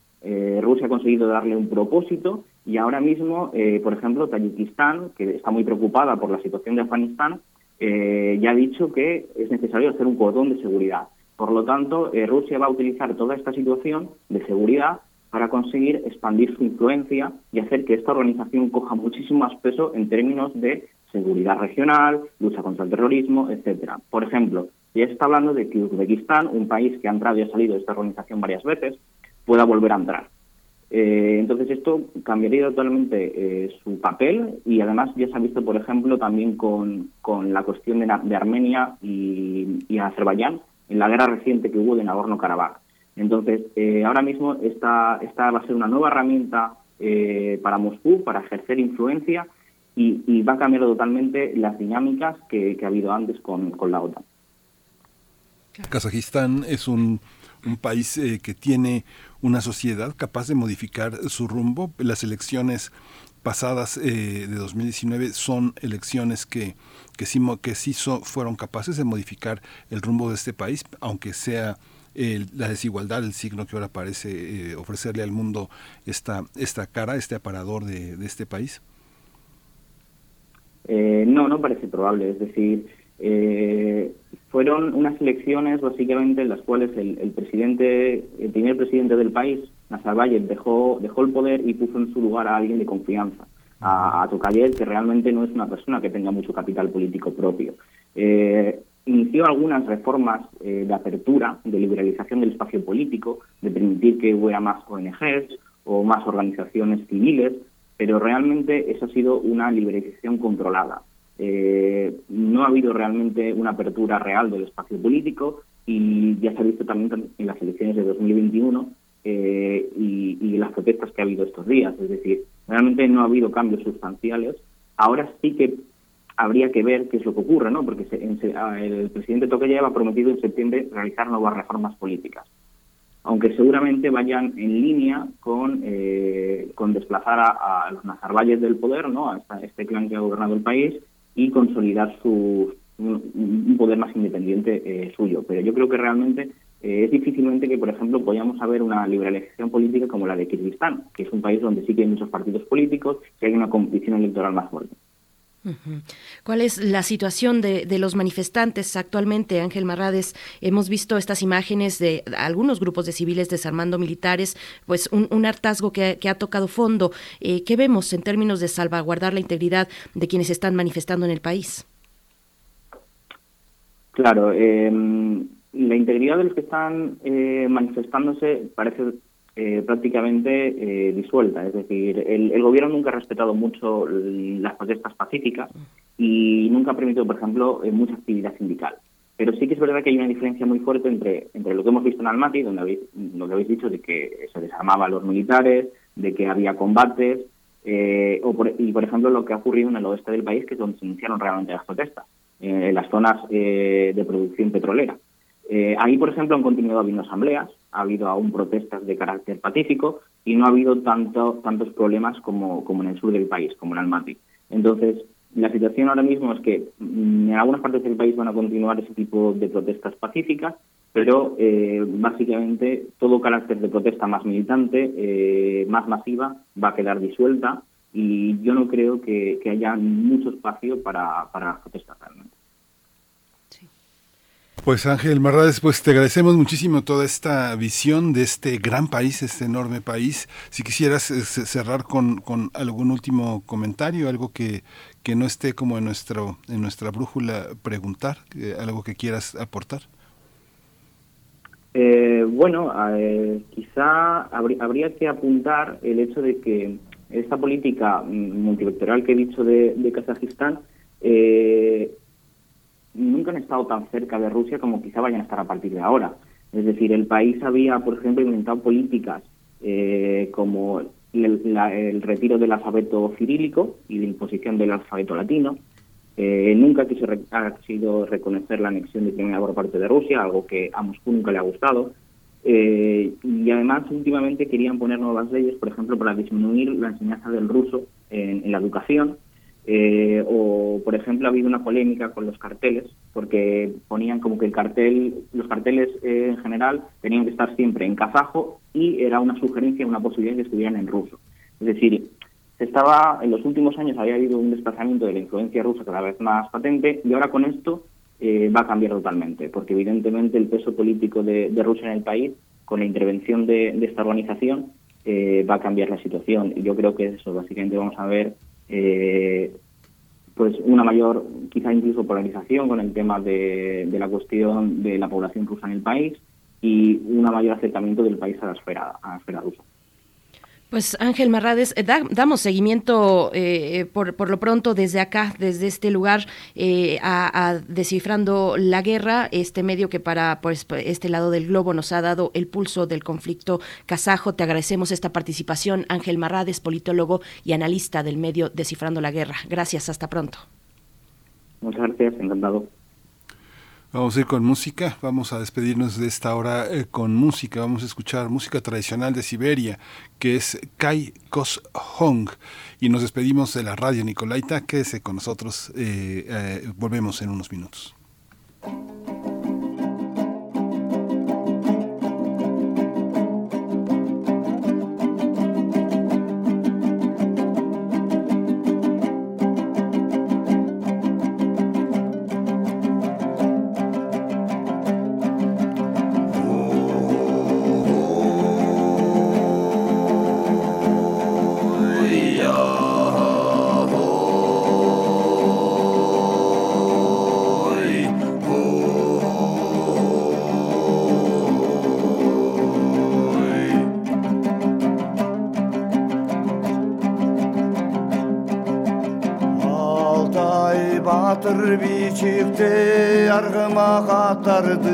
Speaker 23: Rusia ha conseguido darle un propósito y ahora mismo, por ejemplo, Tayikistán, que está muy preocupada por la situación de Afganistán, ya ha dicho que es necesario hacer un cordón de seguridad. Por lo tanto, eh, Rusia va a utilizar toda esta situación de seguridad para conseguir expandir su influencia y hacer que esta organización coja muchísimo más peso en términos de seguridad regional, lucha contra el terrorismo, etcétera. Por ejemplo, ya está hablando de que Uzbekistán, un país que ha entrado y ha salido de esta organización varias veces, pueda volver a entrar. Eh, entonces esto cambiaría totalmente eh, su papel y además ya se ha visto, por ejemplo, también con, con la cuestión de, Armenia y Azerbaiyán en la guerra reciente que hubo de Nagorno-Karabaj. Entonces, eh, ahora mismo esta, esta va a ser una nueva herramienta eh, para Moscú, para ejercer influencia y, va a cambiar totalmente las dinámicas que, ha habido antes con, la OTAN.
Speaker 2: Kazajistán es un, un país eh, que tiene una sociedad capaz de modificar su rumbo. Las elecciones pasadas de 2019 son elecciones que, que sí, que sí fueron capaces de modificar el rumbo de este país, aunque sea la desigualdad, el signo que ahora parece eh, ofrecerle al mundo esta, esta cara, este aparador de, este país?
Speaker 23: Eh, no, no parece probable. Es decir, eh, fueron unas elecciones básicamente en las cuales el, presidente, el primer presidente del país, Nazarbayev, dejó, dejó el poder y puso en su lugar a alguien de confianza, a, a Tokayev, que realmente no es una persona que tenga mucho capital político propio. Eh, inició algunas reformas eh, de apertura, de liberalización del espacio político, de permitir que hubiera más ONGs o más organizaciones civiles, pero realmente eso ha sido una liberalización controlada. Eh, no ha habido realmente una apertura real del espacio político y ya se ha visto también en las elecciones de 2021 eh, y, las protestas que ha habido estos días. Es decir, realmente no ha habido cambios sustanciales. Ahora sí que habría que ver qué es lo que ocurre, ¿no? Porque ah, el presidente Tokayev ha prometido en septiembre realizar nuevas reformas políticas, aunque seguramente vayan en línea con, eh, con desplazar a, los Nazarbayes del poder, ¿no? A este clan que ha gobernado el país y consolidar su un, poder más independiente eh, suyo. Pero yo creo que realmente eh, es difícilmente que, por ejemplo, podamos haber una liberalización política como la de Kirguistán, que es un país donde sí que hay muchos partidos políticos y hay una competición electoral más fuerte.
Speaker 1: ¿Cuál es la situación de, los manifestantes actualmente, Ángel Marrades? Hemos visto estas imágenes de algunos grupos de civiles desarmando militares, pues un, hartazgo que, ha tocado fondo. Eh, ¿Qué vemos en términos de salvaguardar la integridad de quienes están manifestando en el país?
Speaker 23: Claro, em, la integridad de los que están eh, manifestándose parece eh, prácticamente eh, disuelta. Es decir, el, gobierno nunca ha respetado mucho las protestas pacíficas y nunca ha permitido, por ejemplo, eh, mucha actividad sindical. Pero sí que es verdad que hay una diferencia muy fuerte entre, entre lo que hemos visto en Almaty, donde habéis, lo habéis dicho de que se desarmaba a los militares, de que había combates, o y por ejemplo lo que ha ocurrido en el oeste del país, que es donde se iniciaron realmente las protestas, en las zonas de producción petrolera. Ahí, por ejemplo, han continuado habiendo asambleas, ha habido aún protestas de carácter pacífico y no ha habido tanto, tantos problemas como, como en el sur del país, como en Almaty. Entonces, la situación ahora mismo es que mm, en algunas partes del país van a continuar ese tipo de protestas pacíficas, pero eh, básicamente todo carácter de protesta más militante, eh, más masiva, va a quedar disuelta y yo no creo que, haya mucho espacio para, para protestar realmente.
Speaker 2: Pues Ángel Marrades, pues te agradecemos muchísimo toda esta visión de este gran país, este enorme país. Si quisieras eh, cerrar con, algún último comentario, algo que, que, no esté como en, nuestro, en nuestra brújula preguntar, eh, algo que quieras aportar.
Speaker 23: Eh, bueno, quizá habría, que apuntar el hecho de que esta política multivectorial que he dicho de, de Kazajistán nunca han estado tan cerca de Rusia como quizá vayan a estar a partir de ahora. Es decir, el país había, por ejemplo, inventado políticas eh, como el, retiro del alfabeto cirílico y la imposición del alfabeto latino. Eh, nunca quiso ha sido reconocer la anexión de Crimea por parte de Rusia, algo que a Moscú nunca le ha gustado. Eh, y además, últimamente querían poner nuevas leyes, por ejemplo, para disminuir la enseñanza del ruso en la educación eh, o, por ejemplo, ha habido una polémica con los carteles, porque ponían como que el cartel, los carteles eh, en general tenían que estar siempre en kazajo y era una sugerencia, una posibilidad de que estuvieran en ruso. Es decir, se estaba, en los últimos años había habido un desplazamiento de la influencia rusa cada vez más patente y ahora con esto eh, va a cambiar totalmente, porque evidentemente el peso político de, Rusia en el país, con la intervención de, esta organización, eh, va a cambiar la situación. Y yo creo que eso, básicamente vamos a ver pues una mayor, quizá incluso polarización con el tema de, de la cuestión de la población rusa en el país y un mayor acercamiento del país a la esfera, a la esfera rusa.
Speaker 1: Pues Ángel Marrades, eh, damos seguimiento eh, eh, por, por, lo pronto desde acá, desde este lugar, a, Descifrando la Guerra, este medio que para pues, este lado del globo nos ha dado el pulso del conflicto kazajo. Te agradecemos esta participación, Ángel Marrades, politólogo y analista del medio Descifrando la Guerra. Gracias, hasta pronto.
Speaker 23: Muchas gracias, encantado.
Speaker 2: Vamos a ir con música, vamos a despedirnos de esta hora eh, con música, vamos a escuchar música tradicional de Siberia, que es Kai Kos Hong, y nos despedimos de la radio Nicolaita, quédese con nosotros, eh, eh, volvemos en unos minutos.
Speaker 11: karardı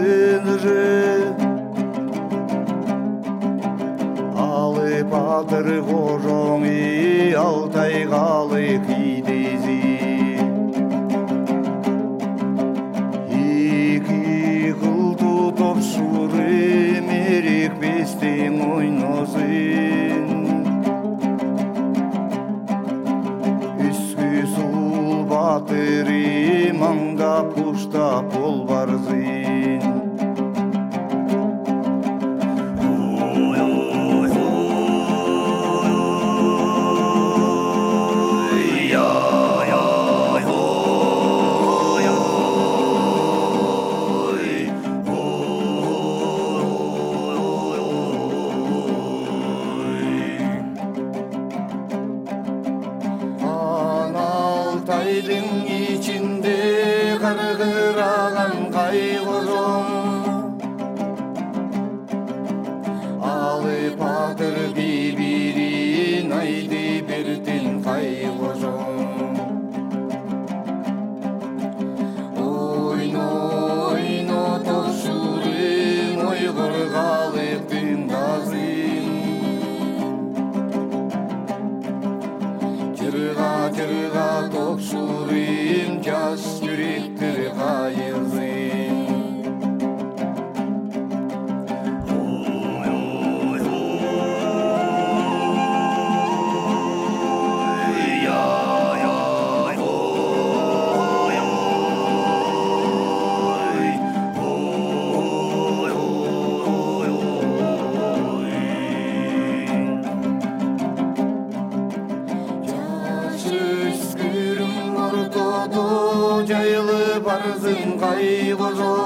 Speaker 11: 介護像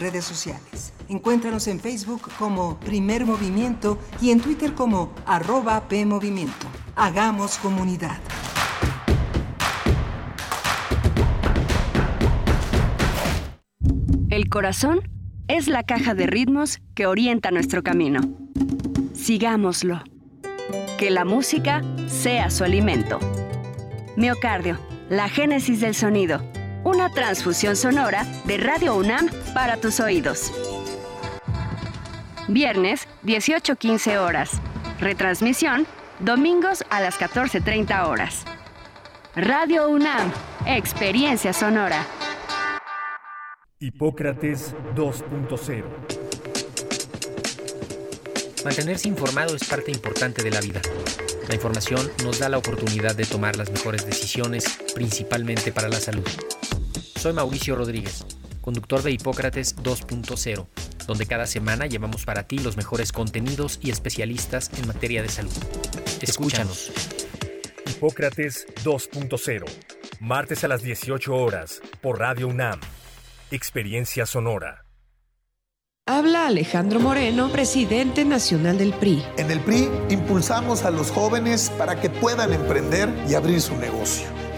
Speaker 11: redes sociales. Encuéntranos en Facebook como Primer Movimiento y en Twitter como arroba PMovimiento. Hagamos comunidad.
Speaker 24: El corazón es la caja de ritmos que orienta nuestro camino. Sigámoslo. Que la música sea su alimento. Miocardio, la génesis del sonido una transfusión sonora de Radio UNAM para tus oídos. Viernes, 18.15 horas. Retransmisión, domingos a las 14.30 horas. Radio UNAM, experiencia sonora.
Speaker 25: Hipócrates 2.0
Speaker 26: Mantenerse informado es parte importante de la vida. La información nos da la oportunidad de tomar las mejores decisiones, principalmente para la salud. Soy Mauricio Rodríguez, conductor de Hipócrates 2.0, donde cada semana llevamos para ti los mejores contenidos y especialistas en materia de salud. Escúchanos.
Speaker 25: Hipócrates 2.0, martes a las 18 horas, por Radio UNAM. Experiencia Sonora.
Speaker 27: Habla Alejandro Moreno, presidente nacional del PRI.
Speaker 28: En el PRI impulsamos a los jóvenes para que puedan emprender y abrir su negocio.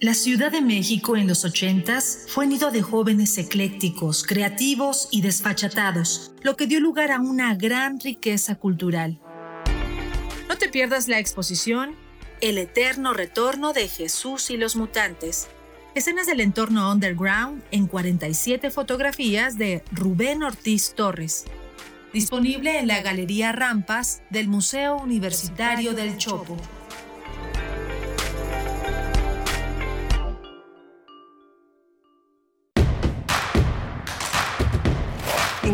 Speaker 29: La Ciudad de México en los ochentas fue nido de jóvenes eclécticos, creativos y desfachatados, lo que dio lugar a una gran riqueza cultural. No te pierdas la exposición El eterno retorno de Jesús y los mutantes. Escenas del entorno underground en 47 fotografías de Rubén Ortiz Torres. Disponible en la Galería Rampas del Museo Universitario del Chopo.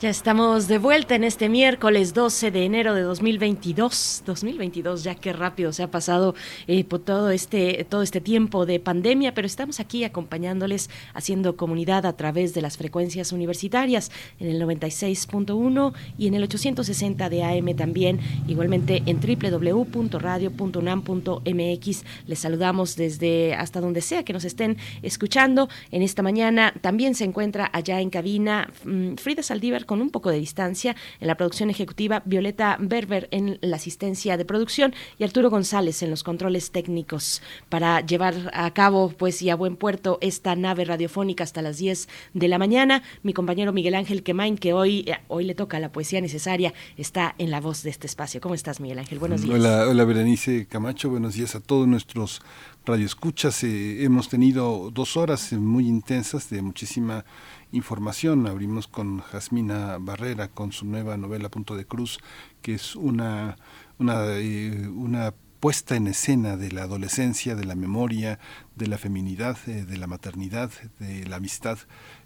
Speaker 1: Ya estamos de vuelta en este miércoles 12 de enero de 2022. 2022, ya qué rápido se ha pasado eh, por todo este, todo este tiempo de pandemia, pero estamos aquí acompañándoles, haciendo comunidad a través de las frecuencias universitarias en el 96.1 y en el 860 de AM también, igualmente en www.radio.unam.mx. Les saludamos desde hasta donde sea que nos estén escuchando. En esta mañana también se encuentra allá en cabina mm, Frida Saldívar con un poco de distancia en la producción ejecutiva, Violeta Berber en la asistencia de producción y Arturo González en los controles técnicos para llevar a cabo pues y a buen puerto esta nave radiofónica hasta las 10 de la mañana. Mi compañero Miguel Ángel Quemain, que hoy, eh, hoy le toca la poesía necesaria, está en la voz de este espacio. ¿Cómo estás, Miguel Ángel? Buenos días.
Speaker 2: Hola, hola Berenice Camacho, buenos días a todos nuestros radioescuchas. Eh, hemos tenido dos horas muy intensas de muchísima información. Abrimos con Jasmina Barrera con su nueva novela Punto de Cruz, que es una, una, eh, una puesta en escena de la adolescencia, de la memoria, de la feminidad, eh, de la maternidad, de la amistad,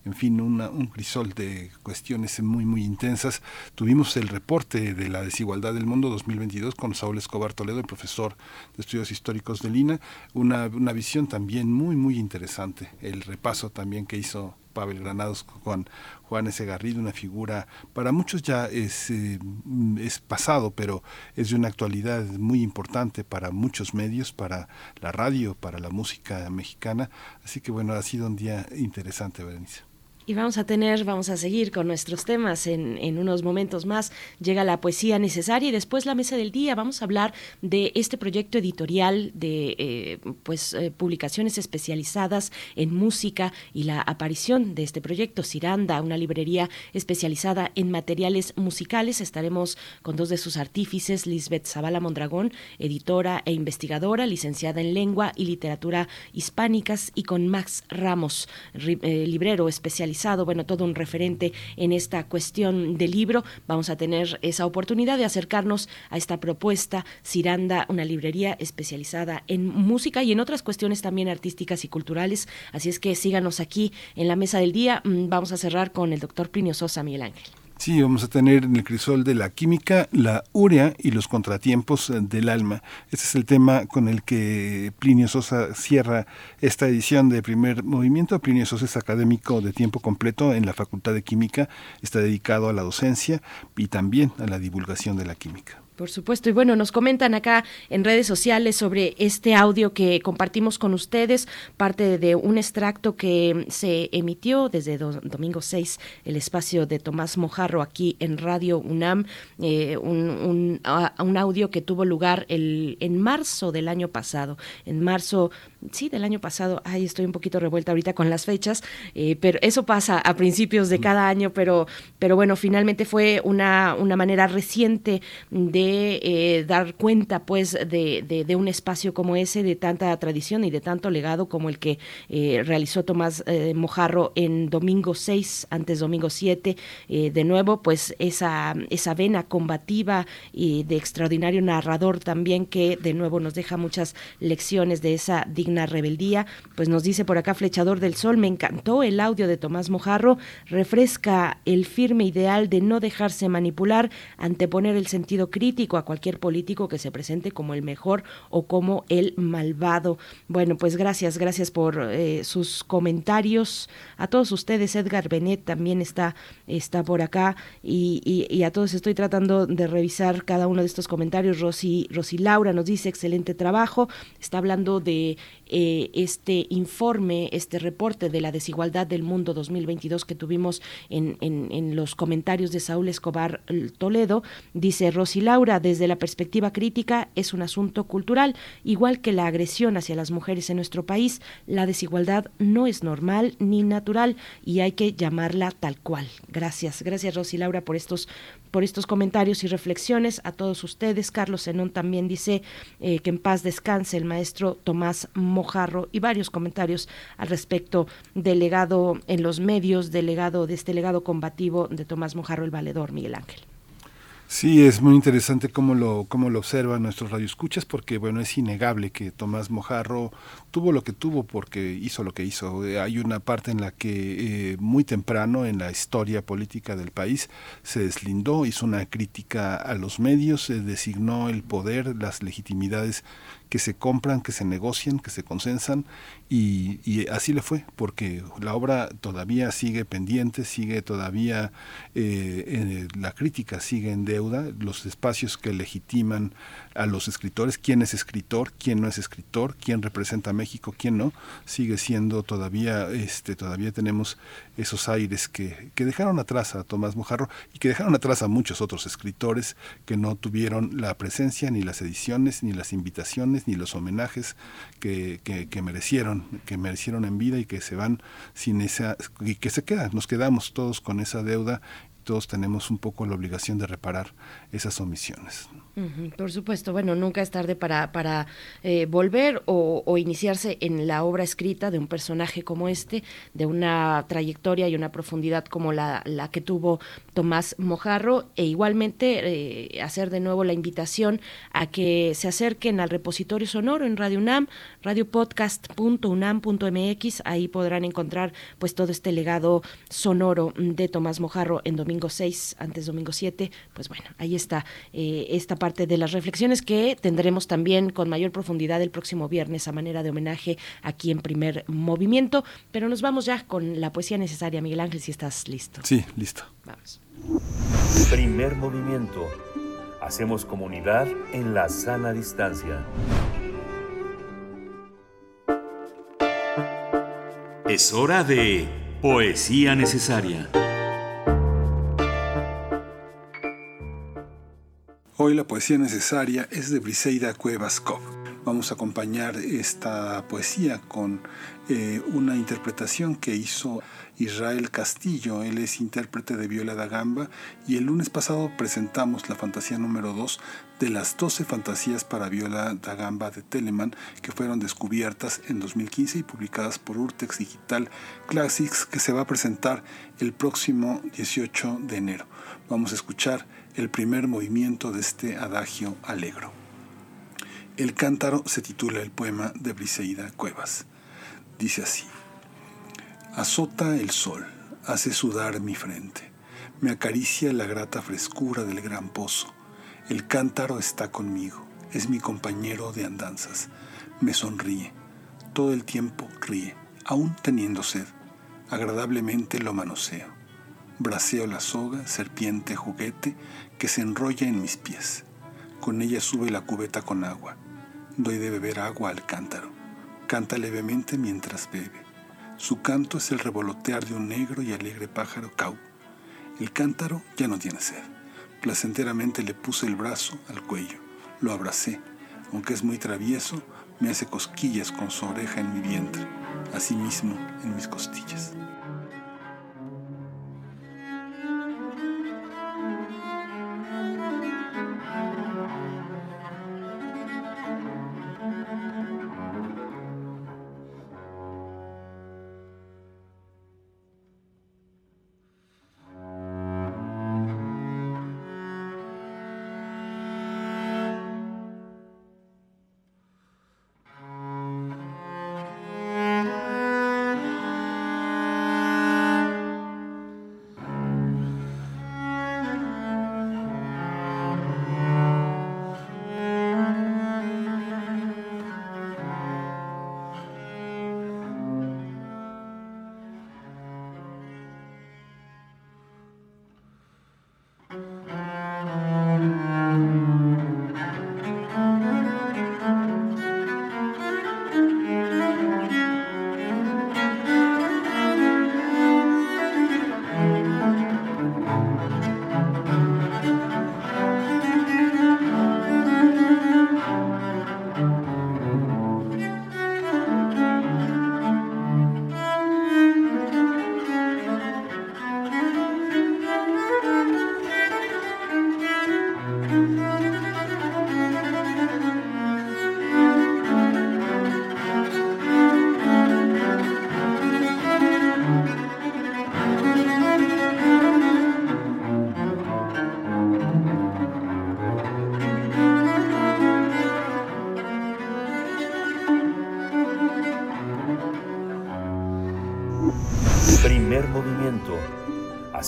Speaker 2: en fin, un crisol de cuestiones muy, muy intensas. Tuvimos el reporte de la desigualdad del mundo 2022 con Saúl Escobar Toledo, el profesor de estudios históricos de Lina, una, una visión también muy, muy interesante, el repaso también que hizo Pavel Granados con Juan S. Garrido, una figura para muchos ya es, eh, es pasado, pero es de una actualidad muy importante para muchos medios, para la radio, para la música mexicana. Así que bueno, ha sido un día interesante, Berenice.
Speaker 1: Y vamos a tener, vamos a seguir con nuestros temas en, en, unos momentos más. Llega la poesía necesaria y después la mesa del día. Vamos a hablar de este proyecto editorial de eh, pues eh, publicaciones especializadas en música y la aparición de este proyecto Ciranda, una librería especializada en materiales musicales. Estaremos con dos de sus artífices, Lisbeth Zavala Mondragón, editora e investigadora, licenciada en lengua y literatura hispánicas, y con Max Ramos, eh, librero especializado bueno, todo un referente en esta cuestión del libro. Vamos a tener esa oportunidad de acercarnos a esta propuesta, Ciranda, una librería especializada en música y en otras cuestiones también artísticas y culturales. Así es que síganos aquí en la mesa del día. Mm, vamos a cerrar con el doctor Plinio Sosa, Miguel Ángel.
Speaker 2: Sí, vamos a tener en el crisol de la química la urea y los contratiempos eh, del alma. Este es el tema con el que Plinio Sosa cierra esta edición de primer movimiento. Plinio Sosa es académico de tiempo completo en la Facultad de Química, está dedicado a la docencia y también a la divulgación de la química.
Speaker 1: Por supuesto, y bueno, nos comentan acá en redes sociales sobre este audio que compartimos con ustedes, parte de un extracto que se emitió desde domingo 6, el espacio de Tomás Mojarro aquí en Radio UNAM, eh, un, un, audio que tuvo lugar el, en marzo del año pasado, en marzo sí, del año pasado, ay, estoy un poquito revuelta ahorita con las fechas, eh, pero eso pasa a principios de cada año, pero, pero bueno, finalmente fue una, una manera reciente de eh, dar cuenta pues de, de, un espacio como ese, de tanta tradición y de tanto legado como el que eh, realizó Tomás Mojarro en domingo 6, antes domingo 7, de nuevo, pues esa, esa vena combativa y de extraordinario narrador también que de nuevo nos deja muchas lecciones de esa dignidad rebeldía. Pues nos dice por acá Flechador del Sol, me encantó el audio de Tomás Mojarro, refresca el firme ideal de no dejarse manipular, anteponer el sentido crítico a cualquier político que se presente como el mejor o como el malvado. Bueno, pues gracias, gracias por eh, sus comentarios. A todos ustedes, Edgar Benet también está, está por acá y, y, a todos estoy tratando de revisar cada uno de estos comentarios. Rosy, Rosy Laura nos dice excelente trabajo, está hablando de eh, este informe, este reporte de la desigualdad del mundo 2022 que tuvimos en, en, los comentarios de Saúl Escobar Toledo, dice Rosy Laura, desde la perspectiva crítica es un asunto cultural, igual que la agresión hacia las mujeres en nuestro país, la desigualdad no es normal ni natural y hay que llamarla tal cual. Gracias, gracias Rosy Laura por estos por estos comentarios y reflexiones a todos ustedes. Carlos Zenón también dice eh, que en paz descanse el maestro Tomás Mojarro y varios comentarios al respecto del legado en los medios, del legado de este legado combativo de Tomás Mojarro el valedor Miguel Ángel.
Speaker 2: Sí, es muy interesante cómo lo, cómo lo observan nuestros radioescuchas, porque bueno, es innegable que Tomás Mojarro tuvo lo que tuvo porque hizo lo que hizo. Eh, hay una parte en la que eh, muy temprano en la historia política del país se deslindó, hizo una crítica a los medios, se designó el poder, las legitimidades que se compran, que se negocian, que se consensan y, y, así le fue, porque la obra todavía sigue pendiente, sigue todavía, eh, la crítica sigue en deuda, los espacios que legitiman a los escritores, quién es escritor, quién no es escritor, quién representa a México, quién no, sigue siendo todavía, este, todavía tenemos esos aires que, que dejaron atrás a Tomás Mojarro y que dejaron atrás a muchos otros escritores que no tuvieron la presencia, ni las ediciones, ni las invitaciones, ni los homenajes que, que, que merecieron, que merecieron en vida y que se van sin esa, y que se quedan, nos quedamos todos con esa deuda todos tenemos un poco la obligación de reparar esas omisiones.
Speaker 1: por supuesto, bueno, nunca es tarde para, para eh, volver o, iniciarse en la obra escrita de un personaje como este, de una trayectoria y una profundidad como la, la que tuvo Tomás Mojarro, e igualmente eh, hacer de nuevo la invitación a que se acerquen al repositorio sonoro en Radio UNAM, radiopodcast.unam.mx, ahí podrán encontrar pues todo este legado sonoro de Tomás Mojarro en 6, antes domingo 7, pues bueno, ahí está eh, esta parte de las reflexiones que tendremos también con mayor profundidad el próximo viernes a manera de homenaje aquí en primer movimiento. Pero nos vamos ya con la poesía necesaria, Miguel Ángel, si estás listo.
Speaker 2: Sí, listo.
Speaker 1: Vamos.
Speaker 8: Primer movimiento. Hacemos comunidad en la sana distancia.
Speaker 22: Es hora de poesía necesaria.
Speaker 2: Hoy la poesía necesaria es de Briseida Cuevas Cobb. Vamos a acompañar esta poesía con eh, una interpretación que hizo Israel Castillo. Él es intérprete de Viola da Gamba y el lunes pasado presentamos la fantasía número 2 de las 12 fantasías para viola da Gamba de Telemann que fueron descubiertas en 2015 y publicadas por Urtex Digital Classics que se va a presentar el próximo 18 de enero. Vamos a escuchar el primer movimiento de este adagio alegro. El cántaro se titula el poema de Briseida Cuevas. Dice así, Azota el sol, hace sudar mi frente, me acaricia la grata frescura del gran pozo. El cántaro está conmigo, es mi compañero de andanzas, me sonríe, todo el tiempo ríe, aún teniendo sed, agradablemente lo manoseo braceo la soga, serpiente juguete, que se enrolla en mis pies.
Speaker 30: con ella sube la cubeta con agua. Doy de beber agua al cántaro. Canta levemente mientras bebe. Su canto es el revolotear de un negro y alegre pájaro cau. El cántaro ya no tiene sed. Placenteramente le puse el brazo al cuello. Lo abracé. Aunque es muy travieso, me hace cosquillas con su oreja en mi vientre, asimismo en mis costillas.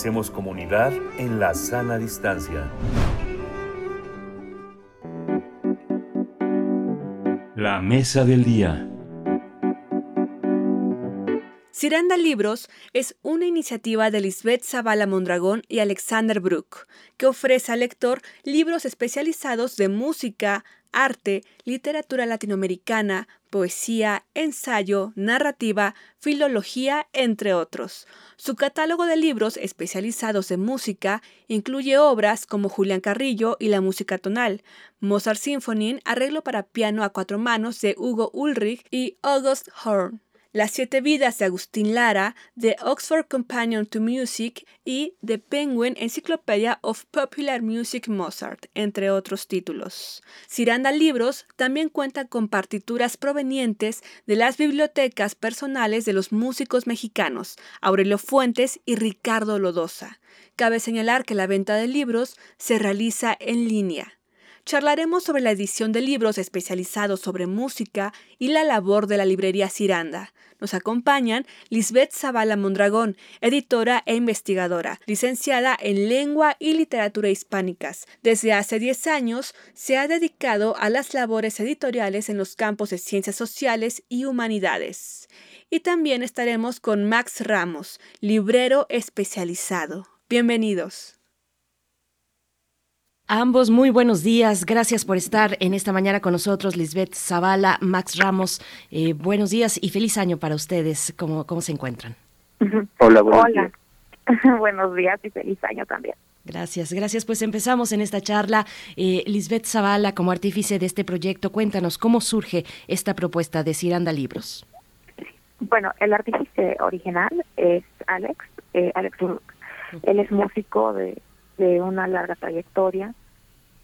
Speaker 8: Hacemos comunidad en la sana distancia.
Speaker 22: La mesa del día.
Speaker 4: Ciranda Libros es una iniciativa de Lisbeth Zavala Mondragón y Alexander Brook, que ofrece al lector libros especializados de música, arte, literatura latinoamericana, poesía, ensayo, narrativa, filología, entre otros. Su catálogo de libros especializados en música incluye obras como Julián Carrillo y la música tonal, Mozart Symphony, arreglo para piano a cuatro manos de Hugo Ulrich y August Horn. Las siete vidas de Agustín Lara, The Oxford Companion to Music y The Penguin Encyclopedia of Popular Music Mozart, entre otros títulos. Ciranda Libros también cuenta con partituras provenientes de las bibliotecas personales de los músicos mexicanos, Aurelio Fuentes y Ricardo Lodosa. Cabe señalar que la venta de libros se realiza en línea charlaremos sobre la edición de libros especializados sobre música y la labor de la librería Ciranda. Nos acompañan Lisbeth Zavala Mondragón, editora e investigadora, licenciada en Lengua y Literatura Hispánicas. Desde hace 10 años se ha dedicado a las labores editoriales en los campos de ciencias sociales y humanidades. Y también estaremos con Max Ramos, librero especializado. Bienvenidos
Speaker 1: ambos, muy buenos días. Gracias por estar en esta mañana con nosotros, Lisbeth Zavala, Max Ramos. Eh, buenos días y feliz año para ustedes. ¿Cómo, cómo se encuentran?
Speaker 31: Hola, buenos Hola. días. buenos días y feliz año también.
Speaker 1: Gracias, gracias. Pues empezamos en esta charla. Eh, Lisbeth Zavala, como artífice de este proyecto, cuéntanos cómo surge esta propuesta de Ciranda Libros.
Speaker 31: Bueno, el artífice original es Alex, eh, Alex Él es músico de de una larga trayectoria.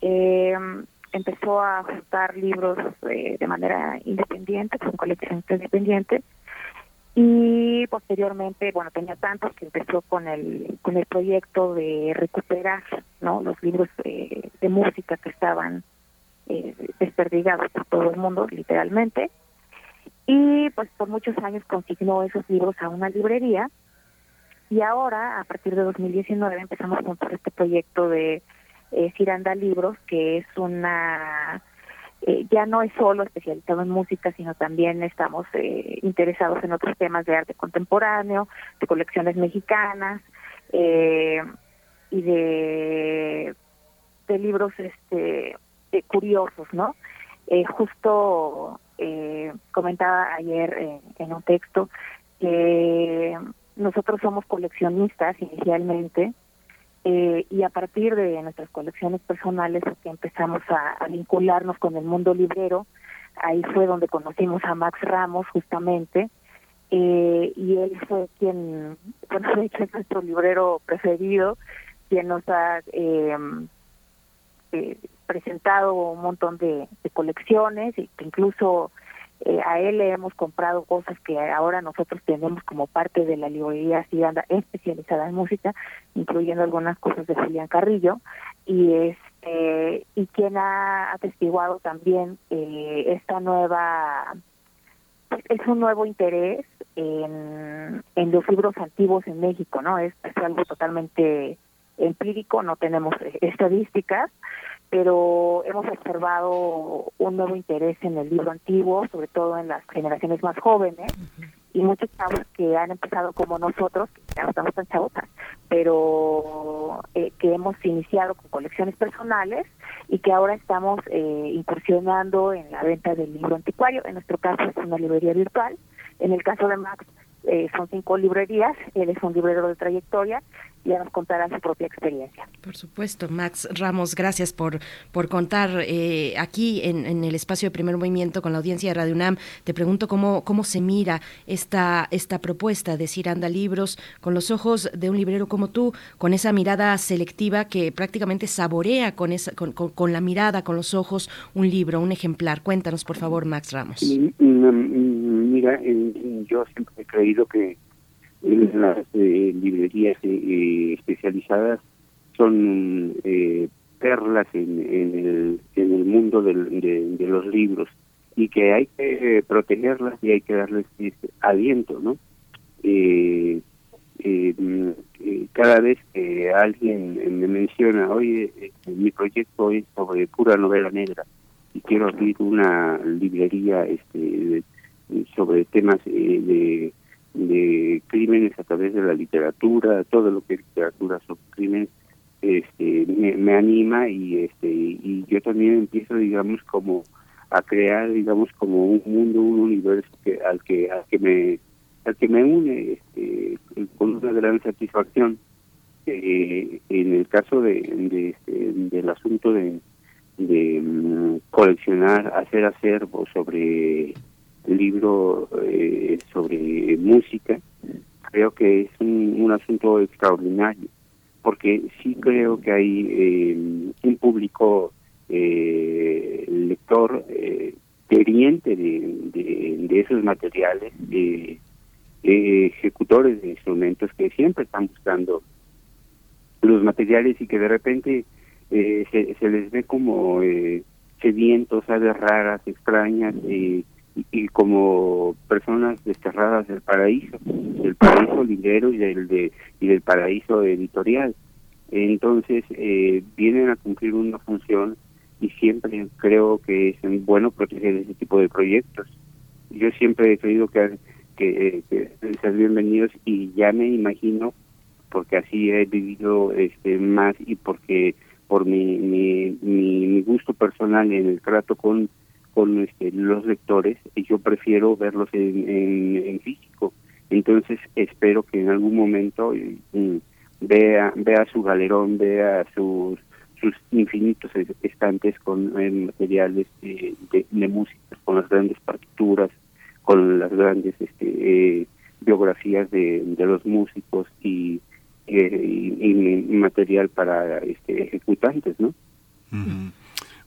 Speaker 31: Eh, empezó a juntar libros eh, de manera independiente, con colecciones independientes, y posteriormente, bueno, tenía tantos que empezó con el con el proyecto de recuperar, ¿no? Los libros de, música que estaban eh, desperdigados por todo el mundo, literalmente, y pues por muchos años consignó esos libros a una librería y ahora, a partir de 2019, empezamos con este proyecto de eh, Ciranda Libros, que es una... Eh, ya no es solo especializado en música, sino también estamos eh, interesados en otros temas de arte contemporáneo, de colecciones mexicanas eh, y de, de libros este eh, curiosos, ¿no? Eh, justo comentaba ayer en un texto que nosotros somos coleccionistas inicialmente y a partir de nuestras colecciones personales que empezamos a, vincularnos con el mundo librero, ahí fue donde conocimos a Max Ramos justamente, y él fue quien, bueno, de hecho es nuestro librero preferido, quien nos ha eh, eh, presentado un montón de, colecciones y que incluso eh, a él le hemos comprado cosas que ahora nosotros tenemos como parte de la librería Ciudadana especializada en música, incluyendo algunas cosas de Julián Carrillo y este y quien ha atestiguado también eh, esta nueva es un nuevo interés en, en los libros antiguos en México, ¿no? es algo totalmente empírico, no tenemos estadísticas, pero hemos observado un nuevo interés en el libro antiguo, sobre todo en las generaciones más jóvenes, y muchos chavos que han empezado como nosotros, ya no estamos tan chavotas, pero eh, que hemos iniciado con colecciones personales y que ahora estamos eh, incursionando en la venta del libro anticuario. En nuestro caso es una librería virtual. En el caso de Max eh, son cinco librerías, él es un librero de trayectoria ya nos contará su propia experiencia.
Speaker 1: Por supuesto, Max Ramos, gracias por, por contar eh, aquí en, el espacio de primer movimiento con la audiencia de Radio UNAM. Te pregunto cómo, cómo se mira esta, esta propuesta de Ciranda Libros con los ojos de un librero como tú, con esa mirada selectiva que prácticamente saborea con, esa, con, con, la mirada, con los ojos, un libro, un ejemplar. Cuéntanos, por favor, Max Ramos.
Speaker 32: Mira, yo siempre he creído que las eh, librerías eh, eh, especializadas son perlas en, el, en el mundo de, los libros y que hay que protegerlas y hay que darles este, aliento, ¿no? cada vez que alguien me menciona, oye, mi proyecto es sobre pura novela negra y quiero abrir una librería este, sobre temas de de crímenes a través de la literatura, todo lo que es literatura sobre crímenes, este, me, anima y este y yo también empiezo digamos como a crear digamos como un mundo un universo que al que al que me al que me une este, con una gran satisfacción eh, en el caso de, este, del asunto de, de mm, coleccionar hacer acervo sobre libro eh, sobre música, creo que es un, asunto extraordinario, porque sí creo que hay eh, un público eh, lector eh, de, de, esos materiales, de, ejecutores de instrumentos que siempre están buscando los materiales y que de repente se, se les ve como sedientos, aves raras, extrañas, eh, y como personas desterradas del paraíso, del paraíso librero y del de, y del paraíso editorial. Entonces eh, vienen a cumplir una función y siempre creo que es bueno proteger ese tipo de proyectos. Yo siempre he creído que, que, deben ser bienvenidos y ya me imagino, porque así he vivido este más y porque por mi, mi, mi gusto personal en el trato con con este, los lectores y yo prefiero verlos en, físico. Entonces espero que en algún momento mm, vea vea su galerón, vea sus sus infinitos estantes con materiales de, de, música, con las grandes partituras, con las grandes este, eh, biografías de, de los músicos y, eh, y, material para este, ejecutantes, ¿no?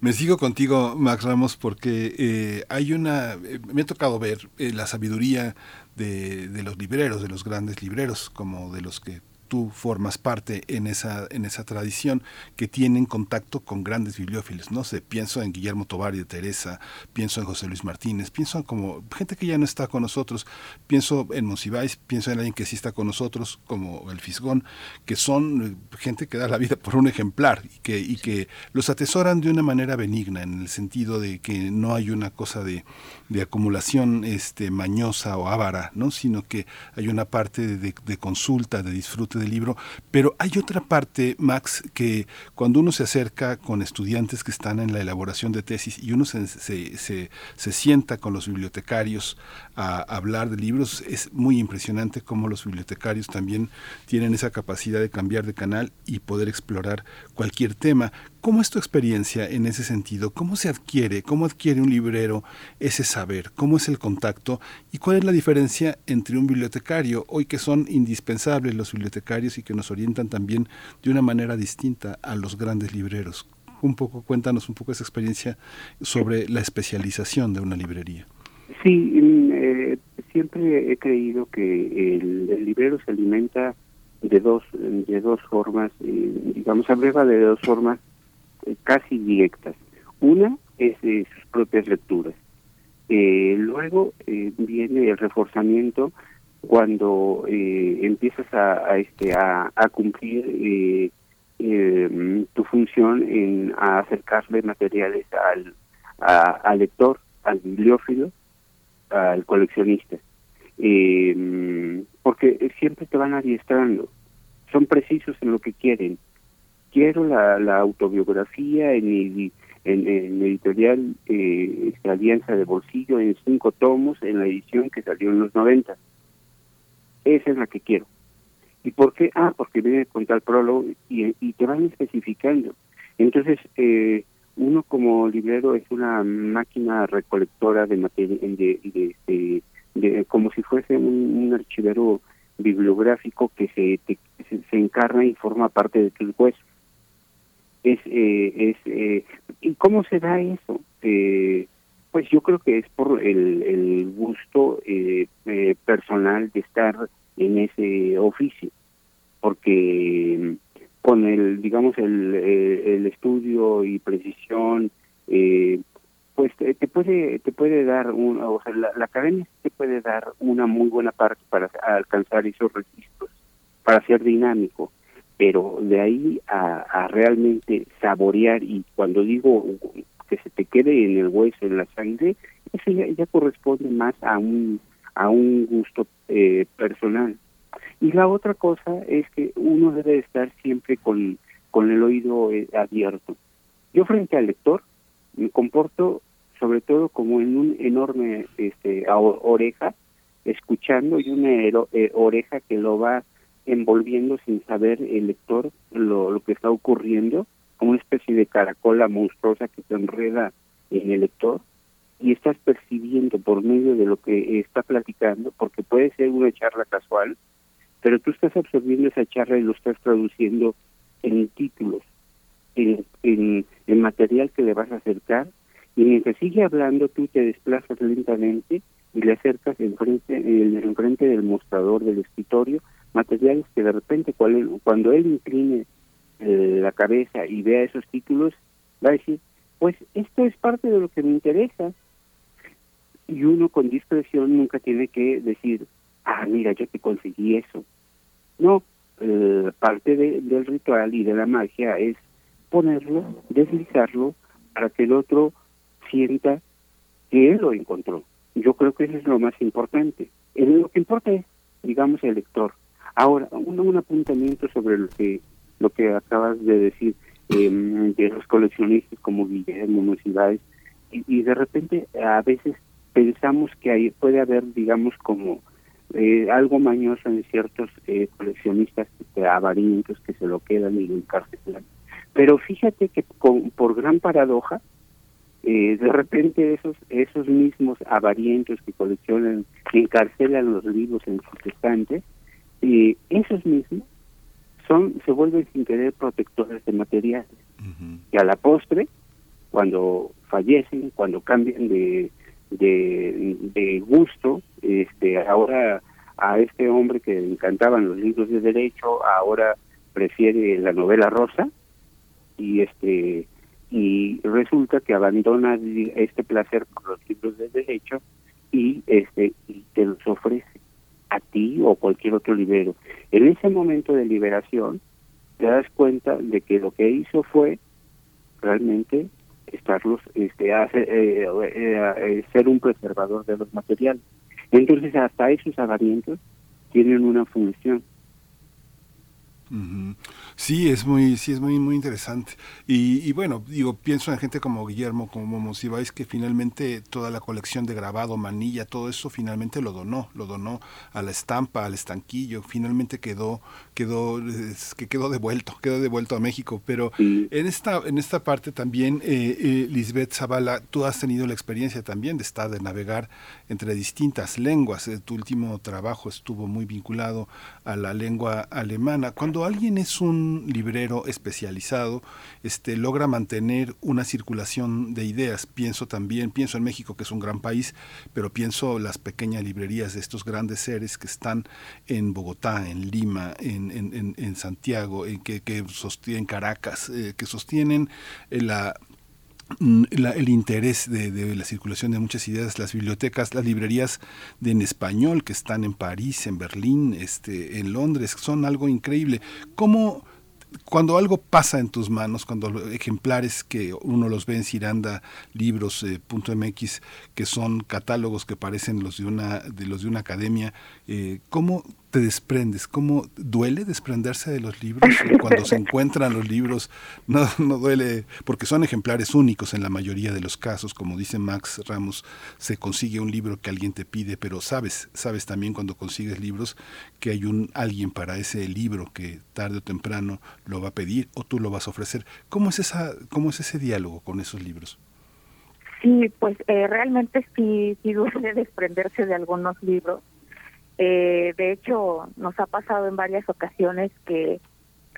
Speaker 2: Me sigo contigo, Max Ramos, porque eh, hay una, eh, me ha tocado ver eh, la sabiduría de, de, los libreros, de los grandes libreros, como de los que tú formas parte en esa, en esa tradición, que tienen contacto con grandes bibliófilos, no sé, pienso en Guillermo Tobar y de Teresa, pienso en José Luis Martínez, pienso en como gente que ya no está con nosotros, pienso en Monsiváis, pienso en alguien que sí está con nosotros, como el Fisgón, que son eh, gente que da la vida por un ejemplar y que, y que los atesoran de una manera benigna, en el sentido de que no hay una cosa de, de acumulación este, mañosa o avara, ¿no? sino que hay una parte de, de consulta, de disfrute libro, pero hay otra parte, Max, que cuando uno se acerca con estudiantes que están en la elaboración de tesis y uno se, se, se, sienta con los bibliotecarios a, hablar de libros, es muy impresionante cómo los bibliotecarios también tienen esa capacidad de cambiar de canal y poder explorar cualquier tema. ¿Cómo es tu experiencia en ese sentido? ¿Cómo se adquiere? ¿Cómo adquiere un librero ese saber? ¿Cómo es el contacto? ¿Y cuál es la diferencia entre un bibliotecario, hoy que son indispensables los bibliotecarios y que nos orientan también de una manera distinta a los grandes libreros? Un poco, cuéntanos un poco esa experiencia sobre la especialización de una librería.
Speaker 32: Sí, mm, eh, siempre he creído que el, librero se alimenta de dos de dos formas, eh, digamos, abreva de dos formas casi directas. Una es sus propias lecturas. Eh, luego eh, viene el reforzamiento cuando eh, empiezas a, este a, cumplir tu función en acercarle materiales al, al lector, al bibliófilo, al coleccionista. porque siempre te van adiestrando, son precisos en lo que quieren, quiero la, la autobiografía en el, editorial eh, Alianza de Bolsillo en cinco tomos en la edición que salió en los 90. Esa es la que quiero. ¿Y por qué? Ah, porque viene con tal prólogo y, y te van especificando. Entonces, eh, uno como librero es una máquina recolectora de materia, de, de, como si fuese un, archivero bibliográfico que se, se, se, encarna y forma parte de tu hueso es, eh, es eh, ¿y cómo se da eso? Eh, pues yo creo que es por el, el gusto eh, eh, personal de estar en ese oficio, porque con el, digamos, el, el estudio y precisión, pues te, puede te puede dar un, o sea, la, la academia te puede dar una muy buena parte para alcanzar esos registros, para ser dinámico pero de ahí a, realmente saborear y cuando digo que se te quede en el hueso, en la sangre, eso ya, corresponde más a un a un gusto eh, personal. Y la otra cosa es que uno debe estar siempre con, con el oído eh, abierto. Yo frente al lector me comporto sobre todo como en un enorme este, oreja, escuchando y una eh, oreja que lo va envolviendo sin saber el lector lo, lo que está ocurriendo, como una especie de caracola monstruosa que se enreda en el lector y estás percibiendo por medio de lo que está platicando, porque puede ser una charla casual, pero tú estás absorbiendo esa charla y lo estás traduciendo en títulos, en, en, en material que le vas a acercar, y mientras sigue hablando tú te desplazas lentamente y le acercas enfrente, enfrente del mostrador del escritorio materiales que de repente cuando él incline eh, la cabeza y vea esos títulos, va a decir, pues esto es parte de lo que me interesa. Y uno con discreción nunca tiene que decir, ah, mira, yo te conseguí eso. No, eh, parte del ritual y de la magia es ponerlo, deslizarlo, para que el otro sienta que él lo encontró. Yo creo que eso es lo más importante. Lo que importa es, digamos, el lector. Ahora, un, un apuntamiento sobre lo que lo que acabas de decir em, de los coleccionistas como Guillermo Musiváis y, y de repente a veces pensamos que ahí puede haber, digamos, como eh, algo mañoso en ciertos eh, coleccionistas de avarientos que se lo quedan y lo encarcelan. Pero fíjate que con, por gran paradoja, eh, de repente esos esos mismos avarientos que coleccionan, que encarcelan los libros en sus estantes, y esos mismos son se vuelven sin querer protectores de materiales. Y a la postre cuando fallecen cuando cambian de, de, de gusto este ahora a este hombre que le encantaban los libros de derecho ahora prefiere la novela rosa y este y resulta que abandona este placer por los libros de derecho y este y te los ofrece a ti o cualquier otro libero. En ese momento de liberación te das cuenta de que lo que hizo fue realmente estarlos, este, hacer, eh, eh, eh, ser un preservador de los materiales. Entonces hasta esos avarientos tienen una función.
Speaker 2: Sí, es muy, sí, es muy, muy interesante. Y, bueno, digo, pienso en gente como Guillermo, como Monsiváis, que finalmente toda la colección de grabado, manilla, todo eso finalmente lo donó, lo donó a la estampa, al estanquillo, finalmente quedó, quedó, que quedó devuelto, quedó devuelto a México. Pero en esta, en esta parte también, eh, eh, Lisbeth Zavala, tú has tenido la experiencia también de estar, de navegar entre distintas lenguas. Eh, tu último trabajo estuvo muy vinculado a la lengua alemana. Cuando alguien es un librero especializado, este, logra mantener una circulación de ideas. Pienso también, pienso en México, que es un gran país, pero pienso las pequeñas librerías de estos grandes seres que están en Bogotá, en Lima, en, Santiago, en que, que sostienen Caracas, eh, que sostienen eh, Mm, el interés de, la circulación de muchas ideas, las bibliotecas, las librerías de en español que están en París, en Berlín, este, en Londres, son algo increíble. ¿Cómo cuando algo pasa en tus manos, cuando ejemplares que uno los ve en Ciranda, libros eh, que son catálogos que parecen los de una de los de una academia, eh, ¿cómo te desprendes? ¿Cómo duele desprenderse de los libros? Cuando se encuentran los libros, no, no duele, porque son ejemplares únicos en la mayoría de los casos, como dice Max Ramos, se consigue un libro que alguien te pide, pero sabes, sabes también cuando consigues libros que hay un alguien para ese libro que tarde o temprano lo va a pedir o tú lo vas a ofrecer. ¿Cómo es esa, cómo es ese diálogo con esos libros?
Speaker 31: Sí, pues eh, realmente sí, sí duele desprenderse de algunos libros eh, de hecho, nos ha pasado en varias ocasiones que,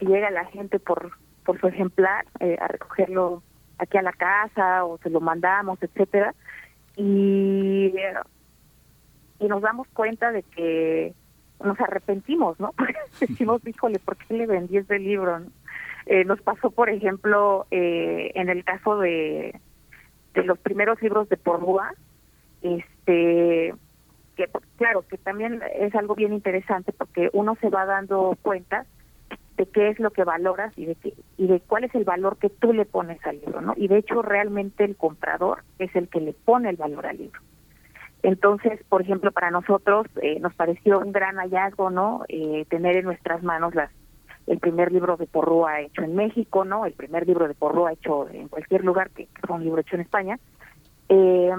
Speaker 31: llega la gente por, por su ejemplar eh, a recogerlo aquí a la casa o se lo mandamos, etcétera, y, y nos damos cuenta de que nos arrepentimos, ¿no? Porque decimos, híjole, ¿por qué le vendí ese libro? Eh, nos pasó, por ejemplo, eh, en el caso de, de los primeros libros de Porrúa, este que claro, que también es algo bien interesante porque uno se va dando cuenta de qué es lo que valoras y de qué, y de cuál es el valor que tú le pones al libro, ¿no? Y de hecho realmente el comprador es el que le pone el valor al libro. Entonces, por ejemplo, para nosotros eh, nos pareció un gran hallazgo, ¿no? Eh, tener en nuestras manos las el primer libro de Porrúa hecho en México, ¿no? El primer libro de Porrúa hecho en cualquier lugar que, que fue un libro hecho en España. Eh,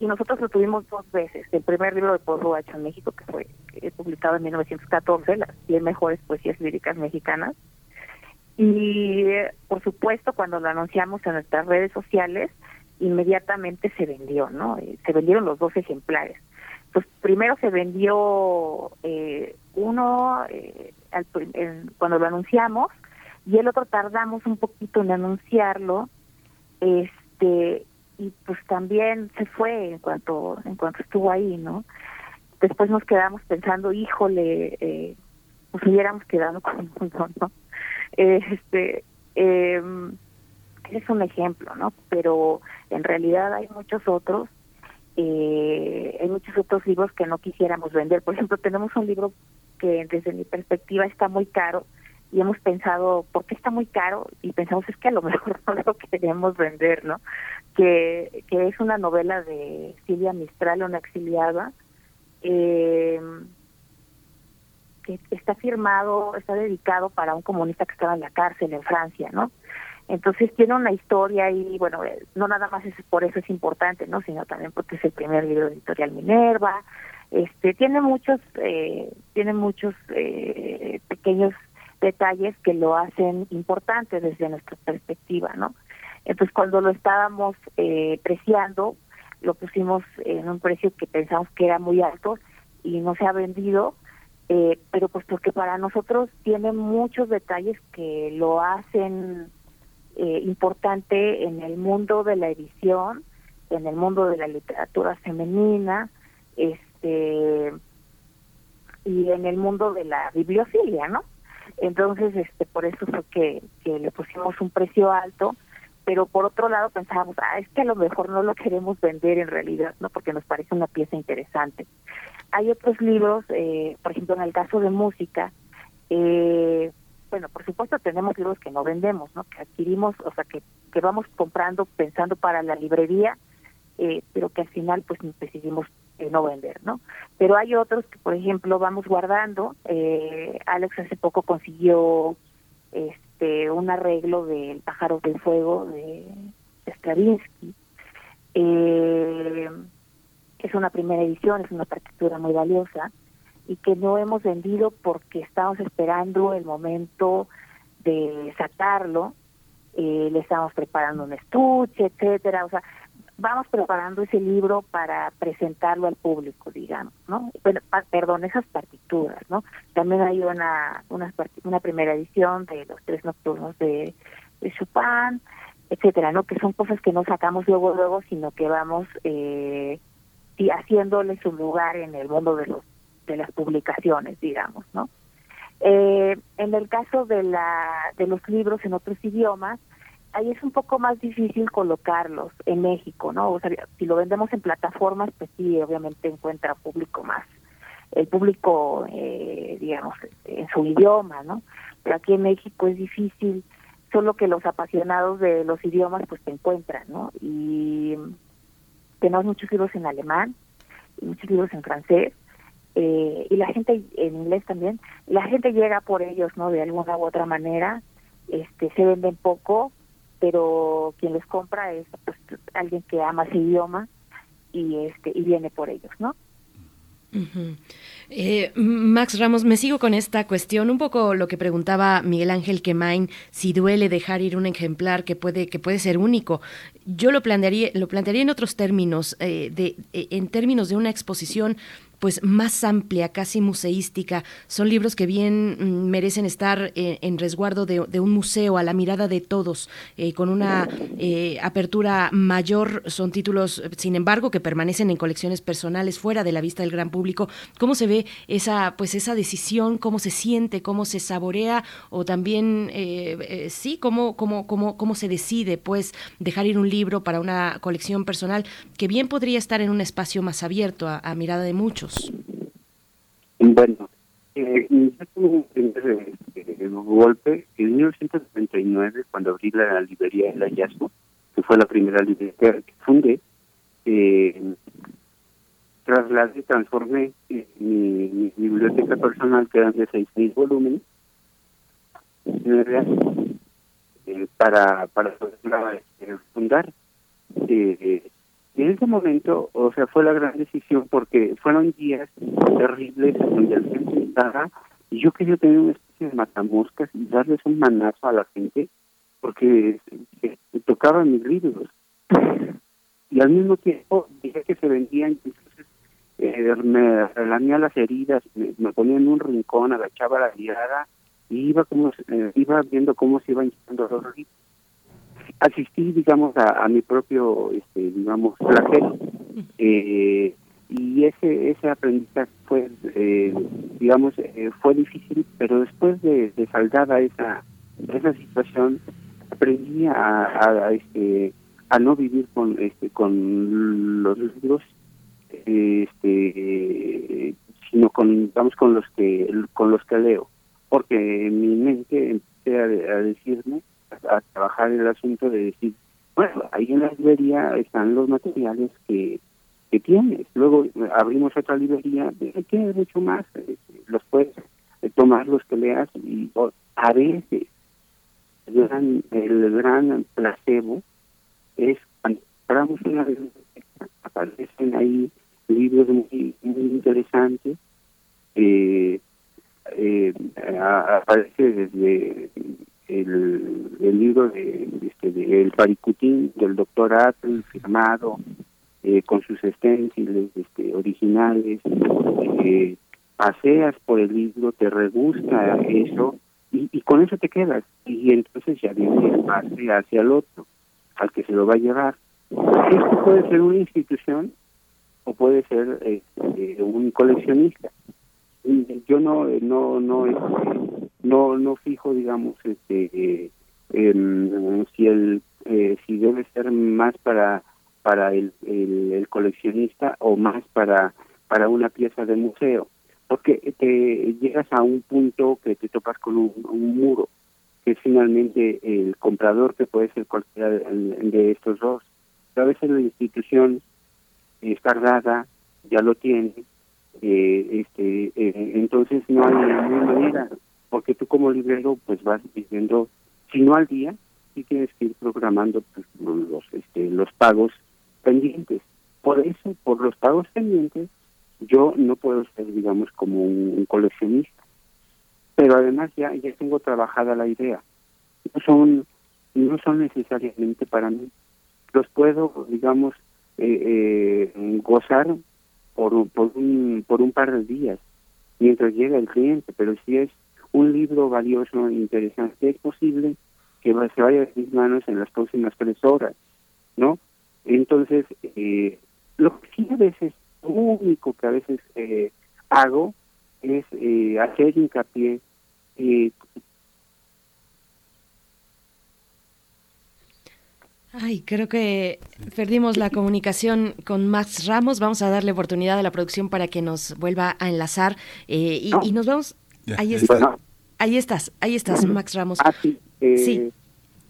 Speaker 31: y nosotros lo tuvimos dos veces. El primer libro de hecho en México, que fue publicado en 1914, las 100 mejores poesías líricas mexicanas. Y por supuesto, cuando lo anunciamos en nuestras redes sociales, inmediatamente se vendió, ¿no? Eh, se vendieron los dos ejemplares. Pues primero se vendió eh, uno eh, cuando lo anunciamos y el otro tardamos un poquito en anunciarlo este y pues también se fue en cuanto en cuanto estuvo ahí no después nos quedamos pensando híjole eh, nos hubiéramos quedado con uno no este eh, es un ejemplo no pero en realidad hay muchos otros eh, hay muchos otros libros que no quisiéramos vender. Por ejemplo tenemos un libro que desde mi perspectiva está muy caro y hemos pensado, ¿por qué está muy caro? Y pensamos, es que a lo mejor no lo queremos vender, ¿no? Que, que es una novela de Silvia Mistral, una exiliada, eh, que está firmado, está dedicado para un comunista que estaba en la cárcel en Francia, ¿no? Entonces tiene una historia y bueno, eh, no nada más es por eso es importante, ¿no? Sino también porque es el primer libro de editorial Minerva, este tiene muchos eh, tiene muchos eh, pequeños detalles que lo hacen importante desde nuestra perspectiva, ¿no? Entonces, cuando lo estábamos eh, preciando, lo pusimos en un precio que pensamos que era muy alto y no se ha vendido, eh, pero pues porque para nosotros tiene muchos detalles que lo hacen eh, importante en el mundo de la edición, en el mundo de la literatura femenina, este y en el mundo de la bibliofilia, ¿no? Entonces, este, por eso fue que, que le pusimos un precio alto, pero por otro lado pensábamos, ah, es que a lo mejor no lo queremos vender en realidad, ¿no? Porque nos parece una pieza interesante. Hay otros libros, eh, por ejemplo, en el caso de música, eh, bueno, por supuesto tenemos libros que no vendemos, ¿no? Que adquirimos, o sea, que, que vamos comprando pensando para la librería, eh, pero que al final pues decidimos eh, no vender, ¿no? Pero hay otros que, por ejemplo, vamos guardando. Eh, Alex hace poco consiguió este un arreglo del Pájaro del Fuego de, Stravinsky. Eh, es una primera edición, es una partitura muy valiosa y que no hemos vendido porque estamos esperando el momento de sacarlo. Eh, le estamos preparando un estuche, etcétera. O sea, vamos preparando ese libro para presentarlo al público, digamos, ¿no? Bueno, perdón, esas partituras, ¿no? También hay una, una, una primera edición de los tres nocturnos de, de Chopin, etcétera, ¿no? Que son cosas que no sacamos luego, luego, sino que vamos eh, y haciéndole su lugar en el mundo de los de las publicaciones, digamos, ¿no? Eh, en el caso de la de los libros en otros idiomas, ahí es un poco más difícil colocarlos en México, ¿no? O sea, si lo vendemos en plataformas, pues sí, obviamente encuentra público más, el público, eh, digamos, en su idioma, ¿no? Pero aquí en México es difícil, solo que los apasionados de los idiomas, pues te encuentran, ¿no? Y tenemos muchos libros en alemán, muchos libros en francés, eh, y la gente en inglés también, la gente llega por ellos, ¿no? De alguna u otra manera, este, se venden poco, pero quien les compra es pues, alguien que ama ese idioma y este y viene por ellos, ¿no?
Speaker 1: Eh, Max Ramos, me sigo con esta cuestión, un poco lo que preguntaba Miguel Ángel Quemain, si duele dejar ir un ejemplar que puede que puede ser único. Yo lo plantearía lo plantearía en otros términos, eh, de en términos de una exposición pues más amplia, casi museística. Son libros que bien mm, merecen estar eh, en resguardo de, un museo a la mirada de todos, eh, con una eh, apertura mayor. Son títulos, sin embargo, que permanecen en colecciones personales fuera de la vista del gran público. ¿Cómo se ve esa, pues esa decisión? ¿Cómo se siente? ¿Cómo se saborea? O también, sí, cómo, cómo, cómo, cómo se decide, pues, dejar ir un libro para una colección personal que bien podría estar en un espacio más abierto a mirada de muchos.
Speaker 32: Bueno, eh, yo tuve un primer eh, golpe en 1939 cuando abrí la librería El Hallazgo, que fue la primera librería que fundé. Eh, trasladé, transformé eh, mi, biblioteca personal, que eran de 6.000 volúmenes, eh, para, para poder fundar. Eh, y en ese momento, o sea, fue la gran decisión porque fueron días terribles donde la gente estaba y yo quería tener una especie de matamoscas y darles un manazo a la gente porque tocaban mis libros. Y al mismo tiempo dije que se vendían, entonces eh, me relamía las heridas, me, ponía en un rincón, agachaba la mirada y iba como eh, iba viendo cómo se iban quitando los libros asistí, digamos, a, mi propio, este, digamos, flagelo. Eh, y ese ese aprendizaje fue, eh, digamos, eh, fue difícil, pero después de, de saldada esa esa situación, aprendí a, a, este a no vivir con este con los libros este sino con digamos con los que con los que leo porque en mi mente empecé a decirme a, trabajar el asunto de decir, bueno, ahí en la librería están los materiales que, que tienes. Luego abrimos otra librería, tiene mucho más, eh, los puedes eh, tomar los que leas y a veces el gran, el gran placebo es cuando compramos una biblioteca, aparecen ahí libros muy, muy interesantes, eh, eh, aparece desde el, libro de, este, de El Paricutín del doctor Atl, firmado eh, con sus esténciles este, originales, eh, paseas por el libro, te regusta eso y, y, con eso te quedas. Y entonces ya viene el pase hacia el otro, al que se lo va a llevar. Esto puede ser una institución o puede ser este, un coleccionista yo no no no este, no no fijo digamos este si el eh, si debe ser más para para el, el, coleccionista o más para para una pieza de museo porque te llegas a un punto que te topas con un, muro que es finalmente el comprador que puede ser cualquiera de, estos dos. A veces la institución es tardada ya lo tiene, eh, este, eh, entonces no hay, no manera, porque tú como librero pues vas diciendo, si no al día, sí tienes que ir programando pues, los, este, los pagos pendientes. Por eso, por los pagos pendientes, yo no puedo ser, digamos, como un, coleccionista. Pero además ya, ya tengo trabajada la idea. No son, no son necesariamente para mí. Los puedo, digamos, eh, eh, gozar por, por, un, por un par de días mientras llega el cliente, pero si es un libro valioso e interesante, es posible que se vaya de mis manos en las próximas tres horas, ¿no? Entonces, eh, lo que sí a veces, lo único que a veces eh, hago es eh, hacer hincapié eh,
Speaker 1: Ay, creo que perdimos la comunicación con Max Ramos. Vamos a darle oportunidad a la producción para que nos vuelva a enlazar eh, y, y, nos vamos. Ahí, está, ahí estás, ahí estás, Max Ramos.
Speaker 32: Ah, sí. sí.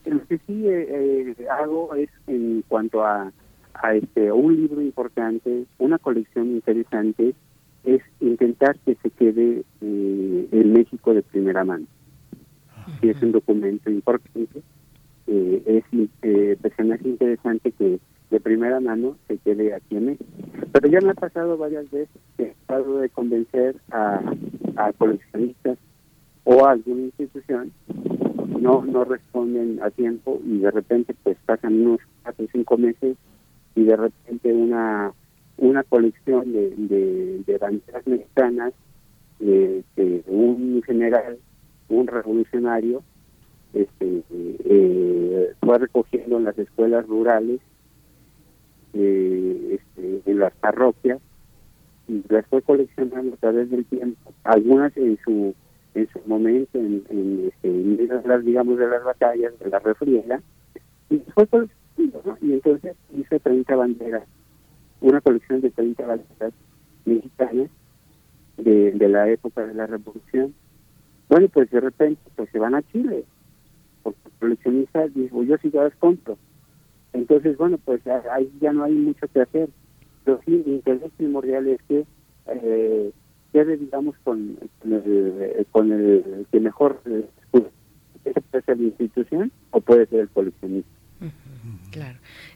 Speaker 32: Lo que sí hago es en cuanto a a este un libro importante, una colección interesante, es intentar que se quede eh, en México de primera mano. Si es un documento importante, eh, es eh, pues, interesante que de primera mano se quede aquí en México. Pero ya me ha pasado varias veces que he tratado de convencer a, a coleccionistas o a alguna institución no no responden a tiempo y de repente pues pasan unos cuatro cinco meses y de repente una una colección de, de, banderas mexicanas eh, que un general, un revolucionario, este, eh, fue recogiendo en las escuelas rurales, eh, este, en las parroquias, y las fue coleccionando a través del tiempo, algunas en su en su momento, en, en, este, las, digamos, de las batallas, de la refriega, y fue y entonces hice 30 banderas, una colección de 30 banderas mexicanas de, de la época de la revolución. Bueno, pues de repente pues se van a Chile, porque el coleccionista dijo, yo sí las compro. Entonces, bueno, pues ahí ya no hay mucho que hacer. Pero sí, mi interés primordial es que eh, quede, digamos, con, con, el, con el que mejor eh, puede ser la institución o puede ser el coleccionista.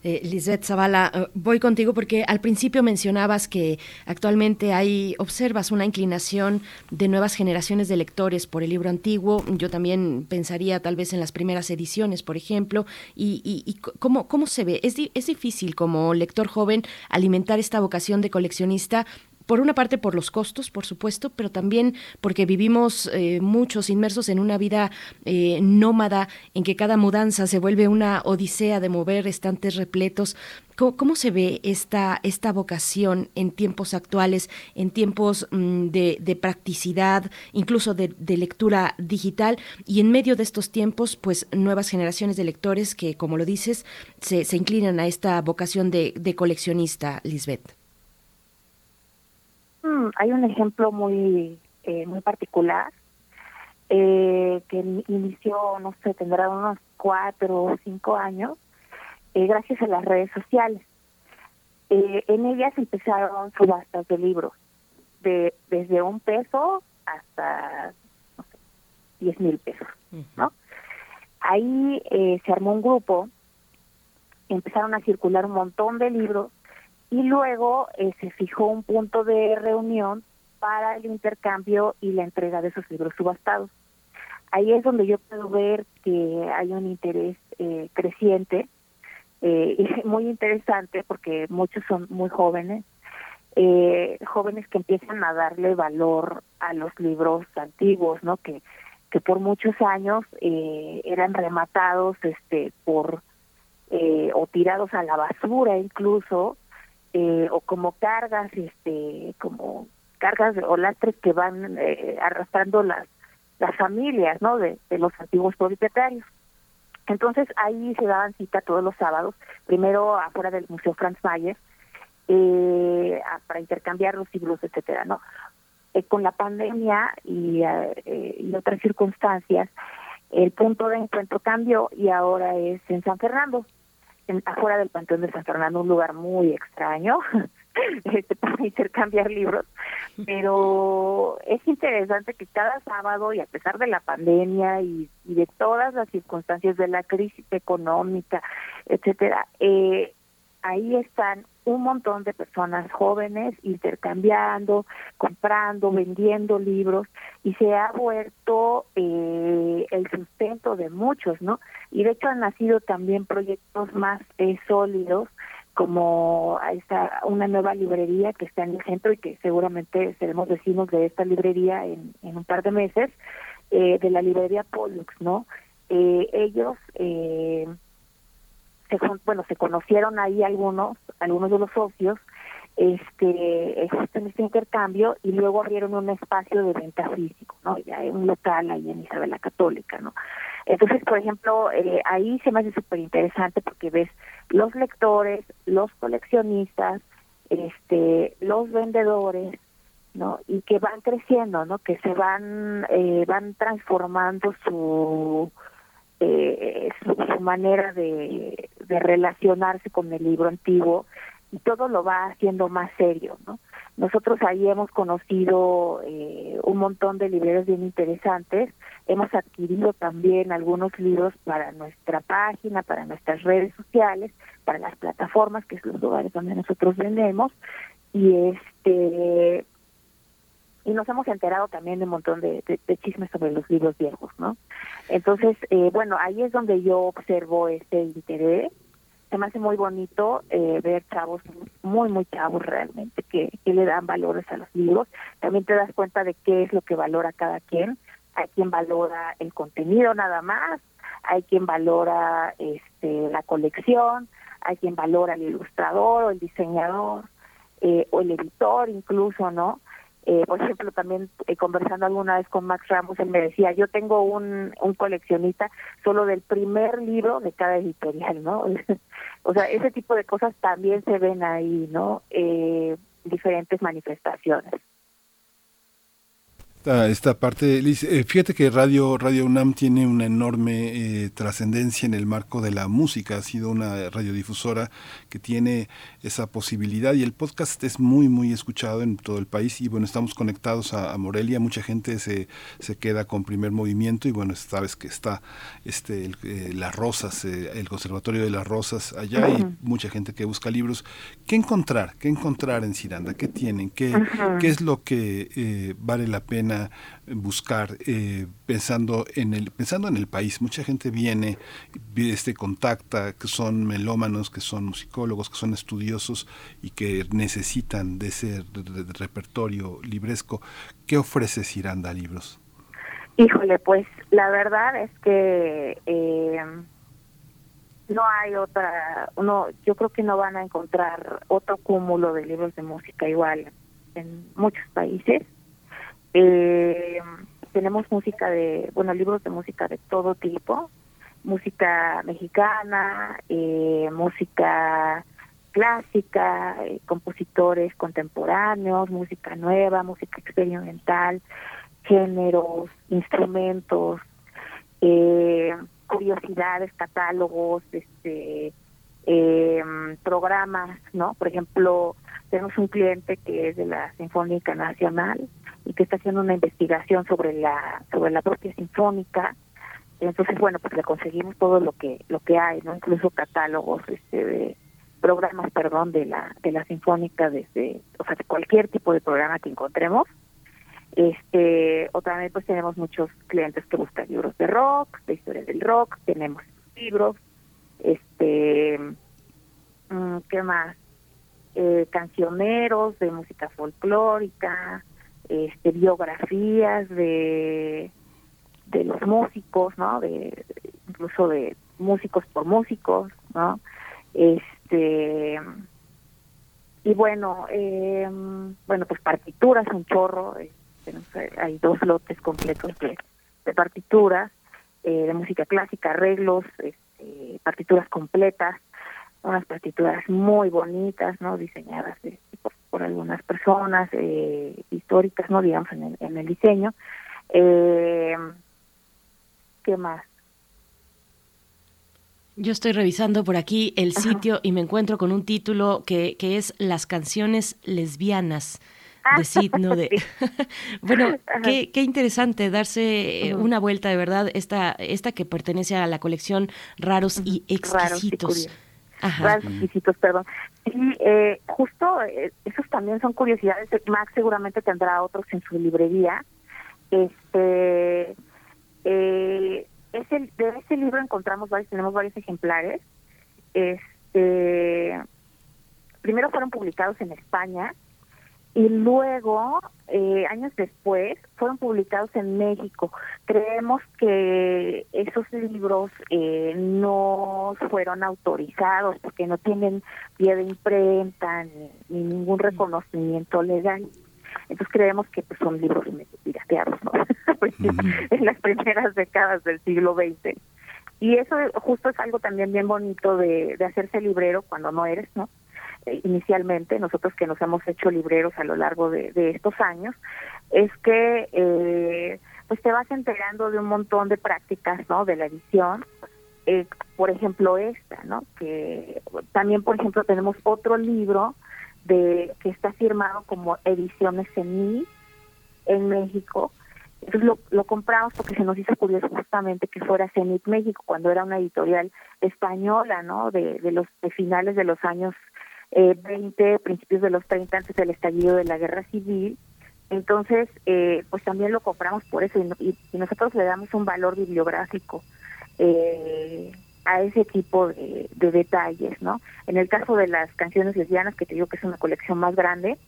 Speaker 1: Eh, Lisbeth Zavala, eh, voy contigo porque al principio mencionabas que actualmente hay, observas una inclinación de nuevas generaciones de lectores por el libro antiguo. Yo también pensaría tal vez en las primeras ediciones, por ejemplo, y, y, cómo, cómo se ve. Es, es difícil como lector joven alimentar esta vocación de coleccionista por una parte por los costos, por supuesto, pero también porque vivimos eh, muchos inmersos en una vida eh, nómada en que cada mudanza se vuelve una odisea de mover estantes repletos. ¿Cómo, se ve esta, esta vocación en tiempos actuales, en tiempos mm, de, practicidad, incluso de, lectura digital? Y en medio de estos tiempos, pues nuevas generaciones de lectores que, como lo dices, se, inclinan a esta vocación de, de coleccionista, Lisbeth.
Speaker 31: Mm, hay un ejemplo muy eh, muy particular eh, que inició, no sé, tendrá unos cuatro o cinco años, eh, gracias a las redes sociales. en ellas empezaron subastas de libros, de desde un peso hasta no sé, diez mil pesos, ¿no? Ahí se armó un grupo, empezaron a circular un montón de libros y luego eh, se fijó un punto de reunión para el intercambio y la entrega de esos libros subastados. Ahí es donde yo puedo ver que hay un interés eh, creciente eh, y muy interesante porque muchos son muy jóvenes, jóvenes que empiezan a darle valor a los libros antiguos, ¿no? Que que por muchos años eran rematados, este, por o tirados a la basura incluso eh, o como cargas, este, como cargas o lastres que van eh, arrastrando las las familias, ¿no? De, los antiguos propietarios. Entonces ahí se daban cita todos los sábados, primero afuera del Museo Franz Mayer, eh, para intercambiar los libros, etcétera, ¿no? Eh, con la pandemia y, y otras circunstancias, el punto de encuentro cambió y ahora es en San Fernando afuera del Panteón de San Fernando, un lugar muy extraño, este, para intercambiar libros, pero es interesante que cada sábado y a pesar de la pandemia y, de todas las circunstancias de la crisis económica, etcétera, eh, ahí están un montón de personas jóvenes intercambiando, comprando, vendiendo libros y se ha vuelto eh, el sustento de muchos, ¿no? Y de hecho han nacido también proyectos más eh, sólidos como esta, una nueva librería que está en el centro y que seguramente seremos vecinos de esta librería en, un par de meses, eh, de la librería Pollux, ¿no? Eh, ellos eh, bueno, se conocieron ahí algunos, algunos de los socios, este, en este intercambio y luego abrieron un espacio de venta físico, ¿no? Ya un local ahí en Isabel la Católica, ¿no? Entonces, por ejemplo, eh, ahí se me hace súper interesante porque ves los lectores, los coleccionistas, este, los vendedores, ¿no? Y que van creciendo, ¿no? Que se van, eh, van transformando su, eh, su, manera de, de relacionarse con el libro antiguo y todo lo va haciendo más serio, ¿no? Nosotros ahí hemos conocido eh, un montón de libreros bien interesantes, hemos adquirido también algunos libros para nuestra página, para nuestras redes sociales, para las plataformas, que es los lugares donde nosotros vendemos, y este y nos hemos enterado también de un montón de, chismes sobre los libros viejos, ¿no? Entonces, eh, bueno, ahí es donde yo observo este interés. Se me hace muy bonito eh, ver chavos muy, muy chavos realmente que, que le dan valores a los libros. También te das cuenta de qué es lo que valora cada quien. Hay quien valora el contenido nada más, hay quien valora este, la colección, hay quien valora el ilustrador o el diseñador eh, o el editor incluso, ¿no? Eh, por ejemplo, también eh, conversando alguna vez con Max Ramos, él me decía, yo tengo un, un coleccionista solo del primer libro de cada editorial, ¿no? o sea, ese tipo de cosas también se ven ahí, ¿no? Eh, diferentes manifestaciones
Speaker 2: esta, parte. Liz, eh, fíjate que Radio, Radio UNAM tiene una enorme trascendencia en el marco de la música. Ha sido una radiodifusora que tiene esa posibilidad y el podcast es muy, muy escuchado en todo el país. Y bueno, estamos conectados a, Morelia. Mucha gente se, se queda con primer movimiento y bueno, sabes que está este eh, Las Rosas, el Conservatorio de las Rosas allá y mucha gente que busca libros. ¿Qué encontrar? ¿Qué encontrar en Ciranda? ¿Qué tienen? ¿Qué, ¿qué es lo que vale la pena? Buscar eh, pensando en el pensando en el país. Mucha gente viene este contacta que son melómanos que son musicólogos que son estudiosos y que necesitan de ese repertorio libresco. Qué ofrece Ciranda Libros
Speaker 31: híjole pues la verdad es que eh, no hay otra uno yo creo que no van a encontrar otro cúmulo de libros de música igual en muchos países eh, tenemos música de, bueno, libros de música de todo tipo, música mexicana, eh, música clásica, eh, compositores contemporáneos, música nueva, música experimental, géneros, instrumentos, eh, curiosidades, catálogos, este, eh, programas, ¿no? Por ejemplo, tenemos un cliente que es de la Sinfónica Nacional y que está haciendo una investigación sobre la sobre la propia sinfónica. Entonces, bueno, pues le conseguimos todo lo que lo que hay, no incluso catálogos este de programas, perdón, de la de la sinfónica desde, o sea, de cualquier tipo de programa que encontremos. Este, o también pues tenemos muchos clientes que buscan libros de rock, de historia del rock, tenemos libros, este, mm, ¿qué más? eh, cancioneros de música folclórica, este, biografías de, de los músicos, ¿no? De, incluso de músicos por músicos, ¿no? Este y bueno, eh, bueno, pues partituras, un chorro, este, hay dos lotes completos de, de partituras, eh, de música clásica, arreglos, este, partituras completas, unas partituras muy bonitas, ¿no? Diseñadas por, algunas personas eh, históricas, ¿no? Digamos, en el, en el diseño. Eh, ¿Qué más?
Speaker 1: Yo estoy revisando por aquí el sitio y me encuentro con un título que, que es Las canciones lesbianas de Sid, ¿no? De... bueno, qué, qué, interesante darse eh, una vuelta de verdad, esta, esta que pertenece a la colección Raros y Exquisitos.
Speaker 31: Raros y exquisitos, perdón. Y eh, justo eh, esos también son curiosidades. Max seguramente tendrá otros en su librería. Este, eh, ese, de ese libro encontramos varios, tenemos varios ejemplares. Este, primero fueron publicados en España y luego, eh, años después, fueron publicados en México. Creemos que esos libros eh, no fueron autorizados porque no tienen pie de imprenta ni, ningún reconocimiento legal. Entonces creemos que pues, son libros pirateados, ¿no? en las primeras décadas del siglo XX. Y eso justo es algo también bien bonito de, de hacerse librero cuando no eres, ¿no? Eh, inicialmente, nosotros que nos hemos hecho libreros a lo largo de, estos años, es que eh, pues te vas enterando de un montón de prácticas, ¿no? De la edición, eh, por ejemplo esta, ¿no? Que también, por ejemplo, tenemos otro libro de que está firmado como Ediciones mí en México. Entonces lo, lo compramos porque se nos hizo curioso justamente que fuera CENIT México, cuando era una editorial española, ¿no? De, de los de finales de los años eh, 20, principios de los 30, antes del estallido de la guerra civil. Entonces, eh, pues también lo compramos por eso y, nosotros le damos un valor bibliográfico eh, a ese tipo de, detalles, ¿no? En el caso de las canciones lesbianas, que te digo que es una colección más grande,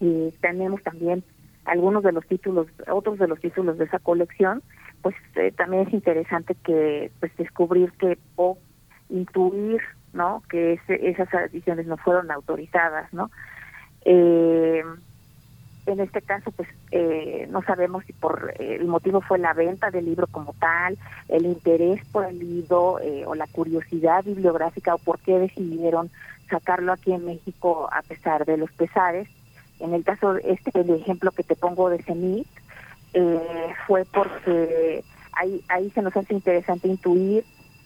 Speaker 31: y tenemos también algunos de los títulos, otros de los títulos de esa colección, pues eh, también es interesante que pues descubrir que o intuir ¿no? Que esas ediciones no fueron autorizadas, ¿no? Eh, en este caso, pues eh, no sabemos si por eh, el motivo fue la venta del libro como tal, el interés por el libro o la curiosidad bibliográfica o por qué decidieron sacarlo aquí en México a pesar de los pesares. En el caso, este el ejemplo que te pongo de CENIT, fue porque ahí, ahí se nos hace interesante intuir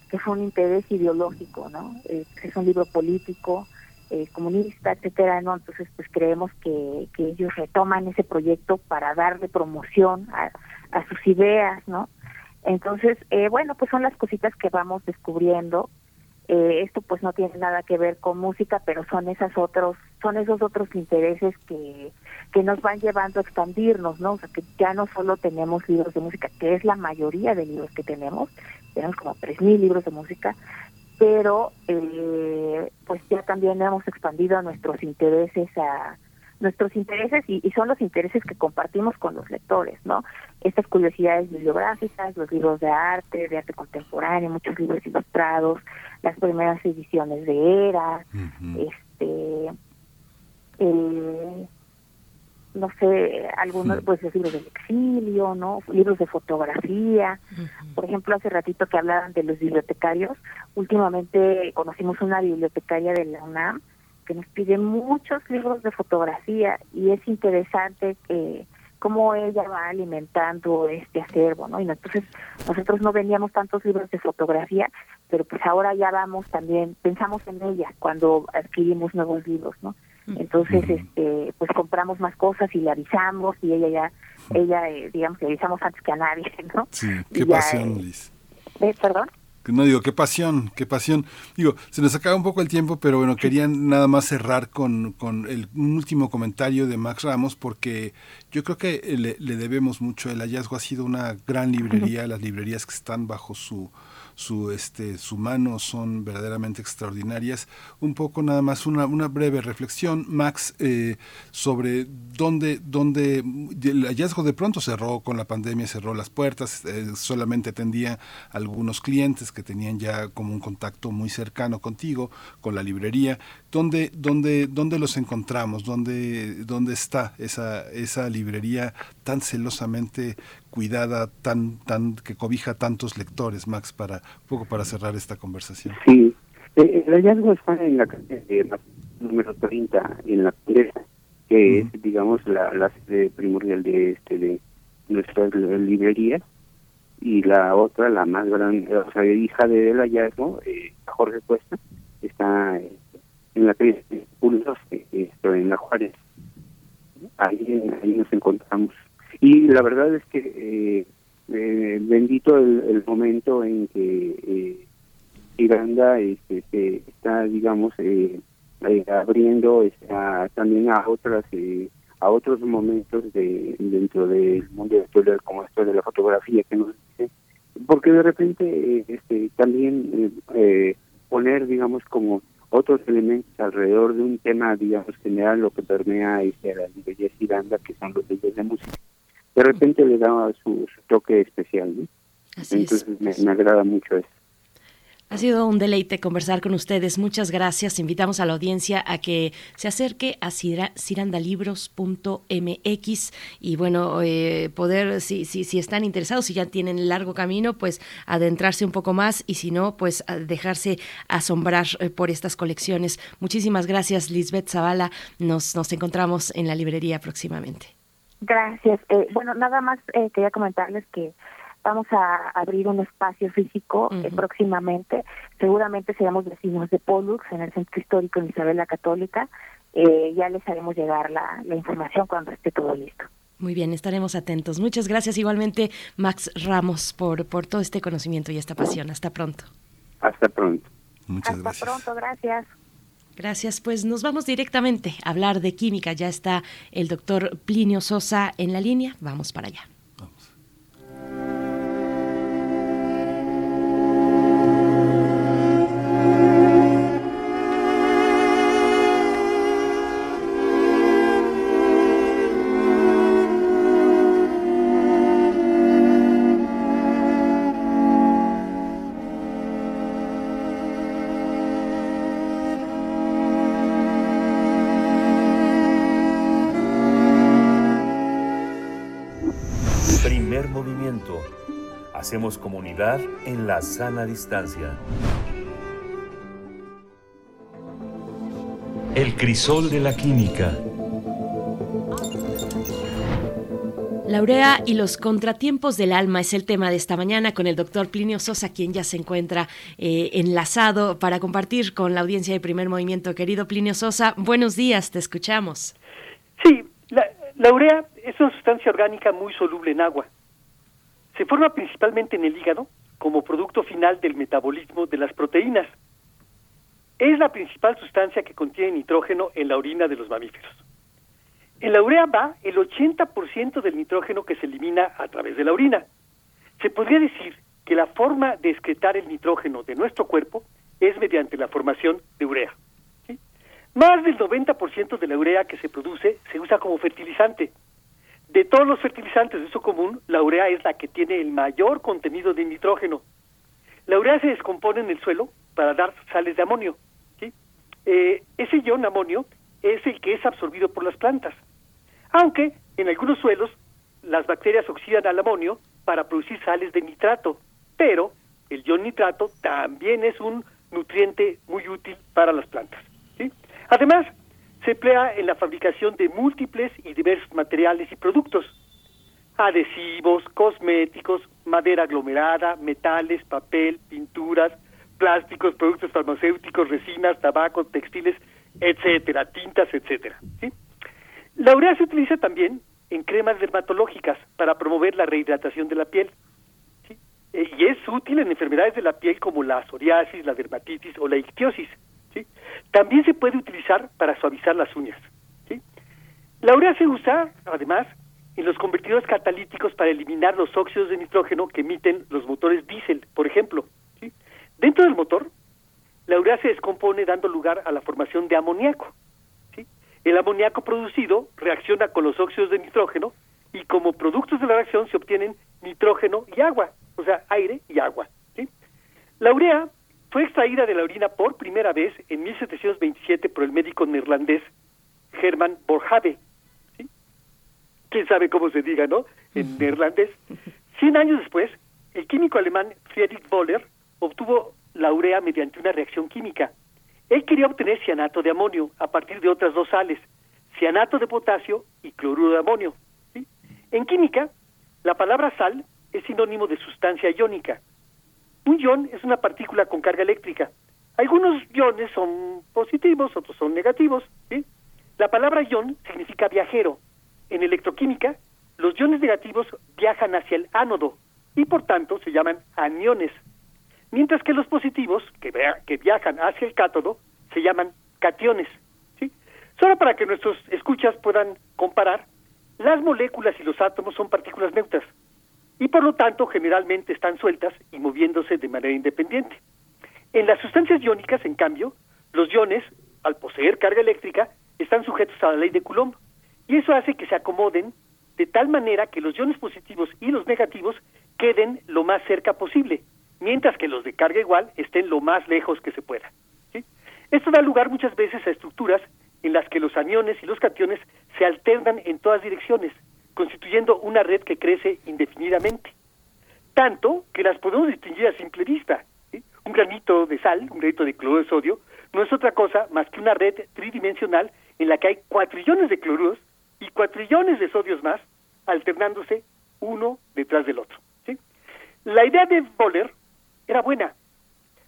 Speaker 31: que fue un interés ideológico, ¿no? Eh, es un libro político, eh, comunista, etcétera, ¿no? Entonces, pues creemos que, que ellos retoman ese proyecto para darle promoción a, a sus ideas, ¿no? Entonces, eh, bueno, pues son las cositas que vamos descubriendo. Eh, esto pues no tiene nada que ver con música, pero son esas otros, son esos otros intereses que, que nos van llevando a expandirnos, ¿no? O sea, que ya no solo tenemos libros de música, que es la mayoría de libros que tenemos, tenemos como 3.000 libros de música, pero eh, pues ya también hemos expandido nuestros intereses a nuestros intereses y, son los intereses que compartimos con los lectores, ¿no? Estas curiosidades bibliográficas, los libros de arte, de arte contemporáneo, muchos libros ilustrados, las primeras ediciones de Era, este, eh, no sé, algunos, pues libros del exilio, ¿no? Libros de fotografía. Por ejemplo, hace ratito que hablaban de los bibliotecarios, últimamente conocimos una bibliotecaria de la UNAM que nos pide muchos libros de fotografía y es interesante que cómo ella va alimentando este acervo, ¿no? Y entonces nosotros no vendíamos tantos libros de fotografía, pero pues ahora ya vamos también, pensamos en ella cuando adquirimos nuevos libros, ¿no? Entonces, este, pues compramos más cosas y le avisamos y ella ya, ella, eh, digamos, le avisamos antes que a nadie, ¿no?
Speaker 2: Sí, qué pasión, eh, Liz.
Speaker 31: ¿Eh, ¿Perdón?
Speaker 2: No digo, qué pasión, qué pasión. Digo, se nos acaba un poco el tiempo, pero bueno, quería nada más cerrar con, con el, un último comentario de Max Ramos, porque yo creo que le, le debemos mucho. El hallazgo ha sido una gran librería, las librerías que están bajo su su, este, su mano son verdaderamente extraordinarias. Un poco nada más una, una breve reflexión, Max, eh, sobre dónde, dónde el hallazgo de pronto cerró con la pandemia, cerró las puertas, eh, solamente atendía algunos clientes que tenían ya como un contacto muy cercano contigo, con la librería. ¿Dónde, dónde, dónde los encontramos? ¿Dónde, dónde está esa, esa librería tan celosamente cuidada, tan, tan, que cobija tantos lectores, Max, para un poco para cerrar esta conversación.
Speaker 32: Sí, eh, el hallazgo está en la, número 30, en la Condesa, que es, digamos, la, la sede primordial de este de nuestras librerías. y la otra, la más grande, o sea, hija de del hallazgo, eh, Jorge Cuesta, está eh, en la calle Pulsos, en la Juárez. Ahí, ahí nos encontramos. Y la verdad es que eh, eh, bendito el, momento en que eh, Iranda este, está, digamos, eh, abriendo está, también a otras a otros momentos de dentro del mundo actual como esto de la fotografía que nos dice porque de repente este también poner digamos como otros elementos alrededor de un tema digamos general lo que permea este, la belleza Iranda que son los de música de repente le da su, toque especial. ¿no? Entonces me, agrada mucho eso.
Speaker 1: Ha sido un deleite conversar con ustedes. Muchas gracias. Invitamos a la audiencia a que se acerque a cirandalibros.mx y bueno, eh, poder, si, si, si están interesados, si ya tienen largo camino, pues adentrarse un poco más y si no, pues dejarse asombrar eh, por estas colecciones. Muchísimas gracias, Lisbeth Zavala. Nos, nos encontramos en la librería próximamente.
Speaker 31: Gracias. Eh, bueno, nada más eh, quería comentarles que vamos a abrir un espacio físico eh, próximamente. Seguramente seremos vecinos de Pollux en el Centro Histórico de Isabel la Católica. ya les haremos llegar la, la información cuando esté todo listo.
Speaker 1: Muy bien, estaremos atentos. Muchas gracias igualmente, Max Ramos, por, por todo este conocimiento y esta pasión. Hasta pronto.
Speaker 32: Hasta pronto.
Speaker 31: Muchas Hasta pronto, gracias.
Speaker 1: Gracias, pues nos vamos directamente a hablar de química. Ya está el doctor Plinio Sosa en la línea. Vamos para allá.
Speaker 8: Hacemos comunidad en la sana distancia.
Speaker 22: El crisol de la química.
Speaker 1: La urea y los contratiempos del alma es el tema de esta mañana con el doctor Plinio Sosa, quien ya se encuentra eh, enlazado para compartir con la audiencia de primer movimiento. Querido Plinio Sosa, buenos días, te escuchamos.
Speaker 33: Sí, la, la urea es una sustancia orgánica muy soluble en agua. Se forma principalmente en el hígado como producto final del metabolismo de las proteínas. Es la principal sustancia que contiene nitrógeno en la orina de los mamíferos. En la urea va el 80% del nitrógeno que se elimina a través de la orina. Se podría decir que la forma de excretar el nitrógeno de nuestro cuerpo es mediante la formación de urea. Más del 90% de la urea que se produce se usa como fertilizante de todos los fertilizantes de uso común, la urea es la que tiene el mayor contenido de nitrógeno. La urea se descompone en el suelo para dar sales de amonio. Eh, ese ion amonio es el que es absorbido por las plantas. Aunque en algunos suelos las bacterias oxidan al amonio para producir sales de nitrato, pero el ion nitrato también es un nutriente muy útil para las plantas. Además, se emplea en la fabricación de múltiples y diversos materiales y productos. Adhesivos, cosméticos, madera aglomerada, metales, papel, pinturas, plásticos, productos farmacéuticos, resinas, tabaco, textiles, etcétera, tintas, etcétera. La urea se utiliza también en cremas dermatológicas para promover la rehidratación de la piel. Eh, y es útil en enfermedades de la piel como la psoriasis, la dermatitis o la ictiosis. También se puede utilizar para suavizar las uñas. La urea se usa, además, en los convertidores catalíticos para eliminar los óxidos de nitrógeno que emiten los motores diésel, por ejemplo. Dentro del motor, la urea se descompone dando lugar a la formación de amoníaco. El amoníaco producido reacciona con los óxidos de nitrógeno y como productos de la reacción se obtienen nitrógeno y agua, o sea, aire y agua. La urea fue extraída de la orina por primera vez en 1727 por el médico neerlandés Hermann Borhave. ¿sí? ¿Quién sabe cómo se diga, no? En neerlandés. Cien años después, el químico alemán Friedrich Boller obtuvo la urea mediante una reacción química. Él quería obtener cianato de amonio a partir de otras dos sales, cianato de potasio y cloruro de amonio. En química, la palabra sal es sinónimo de sustancia iónica. Un ion es una partícula con carga eléctrica. Algunos iones son positivos, otros son negativos. La palabra ion significa viajero. En electroquímica, los iones negativos viajan hacia el ánodo y por tanto se llaman aniones, mientras que los positivos, que, que viajan hacia el cátodo, se llaman cationes. ¿sí? Solo para que nuestros escuchas puedan comparar, las moléculas y los átomos son partículas neutras y por lo tanto generalmente están sueltas y moviéndose de manera independiente. En las sustancias iónicas, en cambio, los iones, al poseer carga eléctrica, están sujetos a la ley de Coulomb y eso hace que se acomoden de tal manera que los iones positivos y los negativos queden lo más cerca posible, mientras que los de carga igual estén lo más lejos que se pueda. Esto da lugar muchas veces a estructuras en las que los aniones y los cationes se alternan en todas direcciones, constituyendo una red que crece indefinidamente. Tanto que las podemos distinguir a simple vista. Un granito de sal, un granito de cloruro de sodio, no es otra cosa más que una red tridimensional en la que hay cuatrillones de cloruros y cuatrillones de sodios más, alternándose uno detrás del otro. La idea de Boller era buena.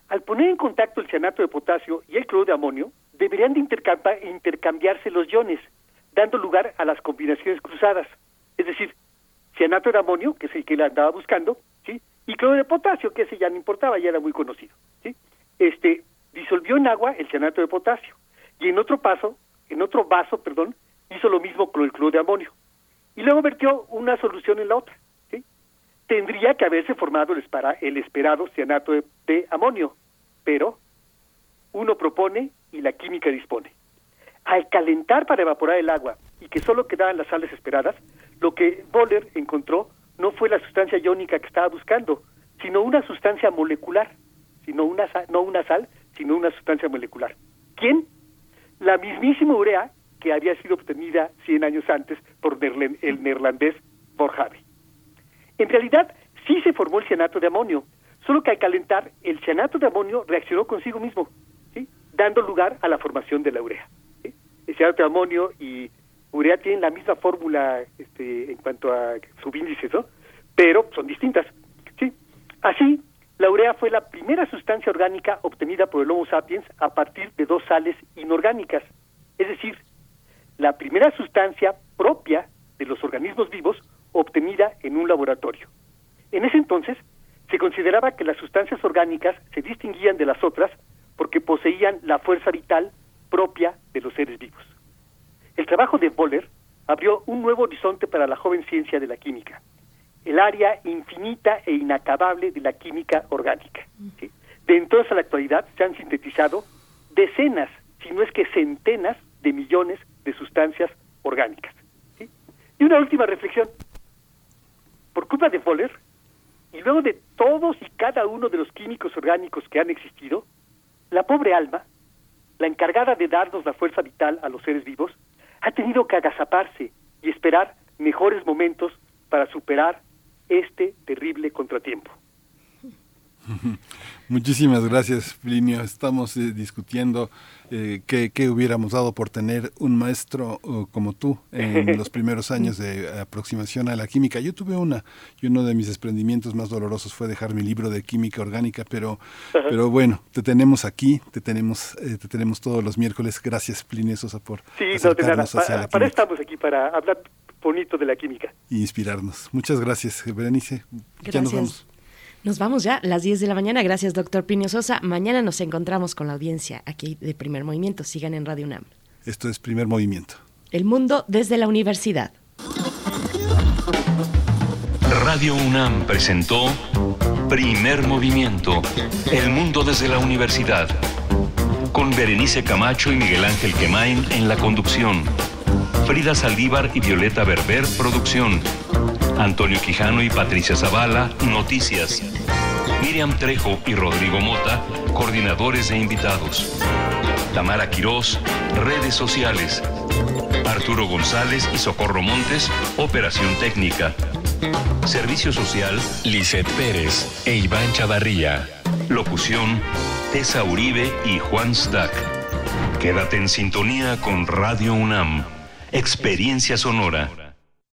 Speaker 33: Al poner en contacto el cianato de potasio y el cloruro de amonio, deberían de intercambiarse los iones, dando lugar a las combinaciones cruzadas. Es decir, cianato de amonio, que es el que él andaba buscando, ¿sí? y cloro de potasio, que ese ya no importaba, ya era muy conocido. ¿sí? Este, disolvió en agua el cianato de potasio, y en otro paso, en otro vaso, perdón, hizo lo mismo con el cloro de amonio. Y luego vertió una solución en la otra. ¿sí? Tendría que haberse formado el, esperado cianato de amonio, pero uno propone y la química dispone. Al calentar para evaporar el agua y que solo quedaban las sales esperadas, lo que Boller encontró no fue la sustancia iónica que estaba buscando, sino una sustancia molecular, sino una no una sal, sino una sustancia molecular. ¿Quién? La mismísima urea que había sido obtenida 100 años antes por el neerlandés Borjave. En realidad, sí se formó el cianato de amonio, solo que al calentar, el cianato de amonio reaccionó consigo mismo dando lugar a la formación de la urea. El cianato de amonio y urea tienen la misma fórmula este, en cuanto a subíndices, ¿no? pero son distintas. ¿sí? Así, la urea fue la primera sustancia orgánica obtenida por el Homo sapiens a partir de dos sales inorgánicas, es decir, la primera sustancia propia de los organismos vivos obtenida en un laboratorio. En ese entonces, se consideraba que las sustancias orgánicas se distinguían de las otras porque poseían la fuerza vital propia de los seres vivos. El trabajo de Boller abrió un nuevo horizonte para la joven ciencia de la química, el área infinita e inacabable de la química orgánica. De entonces a la actualidad se han sintetizado decenas, si no es que centenas de millones de sustancias orgánicas. Y una última reflexión. Por culpa de Boller, y luego de todos y cada uno de los químicos orgánicos que han existido, la pobre alma, la encargada de darnos la fuerza vital a los seres vivos, ha tenido que agazaparse y esperar mejores momentos para superar este terrible contratiempo.
Speaker 2: Muchísimas gracias, Plinio. Estamos eh, discutiendo eh, qué, hubiéramos dado por tener un maestro uh, como tú en los primeros años de aproximación a la química. Yo tuve una, y uno de mis desprendimientos más dolorosos fue dejar mi libro de química orgánica, pero, pero bueno, te tenemos aquí, te tenemos, eh, te tenemos todos los miércoles. Gracias, Plinio Sosa, por
Speaker 33: sí, no, de nada. para, estamos aquí, para hablar bonito de la química.
Speaker 2: Y inspirarnos. Muchas gracias, Berenice. Ya nos vamos.
Speaker 1: Nos vamos ya, las 10 de la mañana. Gracias, doctor Pino Sosa. Mañana nos encontramos con la audiencia aquí de Primer Movimiento. Sigan en Radio UNAM.
Speaker 2: Esto es Primer Movimiento.
Speaker 1: El mundo desde la universidad.
Speaker 22: Radio UNAM presentó Primer Movimiento. El mundo desde la universidad. Con Berenice Camacho y Miguel Ángel Quemain en la conducción. Frida Saldívar y Violeta Berber, producción. Antonio Quijano y Patricia Zavala, noticias. Miriam Trejo y Rodrigo Mota, coordinadores e invitados. Tamara Quirós, redes sociales. Arturo González y Socorro Montes, operación técnica. Servicio social, Lisette Pérez e Iván Chavarría. Locución, Tessa Uribe y Juan Stack. Quédate en sintonía con Radio UNAM. Experiencia sonora.